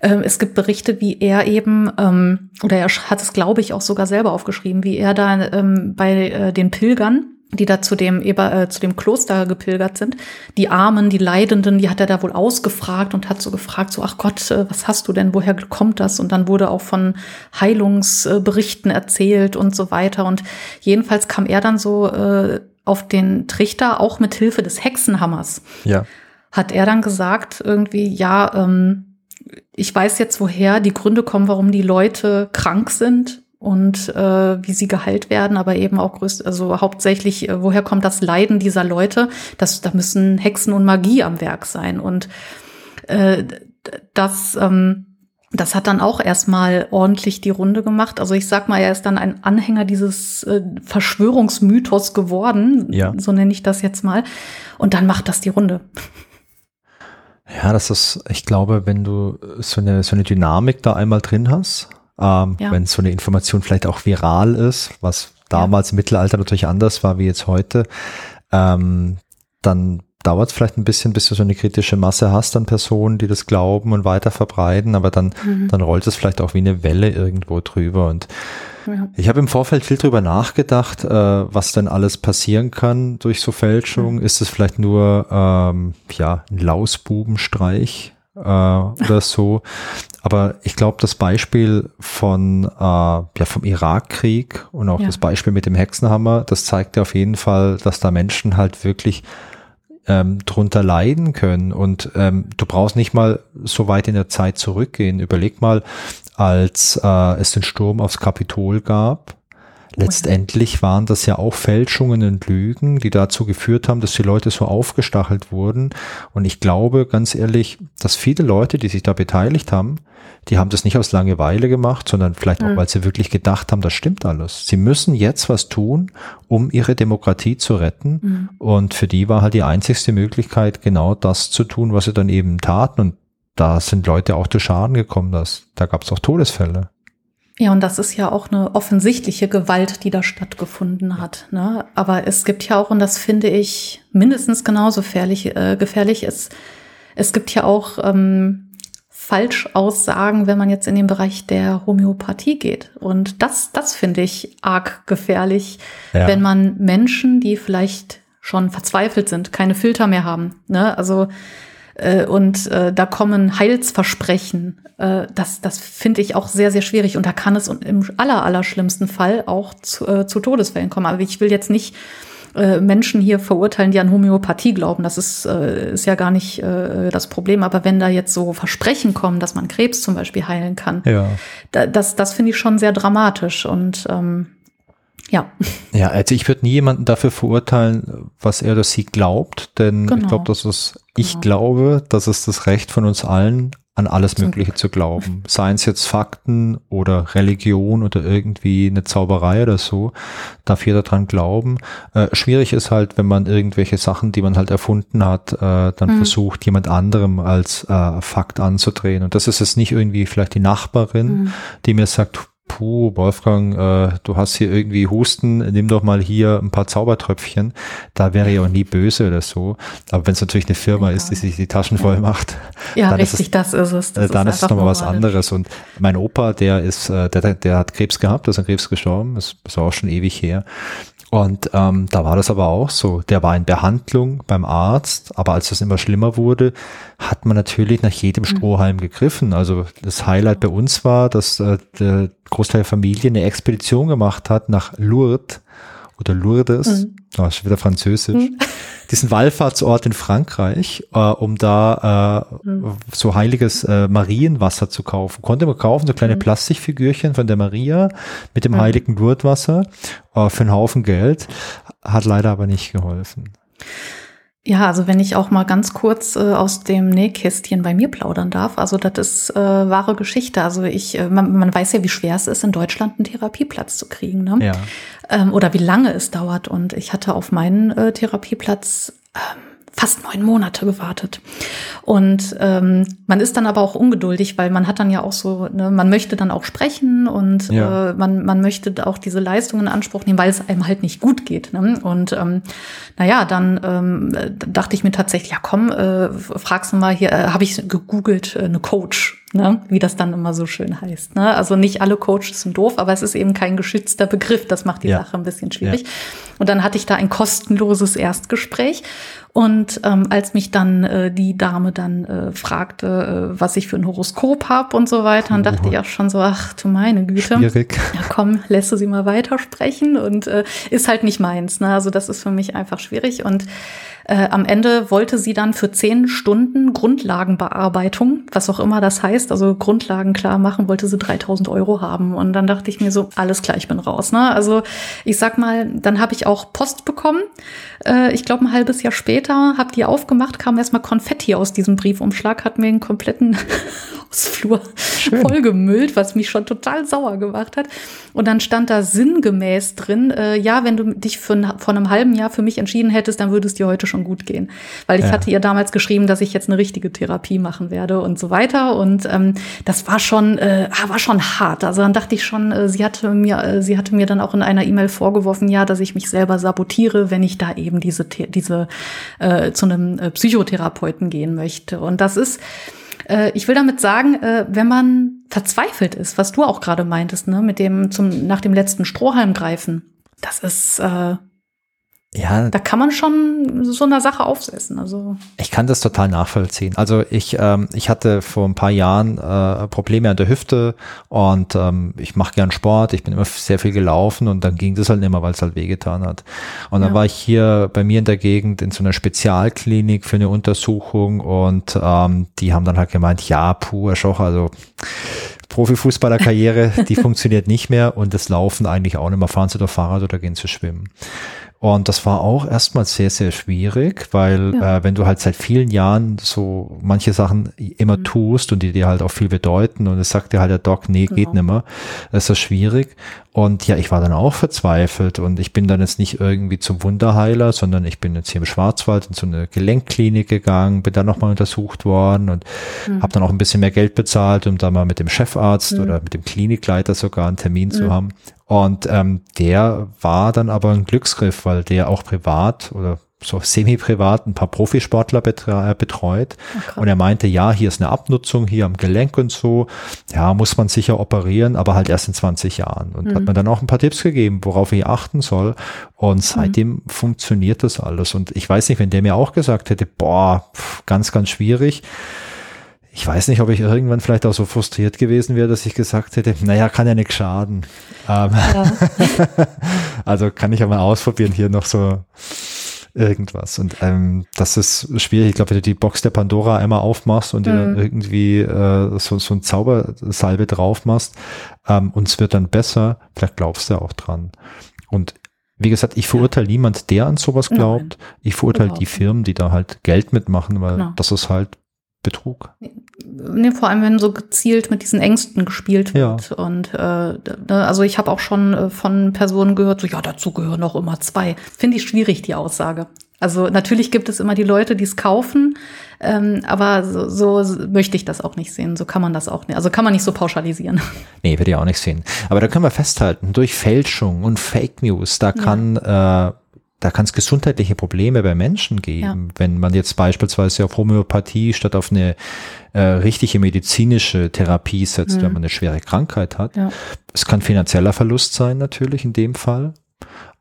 äh, es gibt Berichte, wie er eben, ähm, oder er hat es, glaube ich, auch sogar selber aufgeschrieben, wie er da ähm, bei äh, den Pilgern die da zu dem, Eber, äh, zu dem Kloster gepilgert sind. Die Armen, die Leidenden, die hat er da wohl ausgefragt und hat so gefragt, so, ach Gott, äh, was hast du denn, woher kommt das? Und dann wurde auch von Heilungsberichten erzählt und so weiter. Und jedenfalls kam er dann so äh, auf den Trichter, auch mit Hilfe des Hexenhammers. Ja. Hat er dann gesagt, irgendwie, ja, ähm, ich weiß jetzt, woher die Gründe kommen, warum die Leute krank sind und äh, wie sie geheilt werden, aber eben auch größt, also hauptsächlich, äh, woher kommt das Leiden dieser Leute? Das, da müssen Hexen und Magie am Werk sein. Und äh, das, ähm, das hat dann auch erstmal ordentlich die Runde gemacht. Also ich sag mal, er ist dann ein Anhänger dieses äh, Verschwörungsmythos geworden, ja. so nenne ich das jetzt mal. Und dann macht das die Runde. Ja, das ist, ich glaube, wenn du so eine, so eine Dynamik da einmal drin hast, ähm, ja. wenn so eine Information vielleicht auch viral ist, was damals ja. im Mittelalter natürlich anders war wie jetzt heute, ähm, dann dauert es vielleicht ein bisschen, bis du so eine kritische Masse hast an Personen, die das glauben und weiter verbreiten, aber dann, mhm. dann rollt es vielleicht auch wie eine Welle irgendwo drüber. Und ja. ich habe im Vorfeld viel drüber nachgedacht, äh, was denn alles passieren kann durch so Fälschung. Mhm. Ist es vielleicht nur ähm, ja, ein Lausbubenstreich? Äh, oder so. Aber ich glaube, das Beispiel von äh, ja vom Irakkrieg und auch ja. das Beispiel mit dem Hexenhammer, das zeigt ja auf jeden Fall, dass da Menschen halt wirklich ähm, drunter leiden können. Und ähm, du brauchst nicht mal so weit in der Zeit zurückgehen. Überleg mal, als äh, es den Sturm aufs Kapitol gab, Letztendlich waren das ja auch Fälschungen und Lügen, die dazu geführt haben, dass die Leute so aufgestachelt wurden. Und ich glaube, ganz ehrlich, dass viele Leute, die sich da beteiligt haben, die haben das nicht aus Langeweile gemacht, sondern vielleicht auch, mhm. weil sie wirklich gedacht haben, das stimmt alles. Sie müssen jetzt was tun, um ihre Demokratie zu retten. Mhm. Und für die war halt die einzigste Möglichkeit, genau das zu tun, was sie dann eben taten. Und da sind Leute auch zu Schaden gekommen. Das, da gab es auch Todesfälle. Ja, und das ist ja auch eine offensichtliche Gewalt, die da stattgefunden hat. Ne? Aber es gibt ja auch, und das finde ich mindestens genauso gefährlich, äh, gefährlich ist, es gibt ja auch ähm, Falschaussagen, wenn man jetzt in den Bereich der Homöopathie geht. Und das, das finde ich arg gefährlich, ja. wenn man Menschen, die vielleicht schon verzweifelt sind, keine Filter mehr haben. Ne? Also äh, und äh, da kommen Heilsversprechen. Äh, das das finde ich auch sehr, sehr schwierig. Und da kann es im aller, aller schlimmsten Fall auch zu, äh, zu Todesfällen kommen. Aber ich will jetzt nicht äh, Menschen hier verurteilen, die an Homöopathie glauben. Das ist, äh, ist ja gar nicht äh, das Problem. Aber wenn da jetzt so Versprechen kommen, dass man Krebs zum Beispiel heilen kann, ja. da, das, das finde ich schon sehr dramatisch. Und ähm, ja. Ja, also ich würde nie jemanden dafür verurteilen, was er oder sie glaubt, denn genau. ich glaube, dass es, ich genau. glaube, dass es das Recht von uns allen an alles Mögliche zu glauben. Seien es jetzt Fakten oder Religion oder irgendwie eine Zauberei oder so, darf jeder dran glauben. Äh, schwierig ist halt, wenn man irgendwelche Sachen, die man halt erfunden hat, äh, dann mhm. versucht, jemand anderem als äh, Fakt anzudrehen. Und das ist jetzt nicht irgendwie vielleicht die Nachbarin, mhm. die mir sagt, puh, Wolfgang, äh, du hast hier irgendwie Husten, nimm doch mal hier ein paar Zaubertröpfchen. Da wäre ich auch nie böse oder so. Aber wenn es natürlich eine Firma ja. ist, die sich die Taschen voll macht, ja, dann richtig, ist es, das ist es. Das dann ist, es nochmal was anderes. Und mein Opa, der ist, äh, der, der hat Krebs gehabt, ist an Krebs gestorben, das ist auch schon ewig her. Und ähm, da war das aber auch so. Der war in Behandlung beim Arzt, aber als das immer schlimmer wurde, hat man natürlich nach jedem mhm. Strohhalm gegriffen. Also das Highlight bei uns war, dass äh, der Großteil der Familie eine Expedition gemacht hat nach Lourdes oder Lourdes, mhm. oh, ist wieder französisch, mhm. diesen Wallfahrtsort in Frankreich, äh, um da äh, mhm. so heiliges äh, Marienwasser zu kaufen. Konnte man kaufen, so kleine mhm. Plastikfigürchen von der Maria mit dem mhm. heiligen Lourdeswasser äh, für einen Haufen Geld, hat leider aber nicht geholfen. Ja, also wenn ich auch mal ganz kurz äh, aus dem Nähkästchen bei mir plaudern darf, also das ist äh, wahre Geschichte. Also ich, äh, man, man weiß ja, wie schwer es ist, in Deutschland einen Therapieplatz zu kriegen, ne? Ja. Ähm, oder wie lange es dauert. Und ich hatte auf meinen äh, Therapieplatz ähm, fast neun Monate gewartet. Und ähm, man ist dann aber auch ungeduldig, weil man hat dann ja auch so, ne, man möchte dann auch sprechen und ja. äh, man, man möchte auch diese Leistungen in Anspruch nehmen, weil es einem halt nicht gut geht. Ne? Und ähm, naja, dann ähm, dachte ich mir tatsächlich, ja komm, äh, fragst du mal hier, äh, habe ich gegoogelt, äh, eine Coach ne? wie das dann immer so schön heißt. Ne? Also nicht alle Coaches sind doof, aber es ist eben kein geschützter Begriff. Das macht die ja. Sache ein bisschen schwierig. Ja. Und dann hatte ich da ein kostenloses Erstgespräch. Und ähm, als mich dann äh, die Dame dann äh, fragte, äh, was ich für ein Horoskop habe und so weiter, dann dachte ich auch schon so, ach du meine Güte. Schwierig. Ja komm, lässt du sie mal weitersprechen und äh, ist halt nicht meins. Ne? Also das ist für mich einfach schwierig. Und äh, am Ende wollte sie dann für zehn Stunden Grundlagenbearbeitung, was auch immer das heißt, also Grundlagen klar machen, wollte sie 3000 Euro haben. Und dann dachte ich mir so, alles klar, ich bin raus. Ne? Also ich sag mal, dann habe ich auch Post bekommen. Äh, ich glaube, ein halbes Jahr später habe die aufgemacht, kam erstmal Konfetti aus diesem Briefumschlag, hat mir den kompletten Hausflur vollgemüllt, was mich schon total sauer gemacht hat. Und dann stand da sinngemäß drin, äh, ja, wenn du dich für ein, vor einem halben Jahr für mich entschieden hättest, dann würde es dir heute schon gut gehen. Weil ich ja. hatte ihr damals geschrieben, dass ich jetzt eine richtige Therapie machen werde und so weiter. Und ähm, das war schon, äh, ah, war schon hart. Also dann dachte ich schon, äh, sie hatte mir, äh, sie hatte mir dann auch in einer E-Mail vorgeworfen, ja, dass ich mich selber sabotiere, wenn ich da eben diese, diese äh, zu einem äh, Psychotherapeuten gehen möchte. Und das ist äh, ich will damit sagen, äh, wenn man verzweifelt ist, was du auch gerade meintest, ne, mit dem zum nach dem letzten Strohhalm greifen, das ist äh, ja, da kann man schon so einer Sache aufsetzen. Also ich kann das total nachvollziehen. Also ich, ähm, ich hatte vor ein paar Jahren äh, Probleme an der Hüfte und ähm, ich mache gern Sport. Ich bin immer sehr viel gelaufen und dann ging das halt nicht mehr, weil es halt wehgetan hat. Und dann ja. war ich hier bei mir in der Gegend in so einer Spezialklinik für eine Untersuchung und ähm, die haben dann halt gemeint, ja, puh, Herr Schoch, also Profifußballerkarriere, die funktioniert nicht mehr und das Laufen eigentlich auch nicht mehr. Fahren Sie doch Fahrrad oder gehen Sie schwimmen. Und das war auch erstmal sehr, sehr schwierig, weil ja. äh, wenn du halt seit vielen Jahren so manche Sachen immer mhm. tust und die dir halt auch viel bedeuten und es sagt dir halt der Doc, nee, genau. geht nimmer, ist das schwierig. Und ja, ich war dann auch verzweifelt und ich bin dann jetzt nicht irgendwie zum Wunderheiler, sondern ich bin jetzt hier im Schwarzwald in so eine Gelenkklinik gegangen, bin dann nochmal untersucht worden und mhm. habe dann auch ein bisschen mehr Geld bezahlt, um da mal mit dem Chefarzt mhm. oder mit dem Klinikleiter sogar einen Termin zu mhm. haben. Und ähm, der war dann aber ein Glücksgriff, weil der auch privat oder so semi-privat ein paar Profisportler äh, betreut. Okay. Und er meinte, ja, hier ist eine Abnutzung, hier am Gelenk und so. Ja, muss man sicher operieren, aber halt erst in 20 Jahren. Und mhm. hat mir dann auch ein paar Tipps gegeben, worauf ich achten soll. Und seitdem mhm. funktioniert das alles. Und ich weiß nicht, wenn der mir auch gesagt hätte, boah, ganz, ganz schwierig ich weiß nicht, ob ich irgendwann vielleicht auch so frustriert gewesen wäre, dass ich gesagt hätte, naja, kann ja nichts schaden. Ähm, ja. also kann ich ja mal ausprobieren, hier noch so irgendwas. Und ähm, das ist schwierig. Ich glaube, wenn du die Box der Pandora einmal aufmachst und mhm. dir dann mhm. irgendwie äh, so, so ein Zaubersalbe drauf machst ähm, und es wird dann besser, vielleicht glaubst du auch dran. Und wie gesagt, ich verurteile ja. niemand, der an sowas glaubt. Nein, ich verurteile die Firmen, die da halt Geld mitmachen, weil genau. das ist halt Betrug. Nee, vor allem, wenn so gezielt mit diesen Ängsten gespielt wird. Ja. Und äh, ne, also ich habe auch schon äh, von Personen gehört, so ja, dazu gehören auch immer zwei. Finde ich schwierig, die Aussage. Also natürlich gibt es immer die Leute, die es kaufen, ähm, aber so, so möchte ich das auch nicht sehen. So kann man das auch nicht. Also kann man nicht so pauschalisieren. Nee, würde ich auch nicht sehen. Aber da können wir festhalten, durch Fälschung und Fake News, da kann äh, da kann es gesundheitliche Probleme bei Menschen geben, ja. wenn man jetzt beispielsweise auf Homöopathie statt auf eine äh, richtige medizinische Therapie setzt, mhm. wenn man eine schwere Krankheit hat. Ja. Es kann finanzieller Verlust sein natürlich in dem Fall.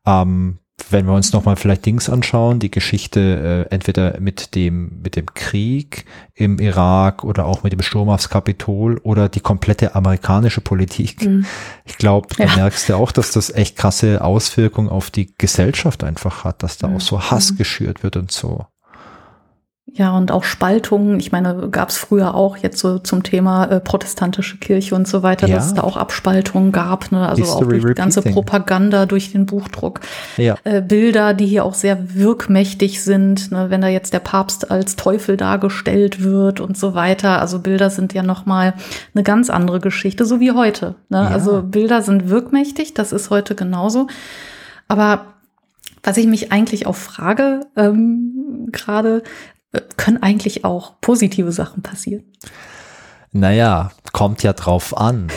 Ähm, wenn wir uns nochmal vielleicht Dings anschauen, die Geschichte äh, entweder mit dem, mit dem Krieg im Irak oder auch mit dem Sturm aufs Kapitol oder die komplette amerikanische Politik. Mhm. Ich glaube, du ja. merkst ja auch, dass das echt krasse Auswirkungen auf die Gesellschaft einfach hat, dass da mhm. auch so Hass mhm. geschürt wird und so. Ja, und auch Spaltungen. Ich meine, gab es früher auch jetzt so zum Thema äh, protestantische Kirche und so weiter, ja. dass es da auch Abspaltungen gab, ne? Also History auch durch die ganze Propaganda, durch den Buchdruck. Ja. Äh, Bilder, die hier auch sehr wirkmächtig sind, ne? wenn da jetzt der Papst als Teufel dargestellt wird und so weiter. Also Bilder sind ja nochmal eine ganz andere Geschichte, so wie heute. Ne? Ja. Also Bilder sind wirkmächtig, das ist heute genauso. Aber was ich mich eigentlich auch frage, ähm, gerade, können eigentlich auch positive Sachen passieren. Naja, kommt ja drauf an.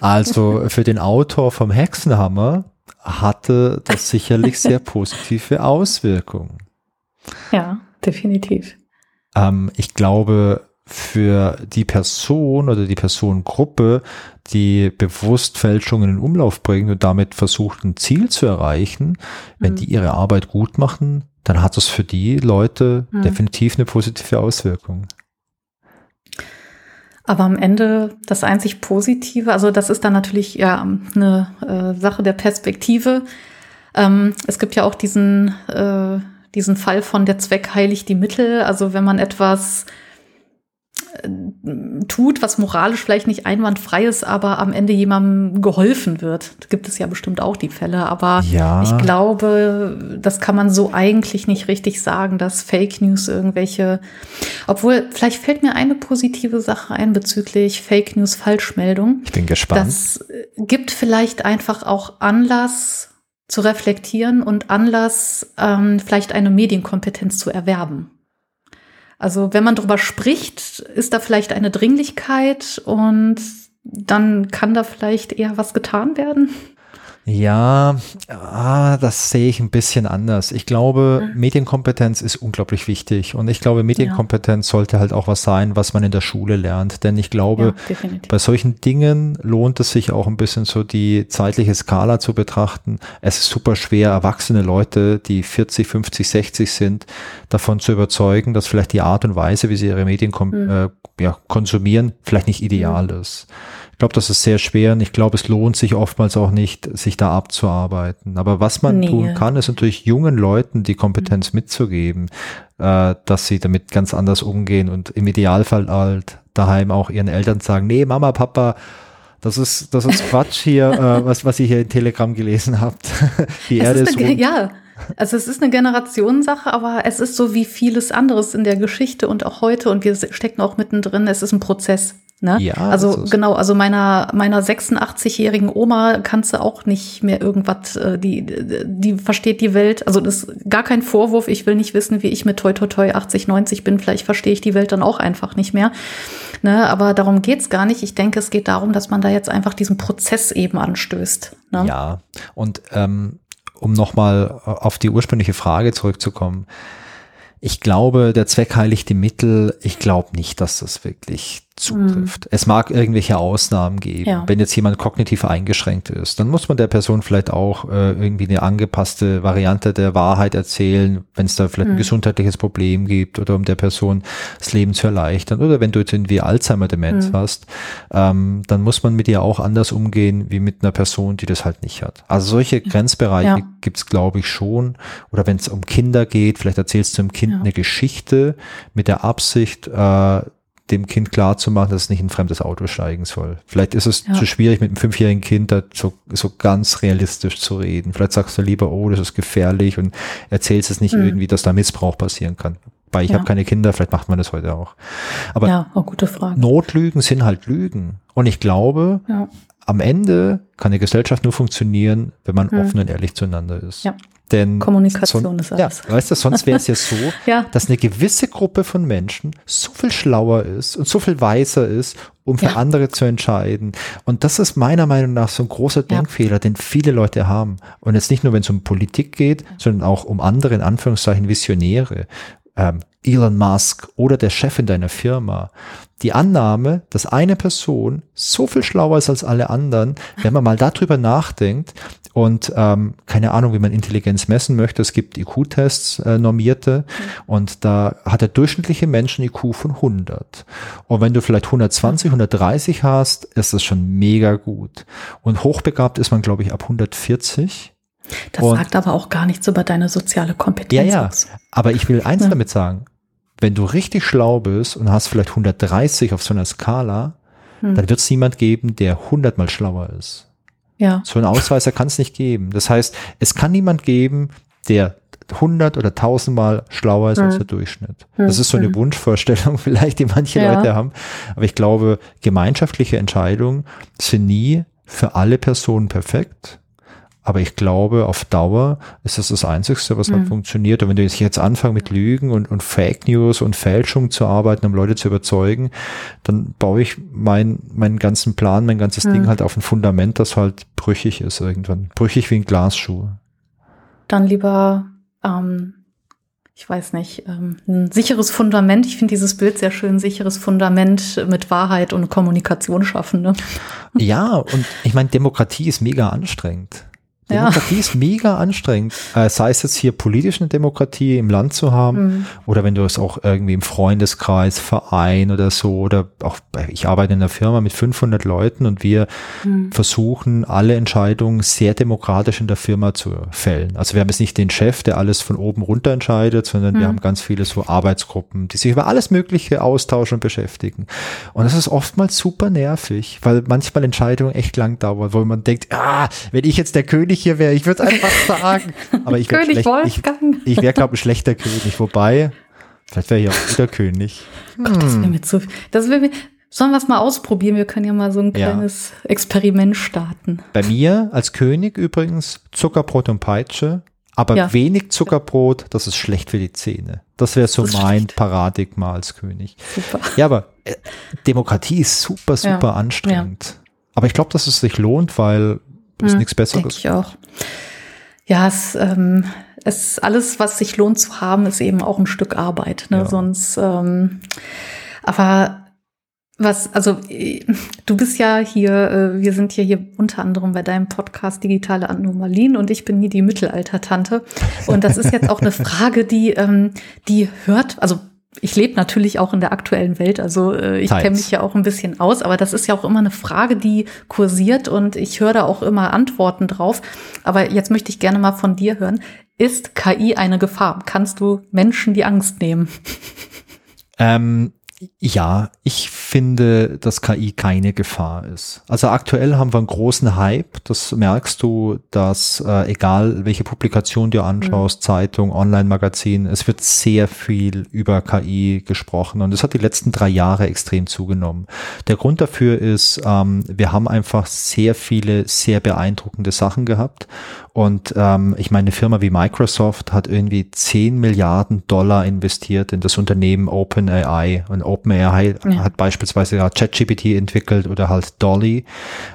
Also für den Autor vom Hexenhammer hatte das sicherlich sehr positive Auswirkungen. Ja, definitiv. Ähm, ich glaube, für die Person oder die Personengruppe, die bewusst Fälschungen in Umlauf bringen und damit versucht, ein Ziel zu erreichen, wenn mhm. die ihre Arbeit gut machen, dann hat das für die Leute mhm. definitiv eine positive Auswirkung. Aber am Ende das einzig Positive, also das ist dann natürlich ja eine äh, Sache der Perspektive. Ähm, es gibt ja auch diesen, äh, diesen Fall von der Zweck heiligt die Mittel. Also wenn man etwas tut, was moralisch vielleicht nicht einwandfrei ist, aber am Ende jemandem geholfen wird. Da gibt es ja bestimmt auch die Fälle, aber ja. ich glaube, das kann man so eigentlich nicht richtig sagen, dass Fake News irgendwelche, obwohl vielleicht fällt mir eine positive Sache ein bezüglich Fake News Falschmeldung. Ich bin gespannt. Das gibt vielleicht einfach auch Anlass zu reflektieren und Anlass, ähm, vielleicht eine Medienkompetenz zu erwerben. Also wenn man darüber spricht, ist da vielleicht eine Dringlichkeit und dann kann da vielleicht eher was getan werden. Ja, ah, das sehe ich ein bisschen anders. Ich glaube, mhm. Medienkompetenz ist unglaublich wichtig und ich glaube, Medienkompetenz ja. sollte halt auch was sein, was man in der Schule lernt. Denn ich glaube, ja, bei solchen Dingen lohnt es sich auch ein bisschen so die zeitliche Skala zu betrachten. Es ist super schwer, erwachsene Leute, die 40, 50, 60 sind, davon zu überzeugen, dass vielleicht die Art und Weise, wie sie ihre Medien mhm. äh, ja, konsumieren, vielleicht nicht ideal mhm. ist glaube, das ist sehr schwer und ich glaube, es lohnt sich oftmals auch nicht, sich da abzuarbeiten. Aber was man nee. tun kann, ist natürlich jungen Leuten die Kompetenz mhm. mitzugeben, äh, dass sie damit ganz anders umgehen und im Idealfall halt daheim auch ihren Eltern sagen, nee, Mama, Papa, das ist, das ist Quatsch hier, äh, was, was ihr hier in Telegram gelesen habt. die Erde ist, ist Ja, also es ist eine Generationssache, aber es ist so wie vieles anderes in der Geschichte und auch heute und wir stecken auch mittendrin. Es ist ein Prozess. Ne? Ja, also genau, also meiner meiner 86-jährigen Oma kannst du auch nicht mehr irgendwas, äh, die die versteht die Welt, also das ist gar kein Vorwurf, ich will nicht wissen, wie ich mit toi toi toi 80, 90 bin, vielleicht verstehe ich die Welt dann auch einfach nicht mehr. Ne? Aber darum geht's gar nicht. Ich denke, es geht darum, dass man da jetzt einfach diesen Prozess eben anstößt. Ne? Ja, und ähm, um nochmal auf die ursprüngliche Frage zurückzukommen, ich glaube, der Zweck heiligt die Mittel. Ich glaube nicht, dass das wirklich zutrifft. Mhm. Es mag irgendwelche Ausnahmen geben. Ja. Wenn jetzt jemand kognitiv eingeschränkt ist, dann muss man der Person vielleicht auch äh, irgendwie eine angepasste Variante der Wahrheit erzählen, wenn es da vielleicht mhm. ein gesundheitliches Problem gibt oder um der Person das Leben zu erleichtern. Oder wenn du jetzt irgendwie Alzheimer-Demenz mhm. hast, ähm, dann muss man mit ihr auch anders umgehen wie mit einer Person, die das halt nicht hat. Also solche Grenzbereiche ja. gibt's glaube ich, schon. Oder wenn es um Kinder geht, vielleicht erzählst du dem Kind ja. eine Geschichte mit der Absicht, äh, dem Kind klar zu machen, dass es nicht in ein fremdes Auto steigen soll. Vielleicht ist es ja. zu schwierig, mit einem fünfjährigen Kind da so, so ganz realistisch zu reden. Vielleicht sagst du lieber, oh, das ist gefährlich und erzählst es nicht mhm. irgendwie, dass da Missbrauch passieren kann. Weil ich ja. habe keine Kinder, vielleicht macht man das heute auch. Aber ja, auch gute Frage. Notlügen sind halt Lügen. Und ich glaube, ja. am Ende kann eine Gesellschaft nur funktionieren, wenn man mhm. offen und ehrlich zueinander ist. Ja. Denn Kommunikation son, ist alles. Ja, weißt du, sonst wäre es ja so, ja. dass eine gewisse Gruppe von Menschen so viel schlauer ist und so viel weiser ist, um für ja. andere zu entscheiden. Und das ist meiner Meinung nach so ein großer Denkfehler, ja. den viele Leute haben. Und jetzt nicht nur, wenn es um Politik geht, sondern auch um andere, in Anführungszeichen, Visionäre. Ähm, Elon Musk oder der Chef in deiner Firma. Die Annahme, dass eine Person so viel schlauer ist als alle anderen, wenn man mal darüber nachdenkt, und ähm, keine Ahnung, wie man Intelligenz messen möchte. Es gibt IQ-Tests, äh, normierte, mhm. und da hat der durchschnittliche Menschen IQ von 100. Und wenn du vielleicht 120, 130 hast, ist das schon mega gut. Und hochbegabt ist man, glaube ich, ab 140. Das und, sagt aber auch gar nichts über deine soziale Kompetenz. Ja, ja. Aber ich will eins ja. damit sagen. Wenn du richtig schlau bist und hast vielleicht 130 auf so einer Skala, hm. dann wird es niemand geben, der 100 mal schlauer ist. Ja. So einen Ausweiser kann es nicht geben. Das heißt, es kann niemand geben, der 100 oder 1000 Mal schlauer ist hm. als der Durchschnitt. Hm. Das ist so eine hm. Wunschvorstellung vielleicht, die manche ja. Leute haben. Aber ich glaube, gemeinschaftliche Entscheidungen sind nie für alle Personen perfekt. Aber ich glaube, auf Dauer ist das das Einzigste, was halt mhm. funktioniert. Und wenn du jetzt anfängst mit Lügen und, und Fake News und Fälschung zu arbeiten, um Leute zu überzeugen, dann baue ich mein, meinen ganzen Plan, mein ganzes mhm. Ding halt auf ein Fundament, das halt brüchig ist irgendwann. Brüchig wie ein Glasschuh. Dann lieber, ähm, ich weiß nicht, ähm, ein sicheres Fundament. Ich finde dieses Bild sehr schön, sicheres Fundament mit Wahrheit und Kommunikation schaffen. Ne? Ja, und ich meine, Demokratie ist mega anstrengend. Demokratie ja. ist mega anstrengend. Äh, sei es jetzt hier politisch eine Demokratie im Land zu haben mhm. oder wenn du es auch irgendwie im Freundeskreis, Verein oder so oder auch, ich arbeite in einer Firma mit 500 Leuten und wir mhm. versuchen alle Entscheidungen sehr demokratisch in der Firma zu fällen. Also wir haben jetzt nicht den Chef, der alles von oben runter entscheidet, sondern mhm. wir haben ganz viele so Arbeitsgruppen, die sich über alles Mögliche austauschen und beschäftigen. Und das ist oftmals super nervig, weil manchmal Entscheidungen echt lang dauern, wo man denkt, ah, wenn ich jetzt der König hier wäre. Ich würde es einfach sagen. Aber ich wäre König Wolfgang. Ich, ich wäre, glaube ich, ein schlechter König. Wobei, vielleicht wäre ich auch guter König. Hm. Gott, das wäre mir zu Das wäre mir. Sollen wir es mal ausprobieren? Wir können ja mal so ein kleines ja. Experiment starten. Bei mir als König übrigens Zuckerbrot und Peitsche, aber ja. wenig Zuckerbrot, das ist schlecht für die Zähne. Das wäre so das mein schlecht. Paradigma als König. Super. Ja, aber äh, Demokratie ist super, super ja. anstrengend. Aber ich glaube, dass es sich lohnt, weil ist hm, nichts Besseres. Denke ich auch. Ja, es, ähm, es alles, was sich lohnt zu haben, ist eben auch ein Stück Arbeit. Ne? Ja. Sonst, ähm, aber was, also du bist ja hier, äh, wir sind ja hier unter anderem bei deinem Podcast Digitale Anomalien und ich bin hier die Mittelalter-Tante. Und das ist jetzt auch eine Frage, die, ähm, die hört, also ich lebe natürlich auch in der aktuellen Welt, also äh, ich kenne mich ja auch ein bisschen aus, aber das ist ja auch immer eine Frage, die kursiert und ich höre da auch immer Antworten drauf. Aber jetzt möchte ich gerne mal von dir hören. Ist KI eine Gefahr? Kannst du Menschen die Angst nehmen? Ähm, ja, ich finde, dass KI keine Gefahr ist. Also aktuell haben wir einen großen Hype. Das merkst du, dass äh, egal welche Publikation du anschaust, mhm. Zeitung, Online-Magazin, es wird sehr viel über KI gesprochen und es hat die letzten drei Jahre extrem zugenommen. Der Grund dafür ist, ähm, wir haben einfach sehr viele sehr beeindruckende Sachen gehabt und ähm, ich meine, eine Firma wie Microsoft hat irgendwie 10 Milliarden Dollar investiert in das Unternehmen OpenAI und OpenAI ja. hat beispielsweise ja ChatGPT entwickelt oder halt Dolly.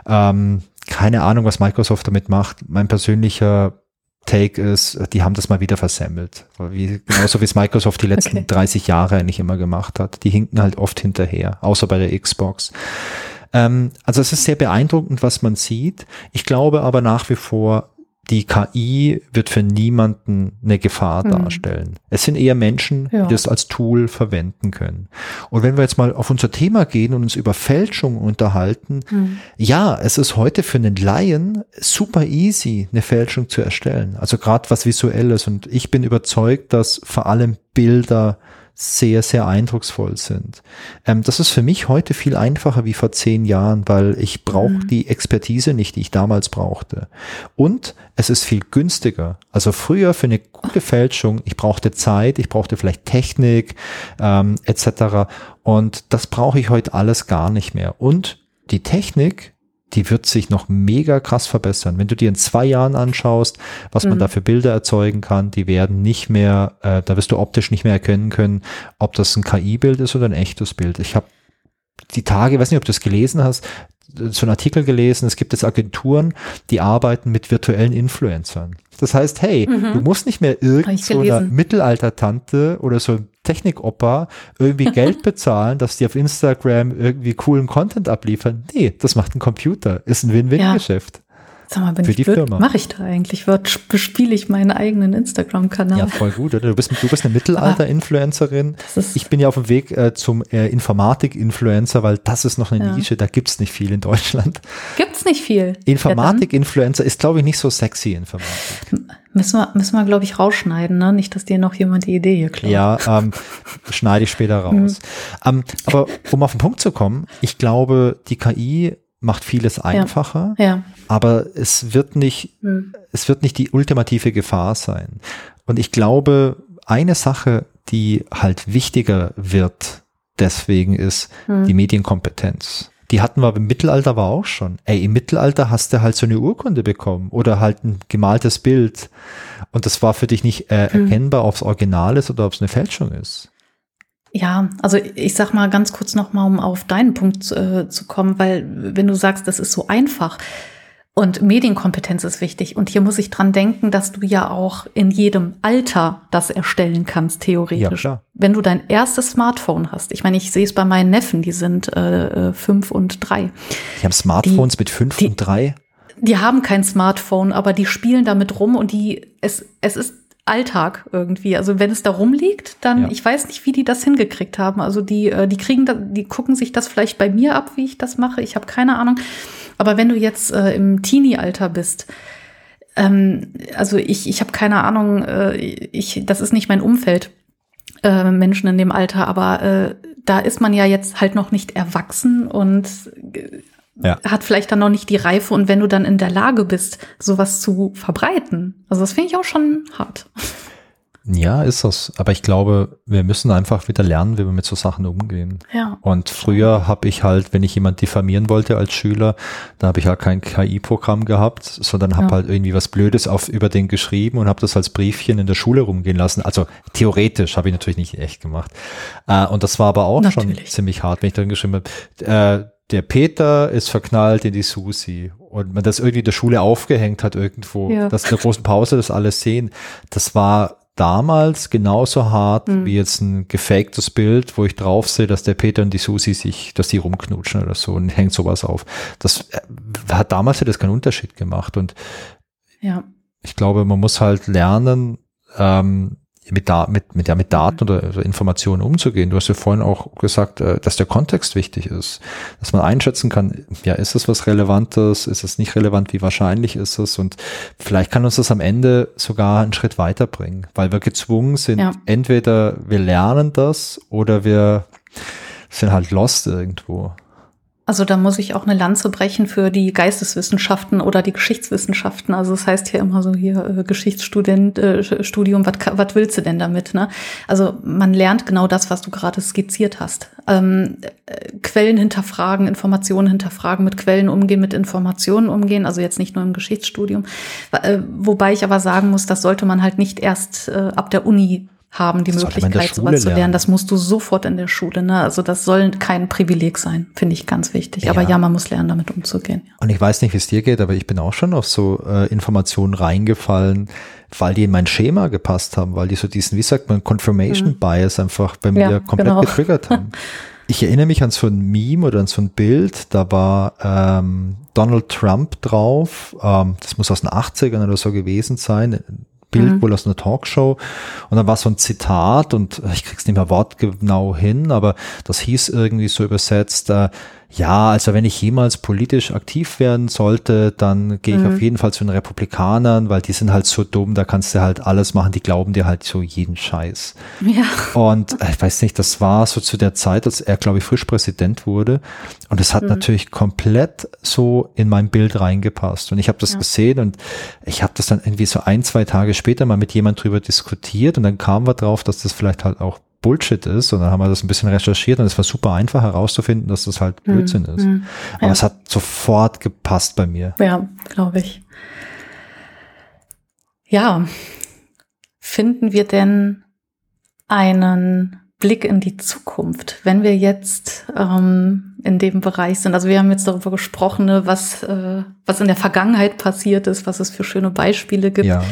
Ähm, keine Ahnung, was Microsoft damit macht. Mein persönlicher Take ist, die haben das mal wieder versemmelt. Wie, genauso wie es Microsoft die letzten okay. 30 Jahre eigentlich immer gemacht hat. Die hinken halt oft hinterher, außer bei der Xbox. Ähm, also es ist sehr beeindruckend, was man sieht. Ich glaube aber nach wie vor, die KI wird für niemanden eine Gefahr mhm. darstellen. Es sind eher Menschen, ja. die das als Tool verwenden können. Und wenn wir jetzt mal auf unser Thema gehen und uns über Fälschung unterhalten, mhm. ja, es ist heute für einen Laien super easy, eine Fälschung zu erstellen. Also gerade was visuelles. Und ich bin überzeugt, dass vor allem Bilder sehr, sehr eindrucksvoll sind. Ähm, das ist für mich heute viel einfacher wie vor zehn Jahren, weil ich brauche mhm. die Expertise nicht, die ich damals brauchte. Und es ist viel günstiger. Also früher für eine gute Fälschung, ich brauchte Zeit, ich brauchte vielleicht Technik ähm, etc. Und das brauche ich heute alles gar nicht mehr. Und die Technik die wird sich noch mega krass verbessern. Wenn du dir in zwei Jahren anschaust, was mhm. man da für Bilder erzeugen kann, die werden nicht mehr, äh, da wirst du optisch nicht mehr erkennen können, ob das ein KI-Bild ist oder ein echtes Bild. Ich habe die Tage, weiß nicht, ob du es gelesen hast, so einen Artikel gelesen, es gibt jetzt Agenturen, die arbeiten mit virtuellen Influencern. Das heißt, hey, mhm. du musst nicht mehr irgend so Mittelalter-Tante oder so Technik-Opa irgendwie Geld bezahlen, dass die auf Instagram irgendwie coolen Content abliefern. Nee, das macht ein Computer. Ist ein Win-Win-Geschäft. Ja. Sag mal, bin für ich die Firma. mache ich da eigentlich? Bespiele ich meinen eigenen Instagram-Kanal? Ja, voll gut, oder? Du bist, du bist eine Mittelalter-Influencerin. Ich bin ja auf dem Weg äh, zum äh, Informatik-Influencer, weil das ist noch eine ja. Nische, da gibt's nicht viel in Deutschland. Gibt's nicht viel? Informatik-Influencer ist, glaube ich, nicht so sexy Informatik. Müssen wir, müssen wir glaube ich, rausschneiden, ne? Nicht, dass dir noch jemand die Idee hier klaut. Ja, ähm, schneide ich später raus. Mhm. Ähm, aber um auf den Punkt zu kommen, ich glaube, die KI macht vieles einfacher, ja. ja. aber es wird nicht, mhm. es wird nicht die ultimative Gefahr sein. Und ich glaube, eine Sache, die halt wichtiger wird, deswegen ist mhm. die Medienkompetenz. Die hatten wir im Mittelalter war auch schon. Ey, im Mittelalter hast du halt so eine Urkunde bekommen oder halt ein gemaltes Bild. Und das war für dich nicht äh, hm. erkennbar, ob es original ist oder ob es eine Fälschung ist. Ja, also ich sag mal ganz kurz nochmal, um auf deinen Punkt äh, zu kommen, weil wenn du sagst, das ist so einfach und Medienkompetenz ist wichtig und hier muss ich dran denken, dass du ja auch in jedem Alter das erstellen kannst, theoretisch. Ja. Wenn du dein erstes Smartphone hast, ich meine, ich sehe es bei meinen Neffen, die sind äh, äh fünf und drei. Die haben Smartphones die, mit fünf die, und drei? Die haben kein Smartphone, aber die spielen damit rum und die, es, es ist Alltag irgendwie. Also wenn es da rumliegt, dann, ja. ich weiß nicht, wie die das hingekriegt haben. Also die, äh, die kriegen, da, die gucken sich das vielleicht bei mir ab, wie ich das mache. Ich habe keine Ahnung. Aber wenn du jetzt äh, im Teenie-Alter bist, ähm, also ich, ich habe keine Ahnung, äh, ich, das ist nicht mein Umfeld, äh, Menschen in dem Alter, aber äh, da ist man ja jetzt halt noch nicht erwachsen und ja. hat vielleicht dann noch nicht die Reife und wenn du dann in der Lage bist, sowas zu verbreiten. Also das finde ich auch schon hart. Ja, ist das. Aber ich glaube, wir müssen einfach wieder lernen, wie wir mit so Sachen umgehen. Ja. Und früher habe ich halt, wenn ich jemand diffamieren wollte als Schüler, da habe ich halt kein KI-Programm gehabt, sondern habe ja. halt irgendwie was Blödes auf über den geschrieben und habe das als Briefchen in der Schule rumgehen lassen. Also theoretisch habe ich natürlich nicht echt gemacht. Äh, und das war aber auch natürlich. schon ziemlich hart, wenn ich drin geschrieben habe. Äh, der Peter ist verknallt in die Susi und man das irgendwie in der Schule aufgehängt hat irgendwo, ja. dass in der großen Pause das alles sehen. Das war damals genauso hart mhm. wie jetzt ein gefaktes Bild, wo ich drauf sehe, dass der Peter und die Susi sich, dass die rumknutschen oder so und hängt sowas auf. Das äh, hat damals ja das keinen Unterschied gemacht und ja. ich glaube, man muss halt lernen, ähm, mit, da, mit, mit, ja, mit Daten oder Informationen umzugehen. Du hast ja vorhin auch gesagt, äh, dass der Kontext wichtig ist, dass man einschätzen kann, ja, ist es was Relevantes, ist es nicht relevant, wie wahrscheinlich ist es und vielleicht kann uns das am Ende sogar einen Schritt weiterbringen, weil wir gezwungen sind, ja. entweder wir lernen das oder wir sind halt lost irgendwo. Also da muss ich auch eine Lanze brechen für die Geisteswissenschaften oder die Geschichtswissenschaften. Also das heißt ja immer so hier äh, Geschichtsstudent, äh, Studium, was willst du denn damit? Ne? Also man lernt genau das, was du gerade skizziert hast. Ähm, äh, Quellen hinterfragen, Informationen hinterfragen, mit Quellen umgehen, mit Informationen umgehen. Also jetzt nicht nur im Geschichtsstudium. Äh, wobei ich aber sagen muss, das sollte man halt nicht erst äh, ab der Uni haben die Das Möglichkeit, sowas zu lernen. lernen. Das musst du sofort in der Schule. Ne? Also das soll kein Privileg sein, finde ich ganz wichtig. Aber Ja. ja, man muss lernen, damit umzugehen. Und ich weiß nicht, wie es dir geht, aber ich bin auch schon auf so äh, Informationen reingefallen, weil die in mein Schema gepasst haben, weil die so diesen, wie sagt man, Confirmation Bias einfach bei mir Mhm. Ja, komplett genau. getriggert haben. Ich erinnere mich an so ein Meme oder an so ein Bild, da war ähm, Donald Trump drauf, ähm, das muss aus den 80ern oder so gewesen sein, Bild Mhm. wohl aus einer Talkshow und dann war so ein Zitat und ich krieg's nicht mehr wortgenau hin, aber das hieß irgendwie so übersetzt, äh, ja, also wenn ich jemals politisch aktiv werden sollte, dann gehe ich Mhm. auf jeden Fall zu den Republikanern, weil die sind halt so dumm, da kannst du halt alles machen, die glauben dir halt so jeden Scheiß. Ja. Und äh, ich weiß nicht, das war so zu der Zeit, als er, glaube ich, frisch Präsident wurde. Und es hat Mhm. natürlich komplett so in mein Bild reingepasst. Und ich habe das Ja. gesehen und ich habe das dann irgendwie so ein, zwei Tage später mal mit jemand drüber diskutiert und dann kamen wir drauf, dass das vielleicht halt auch Bullshit ist. Und dann haben wir das ein bisschen recherchiert und es war super einfach herauszufinden, dass das halt Blödsinn ist. Mhm. Aber Ja. es hat sofort gepasst bei mir. Ja, glaube ich. Ja, finden wir denn einen Blick in die Zukunft, wenn wir jetzt ähm, in dem Bereich sind? Also wir haben jetzt darüber gesprochen, ne, was, äh, was in der Vergangenheit passiert ist, was es für schöne Beispiele gibt. Ja.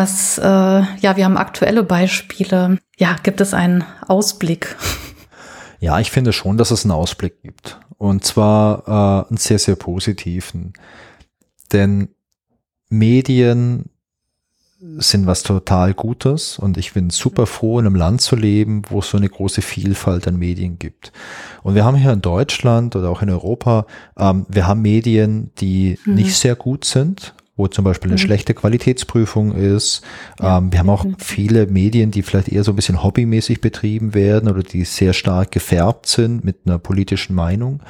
Was, äh, ja, wir haben aktuelle Beispiele. Ja, gibt es einen Ausblick? Ja, ich finde schon, dass es einen Ausblick gibt. Und zwar äh, einen sehr, sehr positiven. Denn Medien sind was total Gutes und ich bin super froh, in einem Land zu leben, wo es so eine große Vielfalt an Medien gibt. Und wir haben hier in Deutschland oder auch in Europa, ähm, wir haben Medien, die Mhm. nicht sehr gut sind, wo zum Beispiel eine Mhm. schlechte Qualitätsprüfung ist. Ja, ähm, wir haben auch definitiv. viele Medien, die vielleicht eher so ein bisschen hobbymäßig betrieben werden oder die sehr stark gefärbt sind mit einer politischen Meinung.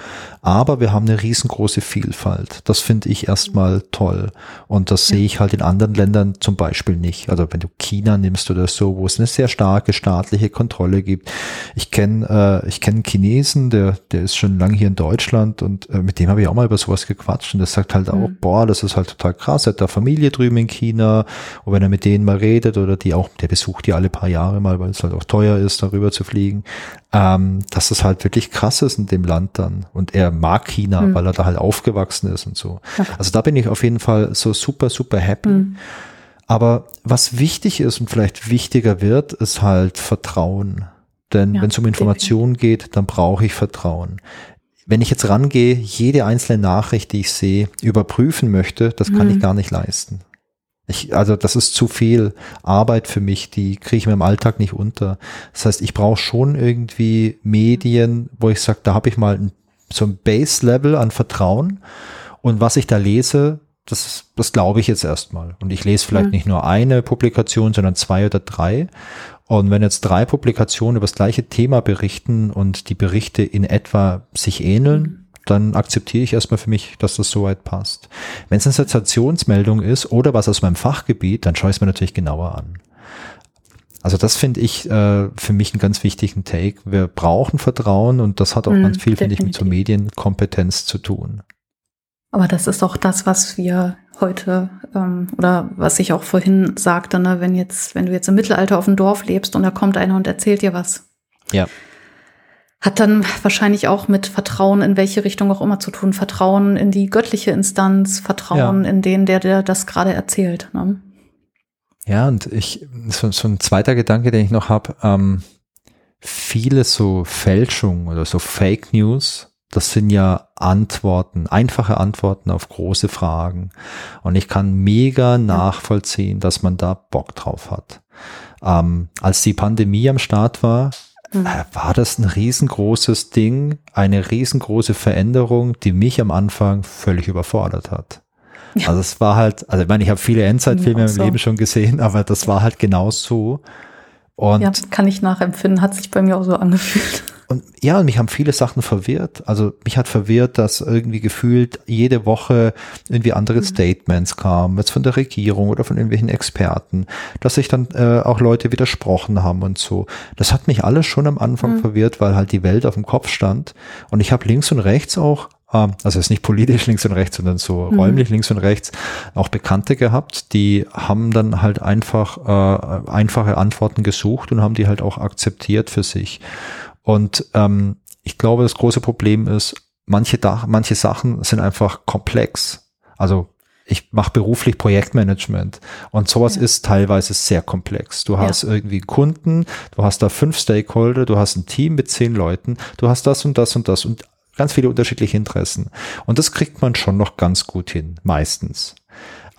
Aber wir haben eine riesengroße Vielfalt. Das finde ich erstmal toll. Und das sehe ich halt in anderen Ländern zum Beispiel nicht. Also wenn du China nimmst oder so, wo es eine sehr starke staatliche Kontrolle gibt. Ich kenne äh, ich kenne einen Chinesen, der der ist schon lange hier in Deutschland und äh, mit dem habe ich auch mal über sowas gequatscht und der sagt halt auch, Mhm. boah, das ist halt total krass. Er hat da Familie drüben in China und wenn er mit denen mal redet oder die auch, der besucht die alle paar Jahre mal, weil es halt auch teuer ist, darüber zu fliegen, ähm, dass es halt wirklich krass ist in dem Land dann. Und er mag China, Mhm. weil er da halt aufgewachsen ist und so. Ja. Also da bin ich auf jeden Fall so super, super happy. Mhm. Aber was wichtig ist und vielleicht wichtiger wird, ist halt Vertrauen. Denn Ja, wenn es um Informationen geht, dann brauche ich Vertrauen. Wenn ich jetzt rangehe, jede einzelne Nachricht, die ich sehe, überprüfen möchte, das kann Mhm. ich gar nicht leisten. Ich, also das ist zu viel Arbeit für mich, die kriege ich mir im Alltag nicht unter. Das heißt, ich brauche schon irgendwie Medien, wo ich sage, da habe ich mal ein, so ein Base-Level an Vertrauen und was ich da lese, das, das glaube ich jetzt erstmal. Und ich lese vielleicht Mhm. nicht nur eine Publikation, sondern zwei oder drei. Und wenn jetzt drei Publikationen über das gleiche Thema berichten und die Berichte in etwa sich ähneln, dann akzeptiere ich erstmal für mich, dass das soweit passt. Wenn es eine Sensationsmeldung ist oder was aus meinem Fachgebiet, dann schaue ich es mir natürlich genauer an. Also das finde ich äh, für mich einen ganz wichtigen Take. Wir brauchen Vertrauen und das hat auch Mhm, ganz viel, finde ich, mit so. Medienkompetenz zu tun. Aber das ist auch das, was wir heute ähm, oder was ich auch vorhin sagte, ne, wenn jetzt, wenn du jetzt im Mittelalter auf dem Dorf lebst und da kommt einer und erzählt dir was. Ja. Hat dann wahrscheinlich auch mit Vertrauen in welche Richtung auch immer zu tun. Vertrauen in die göttliche Instanz, Vertrauen in den, der dir das gerade erzählt. Ne? Ja, und ich, so, so ein zweiter Gedanke, den ich noch habe, ähm, viele so Fälschungen oder so Fake News, das sind ja Antworten, einfache Antworten auf große Fragen. Und ich kann mega nachvollziehen, dass man da Bock drauf hat. Ähm, als die Pandemie am Start war, Mhm. äh, war das ein riesengroßes Ding, eine riesengroße Veränderung, die mich am Anfang völlig überfordert hat. Ja. Also es war halt, also ich meine, ich habe viele Endzeitfilme Ja, im so. Leben schon gesehen, aber das war halt genau so. Und Ja, kann ich nachempfinden, hat sich bei mir auch so angefühlt. Und ja, und mich haben viele Sachen verwirrt. Also mich hat verwirrt, dass irgendwie gefühlt jede Woche irgendwie andere Statements kamen, jetzt von der Regierung oder von irgendwelchen Experten, dass sich dann äh, auch Leute widersprochen haben und so. Das hat mich alles schon am Anfang Mhm. verwirrt, weil halt die Welt auf dem Kopf stand. Und ich habe links und rechts auch ähm, also es ist nicht politisch links und rechts, sondern so mhm. räumlich links und rechts, auch Bekannte gehabt, die haben dann halt einfach äh, einfache Antworten gesucht und haben die halt auch akzeptiert für sich. Und ähm, ich glaube, das große Problem ist, manche, manche Sachen sind einfach komplex. Also ich mache beruflich Projektmanagement und sowas ja. ist teilweise sehr komplex. Du hast ja. irgendwie Kunden, du hast da fünf Stakeholder, du hast ein Team mit zehn Leuten, du hast das und das und das und ganz viele unterschiedliche Interessen. Und das kriegt man schon noch ganz gut hin, meistens.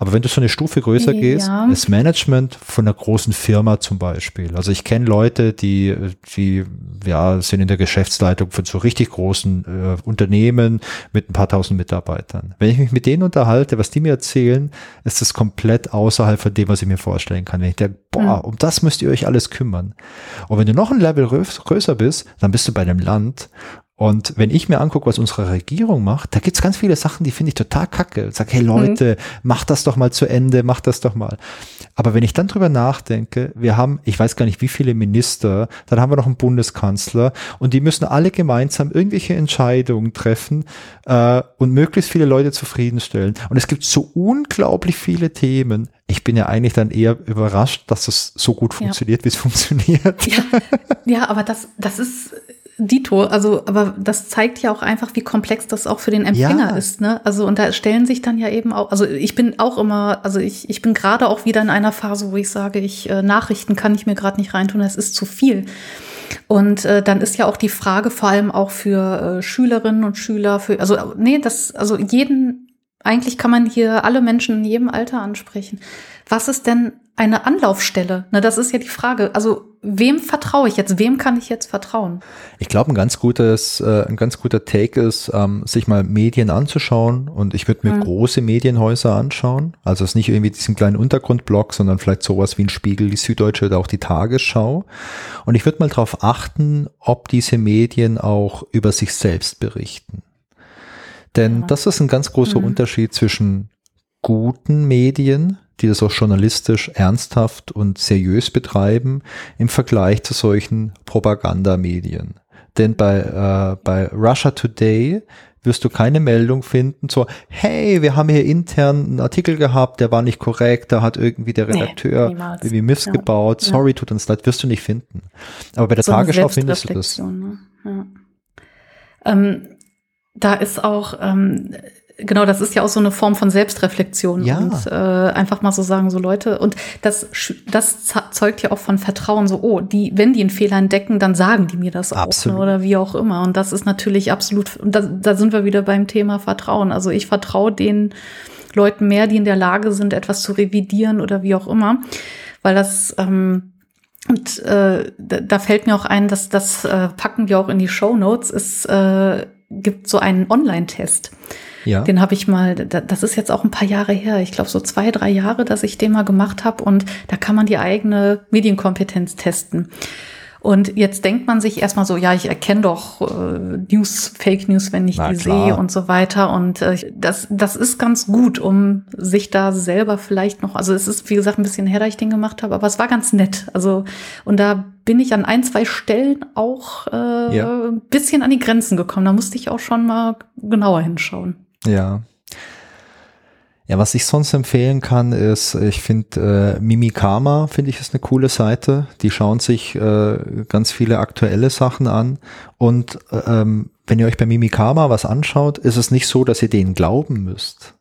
Aber wenn du so eine Stufe größer ja. gehst, das Management von einer großen Firma zum Beispiel. Also ich kenne Leute, die, die ja, sind in der Geschäftsleitung von so richtig großen äh, Unternehmen mit ein paar tausend Mitarbeitern. Wenn ich mich mit denen unterhalte, was die mir erzählen, ist das komplett außerhalb von dem, was ich mir vorstellen kann. Wenn ich denke, boah, mhm. um das müsst ihr euch alles kümmern. Und wenn du noch ein Level größer bist, dann bist du bei einem Land und wenn ich mir angucke, was unsere Regierung macht, da gibt's ganz viele Sachen, die finde ich total kacke. Ich sag, hey Leute, mhm. macht das doch mal zu Ende, macht das doch mal. Aber wenn ich dann drüber nachdenke, wir haben, ich weiß gar nicht, wie viele Minister, dann haben wir noch einen Bundeskanzler und die müssen alle gemeinsam irgendwelche Entscheidungen treffen äh, und möglichst viele Leute zufriedenstellen. Und es gibt so unglaublich viele Themen. Ich bin ja eigentlich dann eher überrascht, dass es so gut funktioniert, ja. wie es funktioniert. Ja, ja aber das, das ist Dito, also, aber das zeigt ja auch einfach, wie komplex das auch für den Empfänger ja. ist, ne? Also, und da stellen sich dann ja eben auch, also ich bin auch immer, also ich, ich bin gerade auch wieder in einer Phase, wo ich sage, ich, äh, Nachrichten kann ich mir gerade nicht reintun, das ist zu viel. Und äh, dann ist ja auch die Frage vor allem auch für äh, Schülerinnen und Schüler, für, also, nee, das, also jeden, eigentlich kann man hier alle Menschen in jedem Alter ansprechen. Was ist denn eine Anlaufstelle? Na, das ist ja die Frage. Also wem vertraue ich jetzt? Wem kann ich jetzt vertrauen? Ich glaube, ein ganz gutes, äh, ein ganz guter Take ist, ähm, sich mal Medien anzuschauen. Und ich würde mir hm. große Medienhäuser anschauen. Also es ist nicht irgendwie diesen kleinen Untergrundblock, sondern vielleicht sowas wie ein Spiegel, die Süddeutsche oder auch die Tagesschau. Und ich würde mal darauf achten, ob diese Medien auch über sich selbst berichten. Denn ja. das ist ein ganz großer hm. Unterschied zwischen guten Medien, die das auch journalistisch ernsthaft und seriös betreiben, im Vergleich zu solchen Propagandamedien. Denn bei, äh, bei Russia Today wirst du keine Meldung finden, so, hey, wir haben hier intern einen Artikel gehabt, der war nicht korrekt, da hat irgendwie der Redakteur nee, irgendwie missgebaut, ja. sorry, tut uns leid, wirst du nicht finden. Aber bei der so Tagesschau findest du das. Ne? Ja. Ähm, da ist auch, ähm, Genau, das ist ja auch so eine Form von Selbstreflexion ja. und äh, einfach mal so sagen, so Leute, und das, das zeugt ja auch von Vertrauen, so, oh, die, wenn die einen Fehler entdecken, dann sagen die mir das absolut. auch ne, oder wie auch immer. Und das ist natürlich absolut, und da, da sind wir wieder beim Thema Vertrauen. Also ich vertraue den Leuten mehr, die in der Lage sind, etwas zu revidieren oder wie auch immer, weil das ähm, und äh, da fällt mir auch ein, dass das äh, packen wir auch in die Show Notes. Es äh, gibt so einen Online-Test. Ja. Den habe ich mal, das ist jetzt auch ein paar Jahre her, ich glaube so zwei, drei Jahre, dass ich den mal gemacht habe und da kann man die eigene Medienkompetenz testen. Und jetzt denkt man sich erstmal so, ja, ich erkenne doch äh, News, Fake News, wenn ich Na, die sehe und so weiter. Und äh, das, das ist ganz gut, um sich da selber vielleicht noch, also es ist, wie gesagt, ein bisschen her, da ich den gemacht habe, aber es war ganz nett. Also, und da bin ich an ein, zwei Stellen auch äh, ja. ein bisschen an die Grenzen gekommen. Da musste ich auch schon mal genauer hinschauen. Ja. Ja, was ich sonst empfehlen kann, ist, ich finde äh, Mimikama, finde ich, ist eine coole Seite. Die schauen sich äh, ganz viele aktuelle Sachen an. Und äh, ähm, wenn ihr euch bei Mimikama was anschaut, ist es nicht so, dass ihr denen glauben müsst.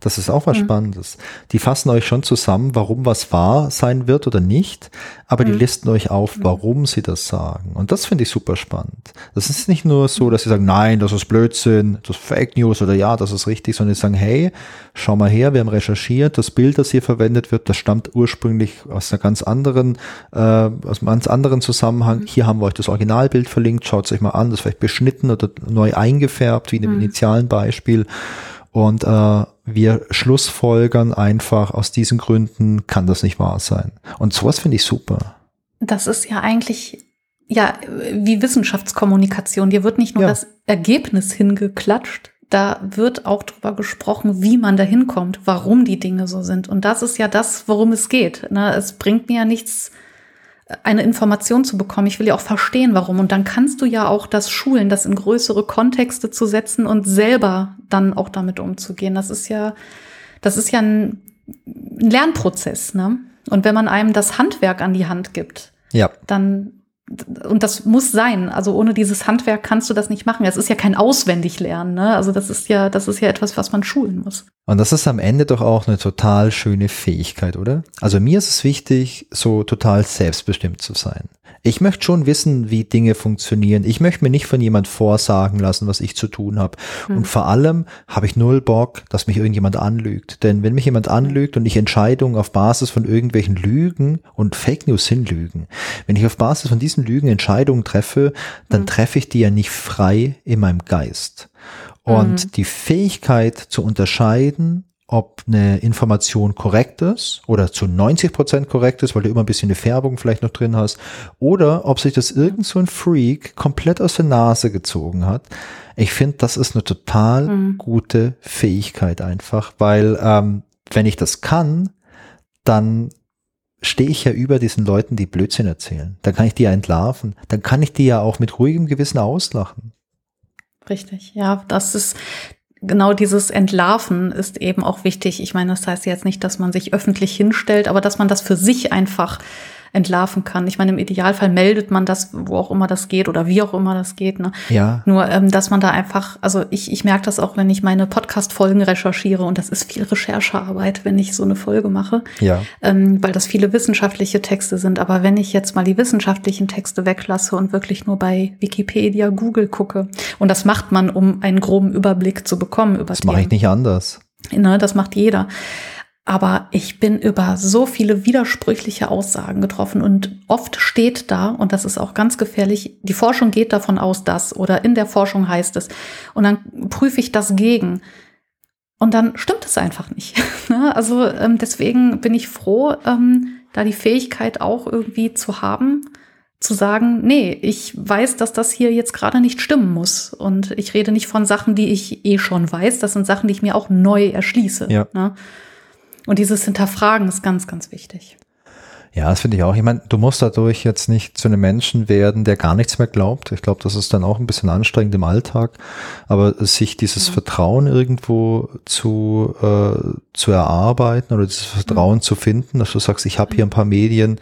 Das ist auch was mhm. Spannendes. Die fassen euch schon zusammen, warum was wahr sein wird oder nicht, aber mhm. die listen euch auf, mhm. warum sie das sagen. Und das finde ich super spannend. Das ist nicht nur so, dass sie sagen, nein, das ist Blödsinn, das ist Fake News oder ja, das ist richtig, sondern sie sagen, hey, schau mal her, wir haben recherchiert, das Bild, das hier verwendet wird, das stammt ursprünglich aus einer ganz anderen, äh, aus einem ganz anderen Zusammenhang. Mhm. Hier haben wir euch das Originalbild verlinkt, schaut es euch mal an, das ist vielleicht beschnitten oder neu eingefärbt, wie in dem mhm. initialen Beispiel. Und äh, wir schlussfolgern einfach aus diesen Gründen kann das nicht wahr sein. Und sowas finde ich super. Das ist ja eigentlich ja wie Wissenschaftskommunikation. Dir wird nicht nur ja. das Ergebnis hingeklatscht, da wird auch drüber gesprochen, wie man da hinkommt, warum die Dinge so sind. Und das ist ja das, worum es geht. Ne? Es bringt mir ja nichts, eine Information zu bekommen. Ich will ja auch verstehen, warum. Und dann kannst du ja auch das schulen, das in größere Kontexte zu setzen und selber dann auch damit umzugehen. Das ist ja, das ist ja ein Lernprozess, ne? Und wenn man einem das Handwerk an die Hand gibt, ja. dann und das muss sein. Also ohne dieses Handwerk kannst du das nicht machen. Es ist ja kein Auswendiglernen. Ne? Also das ist ja, das ist ja etwas, was man schulen muss. Und das ist am Ende doch auch eine total schöne Fähigkeit, oder? Also mir ist es wichtig, so total selbstbestimmt zu sein. Ich möchte schon wissen, wie Dinge funktionieren. Ich möchte mir nicht von jemand vorsagen lassen, was ich zu tun habe. Hm. Und vor allem habe ich null Bock, dass mich irgendjemand anlügt. Denn wenn mich jemand anlügt und ich Entscheidungen auf Basis von irgendwelchen Lügen und Fake News sind Lügen, wenn ich auf Basis von diesen Lügen Entscheidungen treffe, dann hm. treffe ich die ja nicht frei in meinem Geist. Und mhm. die Fähigkeit zu unterscheiden, ob eine Information korrekt ist oder zu 90 Prozent korrekt ist, weil du immer ein bisschen eine Färbung vielleicht noch drin hast, oder ob sich das irgend so ein Freak komplett aus der Nase gezogen hat. Ich finde, das ist eine total mhm. gute Fähigkeit einfach, weil ähm, wenn ich das kann, dann stehe ich ja über diesen Leuten, die Blödsinn erzählen. Dann kann ich die ja entlarven. Dann kann ich die ja auch mit ruhigem Gewissen auslachen. Richtig, ja, das ist, genau dieses Entlarven ist eben auch wichtig. Ich meine, das heißt jetzt nicht, dass man sich öffentlich hinstellt, aber dass man das für sich einfach entlarven kann. Ich meine, im Idealfall meldet man das, wo auch immer das geht oder wie auch immer das geht. Ne? Ja. Nur, ähm, dass man da einfach, also ich, ich merke das auch, wenn ich meine Podcast-Folgen recherchiere und das ist viel Recherchearbeit, wenn ich so eine Folge mache. Ja. Ähm, weil das viele wissenschaftliche Texte sind. Aber wenn ich jetzt mal die wissenschaftlichen Texte weglasse und wirklich nur bei Wikipedia, Google gucke, und das macht man, um einen groben Überblick zu bekommen über Das mache ich nicht anders. Ne, das macht jeder. Aber ich bin über so viele widersprüchliche Aussagen getroffen und oft steht da, und das ist auch ganz gefährlich, die Forschung geht davon aus, dass oder in der Forschung heißt es. Und dann prüfe ich das gegen. Und dann stimmt es einfach nicht. Ne? also ähm, deswegen bin ich froh, ähm, da die Fähigkeit auch irgendwie zu haben, zu sagen, nee, ich weiß, dass das hier jetzt gerade nicht stimmen muss. Und ich rede nicht von Sachen, die ich eh schon weiß. Das sind Sachen, die ich mir auch neu erschließe. Ja. Ne? Und dieses Hinterfragen ist ganz, ganz wichtig. Ja, das finde ich auch. Ich meine, du musst dadurch jetzt nicht zu einem Menschen werden, der gar nichts mehr glaubt. Ich glaube, das ist dann auch ein bisschen anstrengend im Alltag. Aber sich dieses ja. Vertrauen irgendwo zu, äh, zu erarbeiten oder dieses Vertrauen ja. zu finden, dass du sagst, ich habe hier ein paar Medien,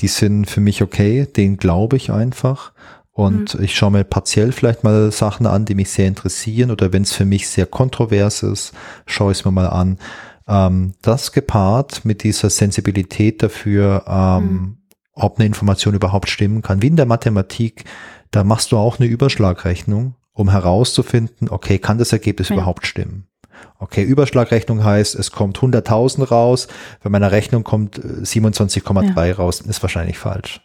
die sind für mich okay, denen glaube ich einfach. Und mhm. ich schaue mir partiell vielleicht mal Sachen an, die mich sehr interessieren oder wenn es für mich sehr kontrovers ist, schaue ich es mir mal an. Ähm, das gepaart mit dieser Sensibilität dafür, ähm, mhm. ob eine Information überhaupt stimmen kann. Wie in der Mathematik, da machst du auch eine Überschlagrechnung, um herauszufinden, okay, kann das Ergebnis ja. überhaupt stimmen? Okay, Überschlagrechnung heißt, es kommt 100.000 raus, bei meiner Rechnung kommt 27,3 äh, ja. raus, ist wahrscheinlich falsch.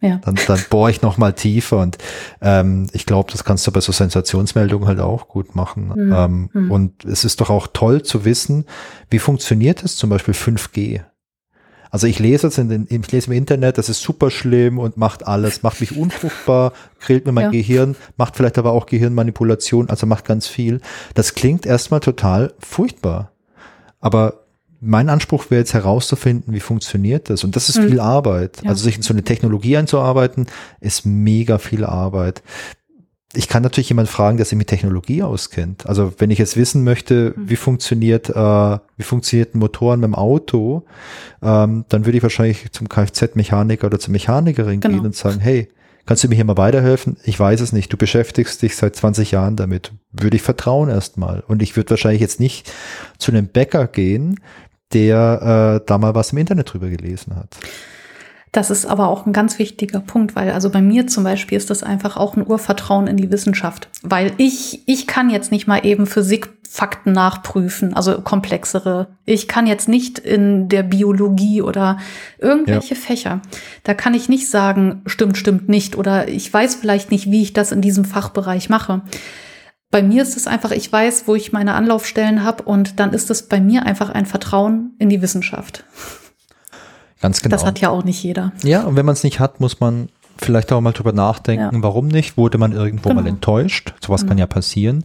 Ja. Dann, dann bohre ich noch mal tiefer und ähm, ich glaube, das kannst du bei so Sensationsmeldungen halt auch gut machen. Mhm. Ähm, mhm. Und es ist doch auch toll zu wissen, wie funktioniert es zum Beispiel 5G? Also ich lese jetzt in den, ich lese im Internet, das ist super schlimm und macht alles, macht mich unfruchtbar, grillt mir mein ja. Gehirn, macht vielleicht aber auch Gehirnmanipulation, also macht ganz viel. Das klingt erstmal total furchtbar. Aber mein Anspruch wäre jetzt herauszufinden, wie funktioniert das. Und das ist mhm. viel Arbeit. Ja. Also sich in so eine Technologie einzuarbeiten, ist mega viel Arbeit. Ich kann natürlich jemand fragen, der sich mit Technologie auskennt. Also wenn ich jetzt wissen möchte, mhm. wie funktioniert, äh, wie funktioniert ein Motor mit dem Auto, ähm, dann würde ich wahrscheinlich zum Kfz-Mechaniker oder zur Mechanikerin genau. gehen und sagen, hey, Kannst du mir hier mal weiterhelfen? Ich weiß es nicht. Du beschäftigst dich seit 20 Jahren damit. Würde ich vertrauen erstmal. Und ich würde wahrscheinlich jetzt nicht zu einem Bäcker gehen, der äh, da mal was im Internet drüber gelesen hat. Das ist aber auch ein ganz wichtiger Punkt, weil also bei mir zum Beispiel ist das einfach auch ein Urvertrauen in die Wissenschaft, weil ich ich kann jetzt nicht mal eben Physikfakten nachprüfen, also komplexere. Ich kann jetzt nicht in der Biologie oder irgendwelche ja. Fächer. Da kann ich nicht sagen, stimmt, stimmt nicht oder ich weiß vielleicht nicht, wie ich das in diesem Fachbereich mache. Bei mir ist es einfach, ich weiß, wo ich meine Anlaufstellen habe und dann ist es bei mir einfach ein Vertrauen in die Wissenschaft. Ganz genau. Das hat ja auch nicht jeder. Ja, und wenn man es nicht hat, muss man vielleicht auch mal drüber nachdenken, ja. warum nicht? Wurde man irgendwo genau. mal enttäuscht? Sowas genau. kann ja passieren.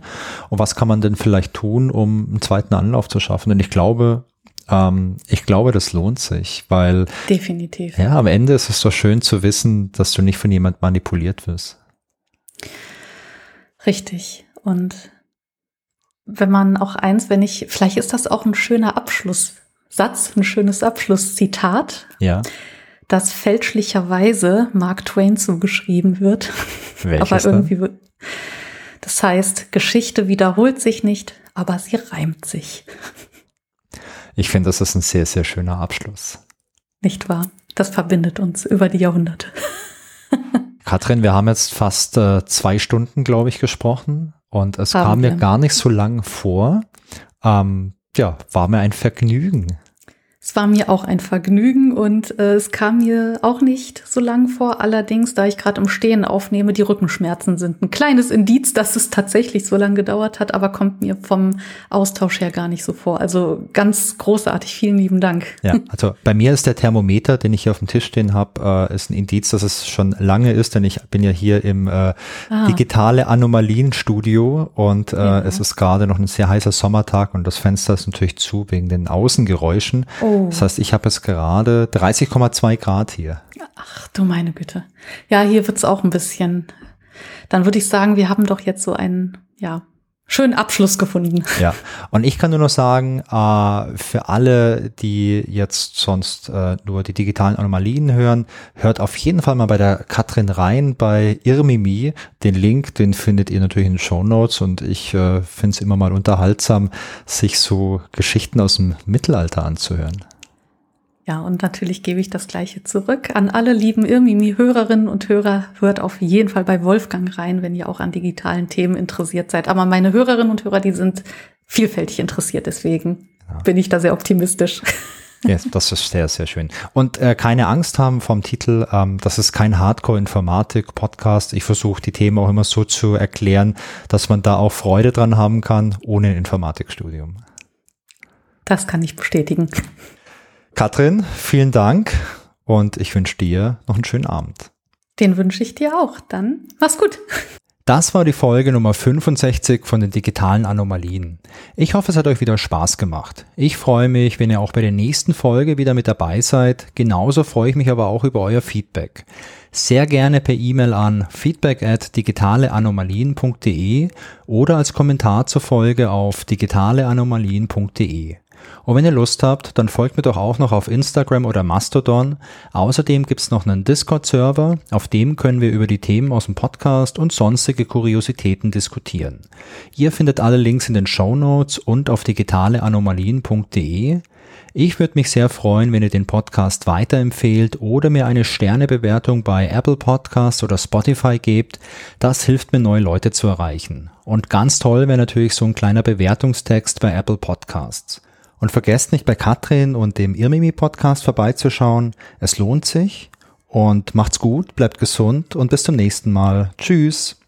Und was kann man denn vielleicht tun, um einen zweiten Anlauf zu schaffen? Denn ich glaube, ähm, ich glaube, das lohnt sich, weil definitiv. Ja, am Ende ist es doch schön zu wissen, dass du nicht von jemand manipuliert wirst. Richtig. Und wenn man auch eins, wenn ich, vielleicht ist das auch ein schöner Abschlusssatz, ein schönes Abschlusszitat. Ja. Das fälschlicherweise Mark Twain zugeschrieben wird. Welches aber irgendwie wird. Das heißt, Geschichte wiederholt sich nicht, aber sie reimt sich. Ich finde, das ist ein sehr, sehr schöner Abschluss. Nicht wahr? Das verbindet uns über die Jahrhunderte. Katrin, wir haben jetzt fast äh, zwei Stunden, glaube ich, gesprochen und es Haben kam mir wir. gar nicht so lang vor. Ähm, ja, war mir ein Vergnügen. Es war mir auch ein Vergnügen und äh, es kam mir auch nicht so lang vor. Allerdings, da ich gerade im Stehen aufnehme, die Rückenschmerzen sind ein kleines Indiz, dass es tatsächlich so lange gedauert hat, aber kommt mir vom Austausch her gar nicht so vor. Also ganz großartig. Vielen lieben Dank. Ja, also bei mir ist der Thermometer, den ich hier auf dem Tisch stehen habe, äh, ist ein Indiz, dass es schon lange ist, denn ich bin ja hier im äh, Ah. digitale Anomalien-Studio und äh, Ja. es ist gerade noch ein sehr heißer Sommertag und das Fenster ist natürlich zu wegen den Außengeräuschen. Oh. Das heißt, ich habe jetzt gerade 30,2 Grad hier. Ach du meine Güte. Ja, hier wird's auch ein bisschen. Dann würde ich sagen, wir haben doch jetzt so einen, ja, schönen Abschluss gefunden. Ja, und ich kann nur noch sagen, äh, für alle, die jetzt sonst äh, nur die digitalen Anomalien hören, hört auf jeden Fall mal bei der Katrin rein bei Irmimi. Den Link, den findet ihr natürlich in den Show Notes und ich äh, finde es immer mal unterhaltsam, sich so Geschichten aus dem Mittelalter anzuhören. Ja, und natürlich gebe ich das Gleiche zurück an alle lieben Irmimi-Hörerinnen und Hörer. Hört auf jeden Fall bei Wolfgang rein, wenn ihr auch an digitalen Themen interessiert seid. Aber meine Hörerinnen und Hörer, die sind vielfältig interessiert. Deswegen bin ich da sehr optimistisch. Ja, das ist sehr, sehr schön. Und äh, keine Angst haben vom Titel, ähm, das ist kein Hardcore-Informatik-Podcast. Ich versuche die Themen auch immer so zu erklären, dass man da auch Freude dran haben kann, ohne ein Informatikstudium. Das kann ich bestätigen. Katrin, vielen Dank und ich wünsche dir noch einen schönen Abend. Den wünsche ich dir auch. Dann mach's gut. Das war die Folge Nummer 65 von den digitalen Anomalien. Ich hoffe, es hat euch wieder Spaß gemacht. Ich freue mich, wenn ihr auch bei der nächsten Folge wieder mit dabei seid. Genauso freue ich mich aber auch über euer Feedback. Sehr gerne per E-Mail an feedback at digitaleanomalien.de oder als Kommentar zur Folge auf digitaleanomalien.de. Und wenn ihr Lust habt, dann folgt mir doch auch noch auf Instagram oder Mastodon. Außerdem gibt's noch einen Discord-Server, auf dem können wir über die Themen aus dem Podcast und sonstige Kuriositäten diskutieren. Ihr findet alle Links in den Show Notes und auf digitaleanomalien.de. Ich würde mich sehr freuen, wenn ihr den Podcast weiterempfehlt oder mir eine Sternebewertung bei Apple Podcasts oder Spotify gebt. Das hilft mir, neue Leute zu erreichen. Und ganz toll wäre natürlich so ein kleiner Bewertungstext bei Apple Podcasts. Und vergesst nicht bei Katrin und dem Irmimi Podcast vorbeizuschauen. Es lohnt sich und macht's gut, bleibt gesund und bis zum nächsten Mal. Tschüss.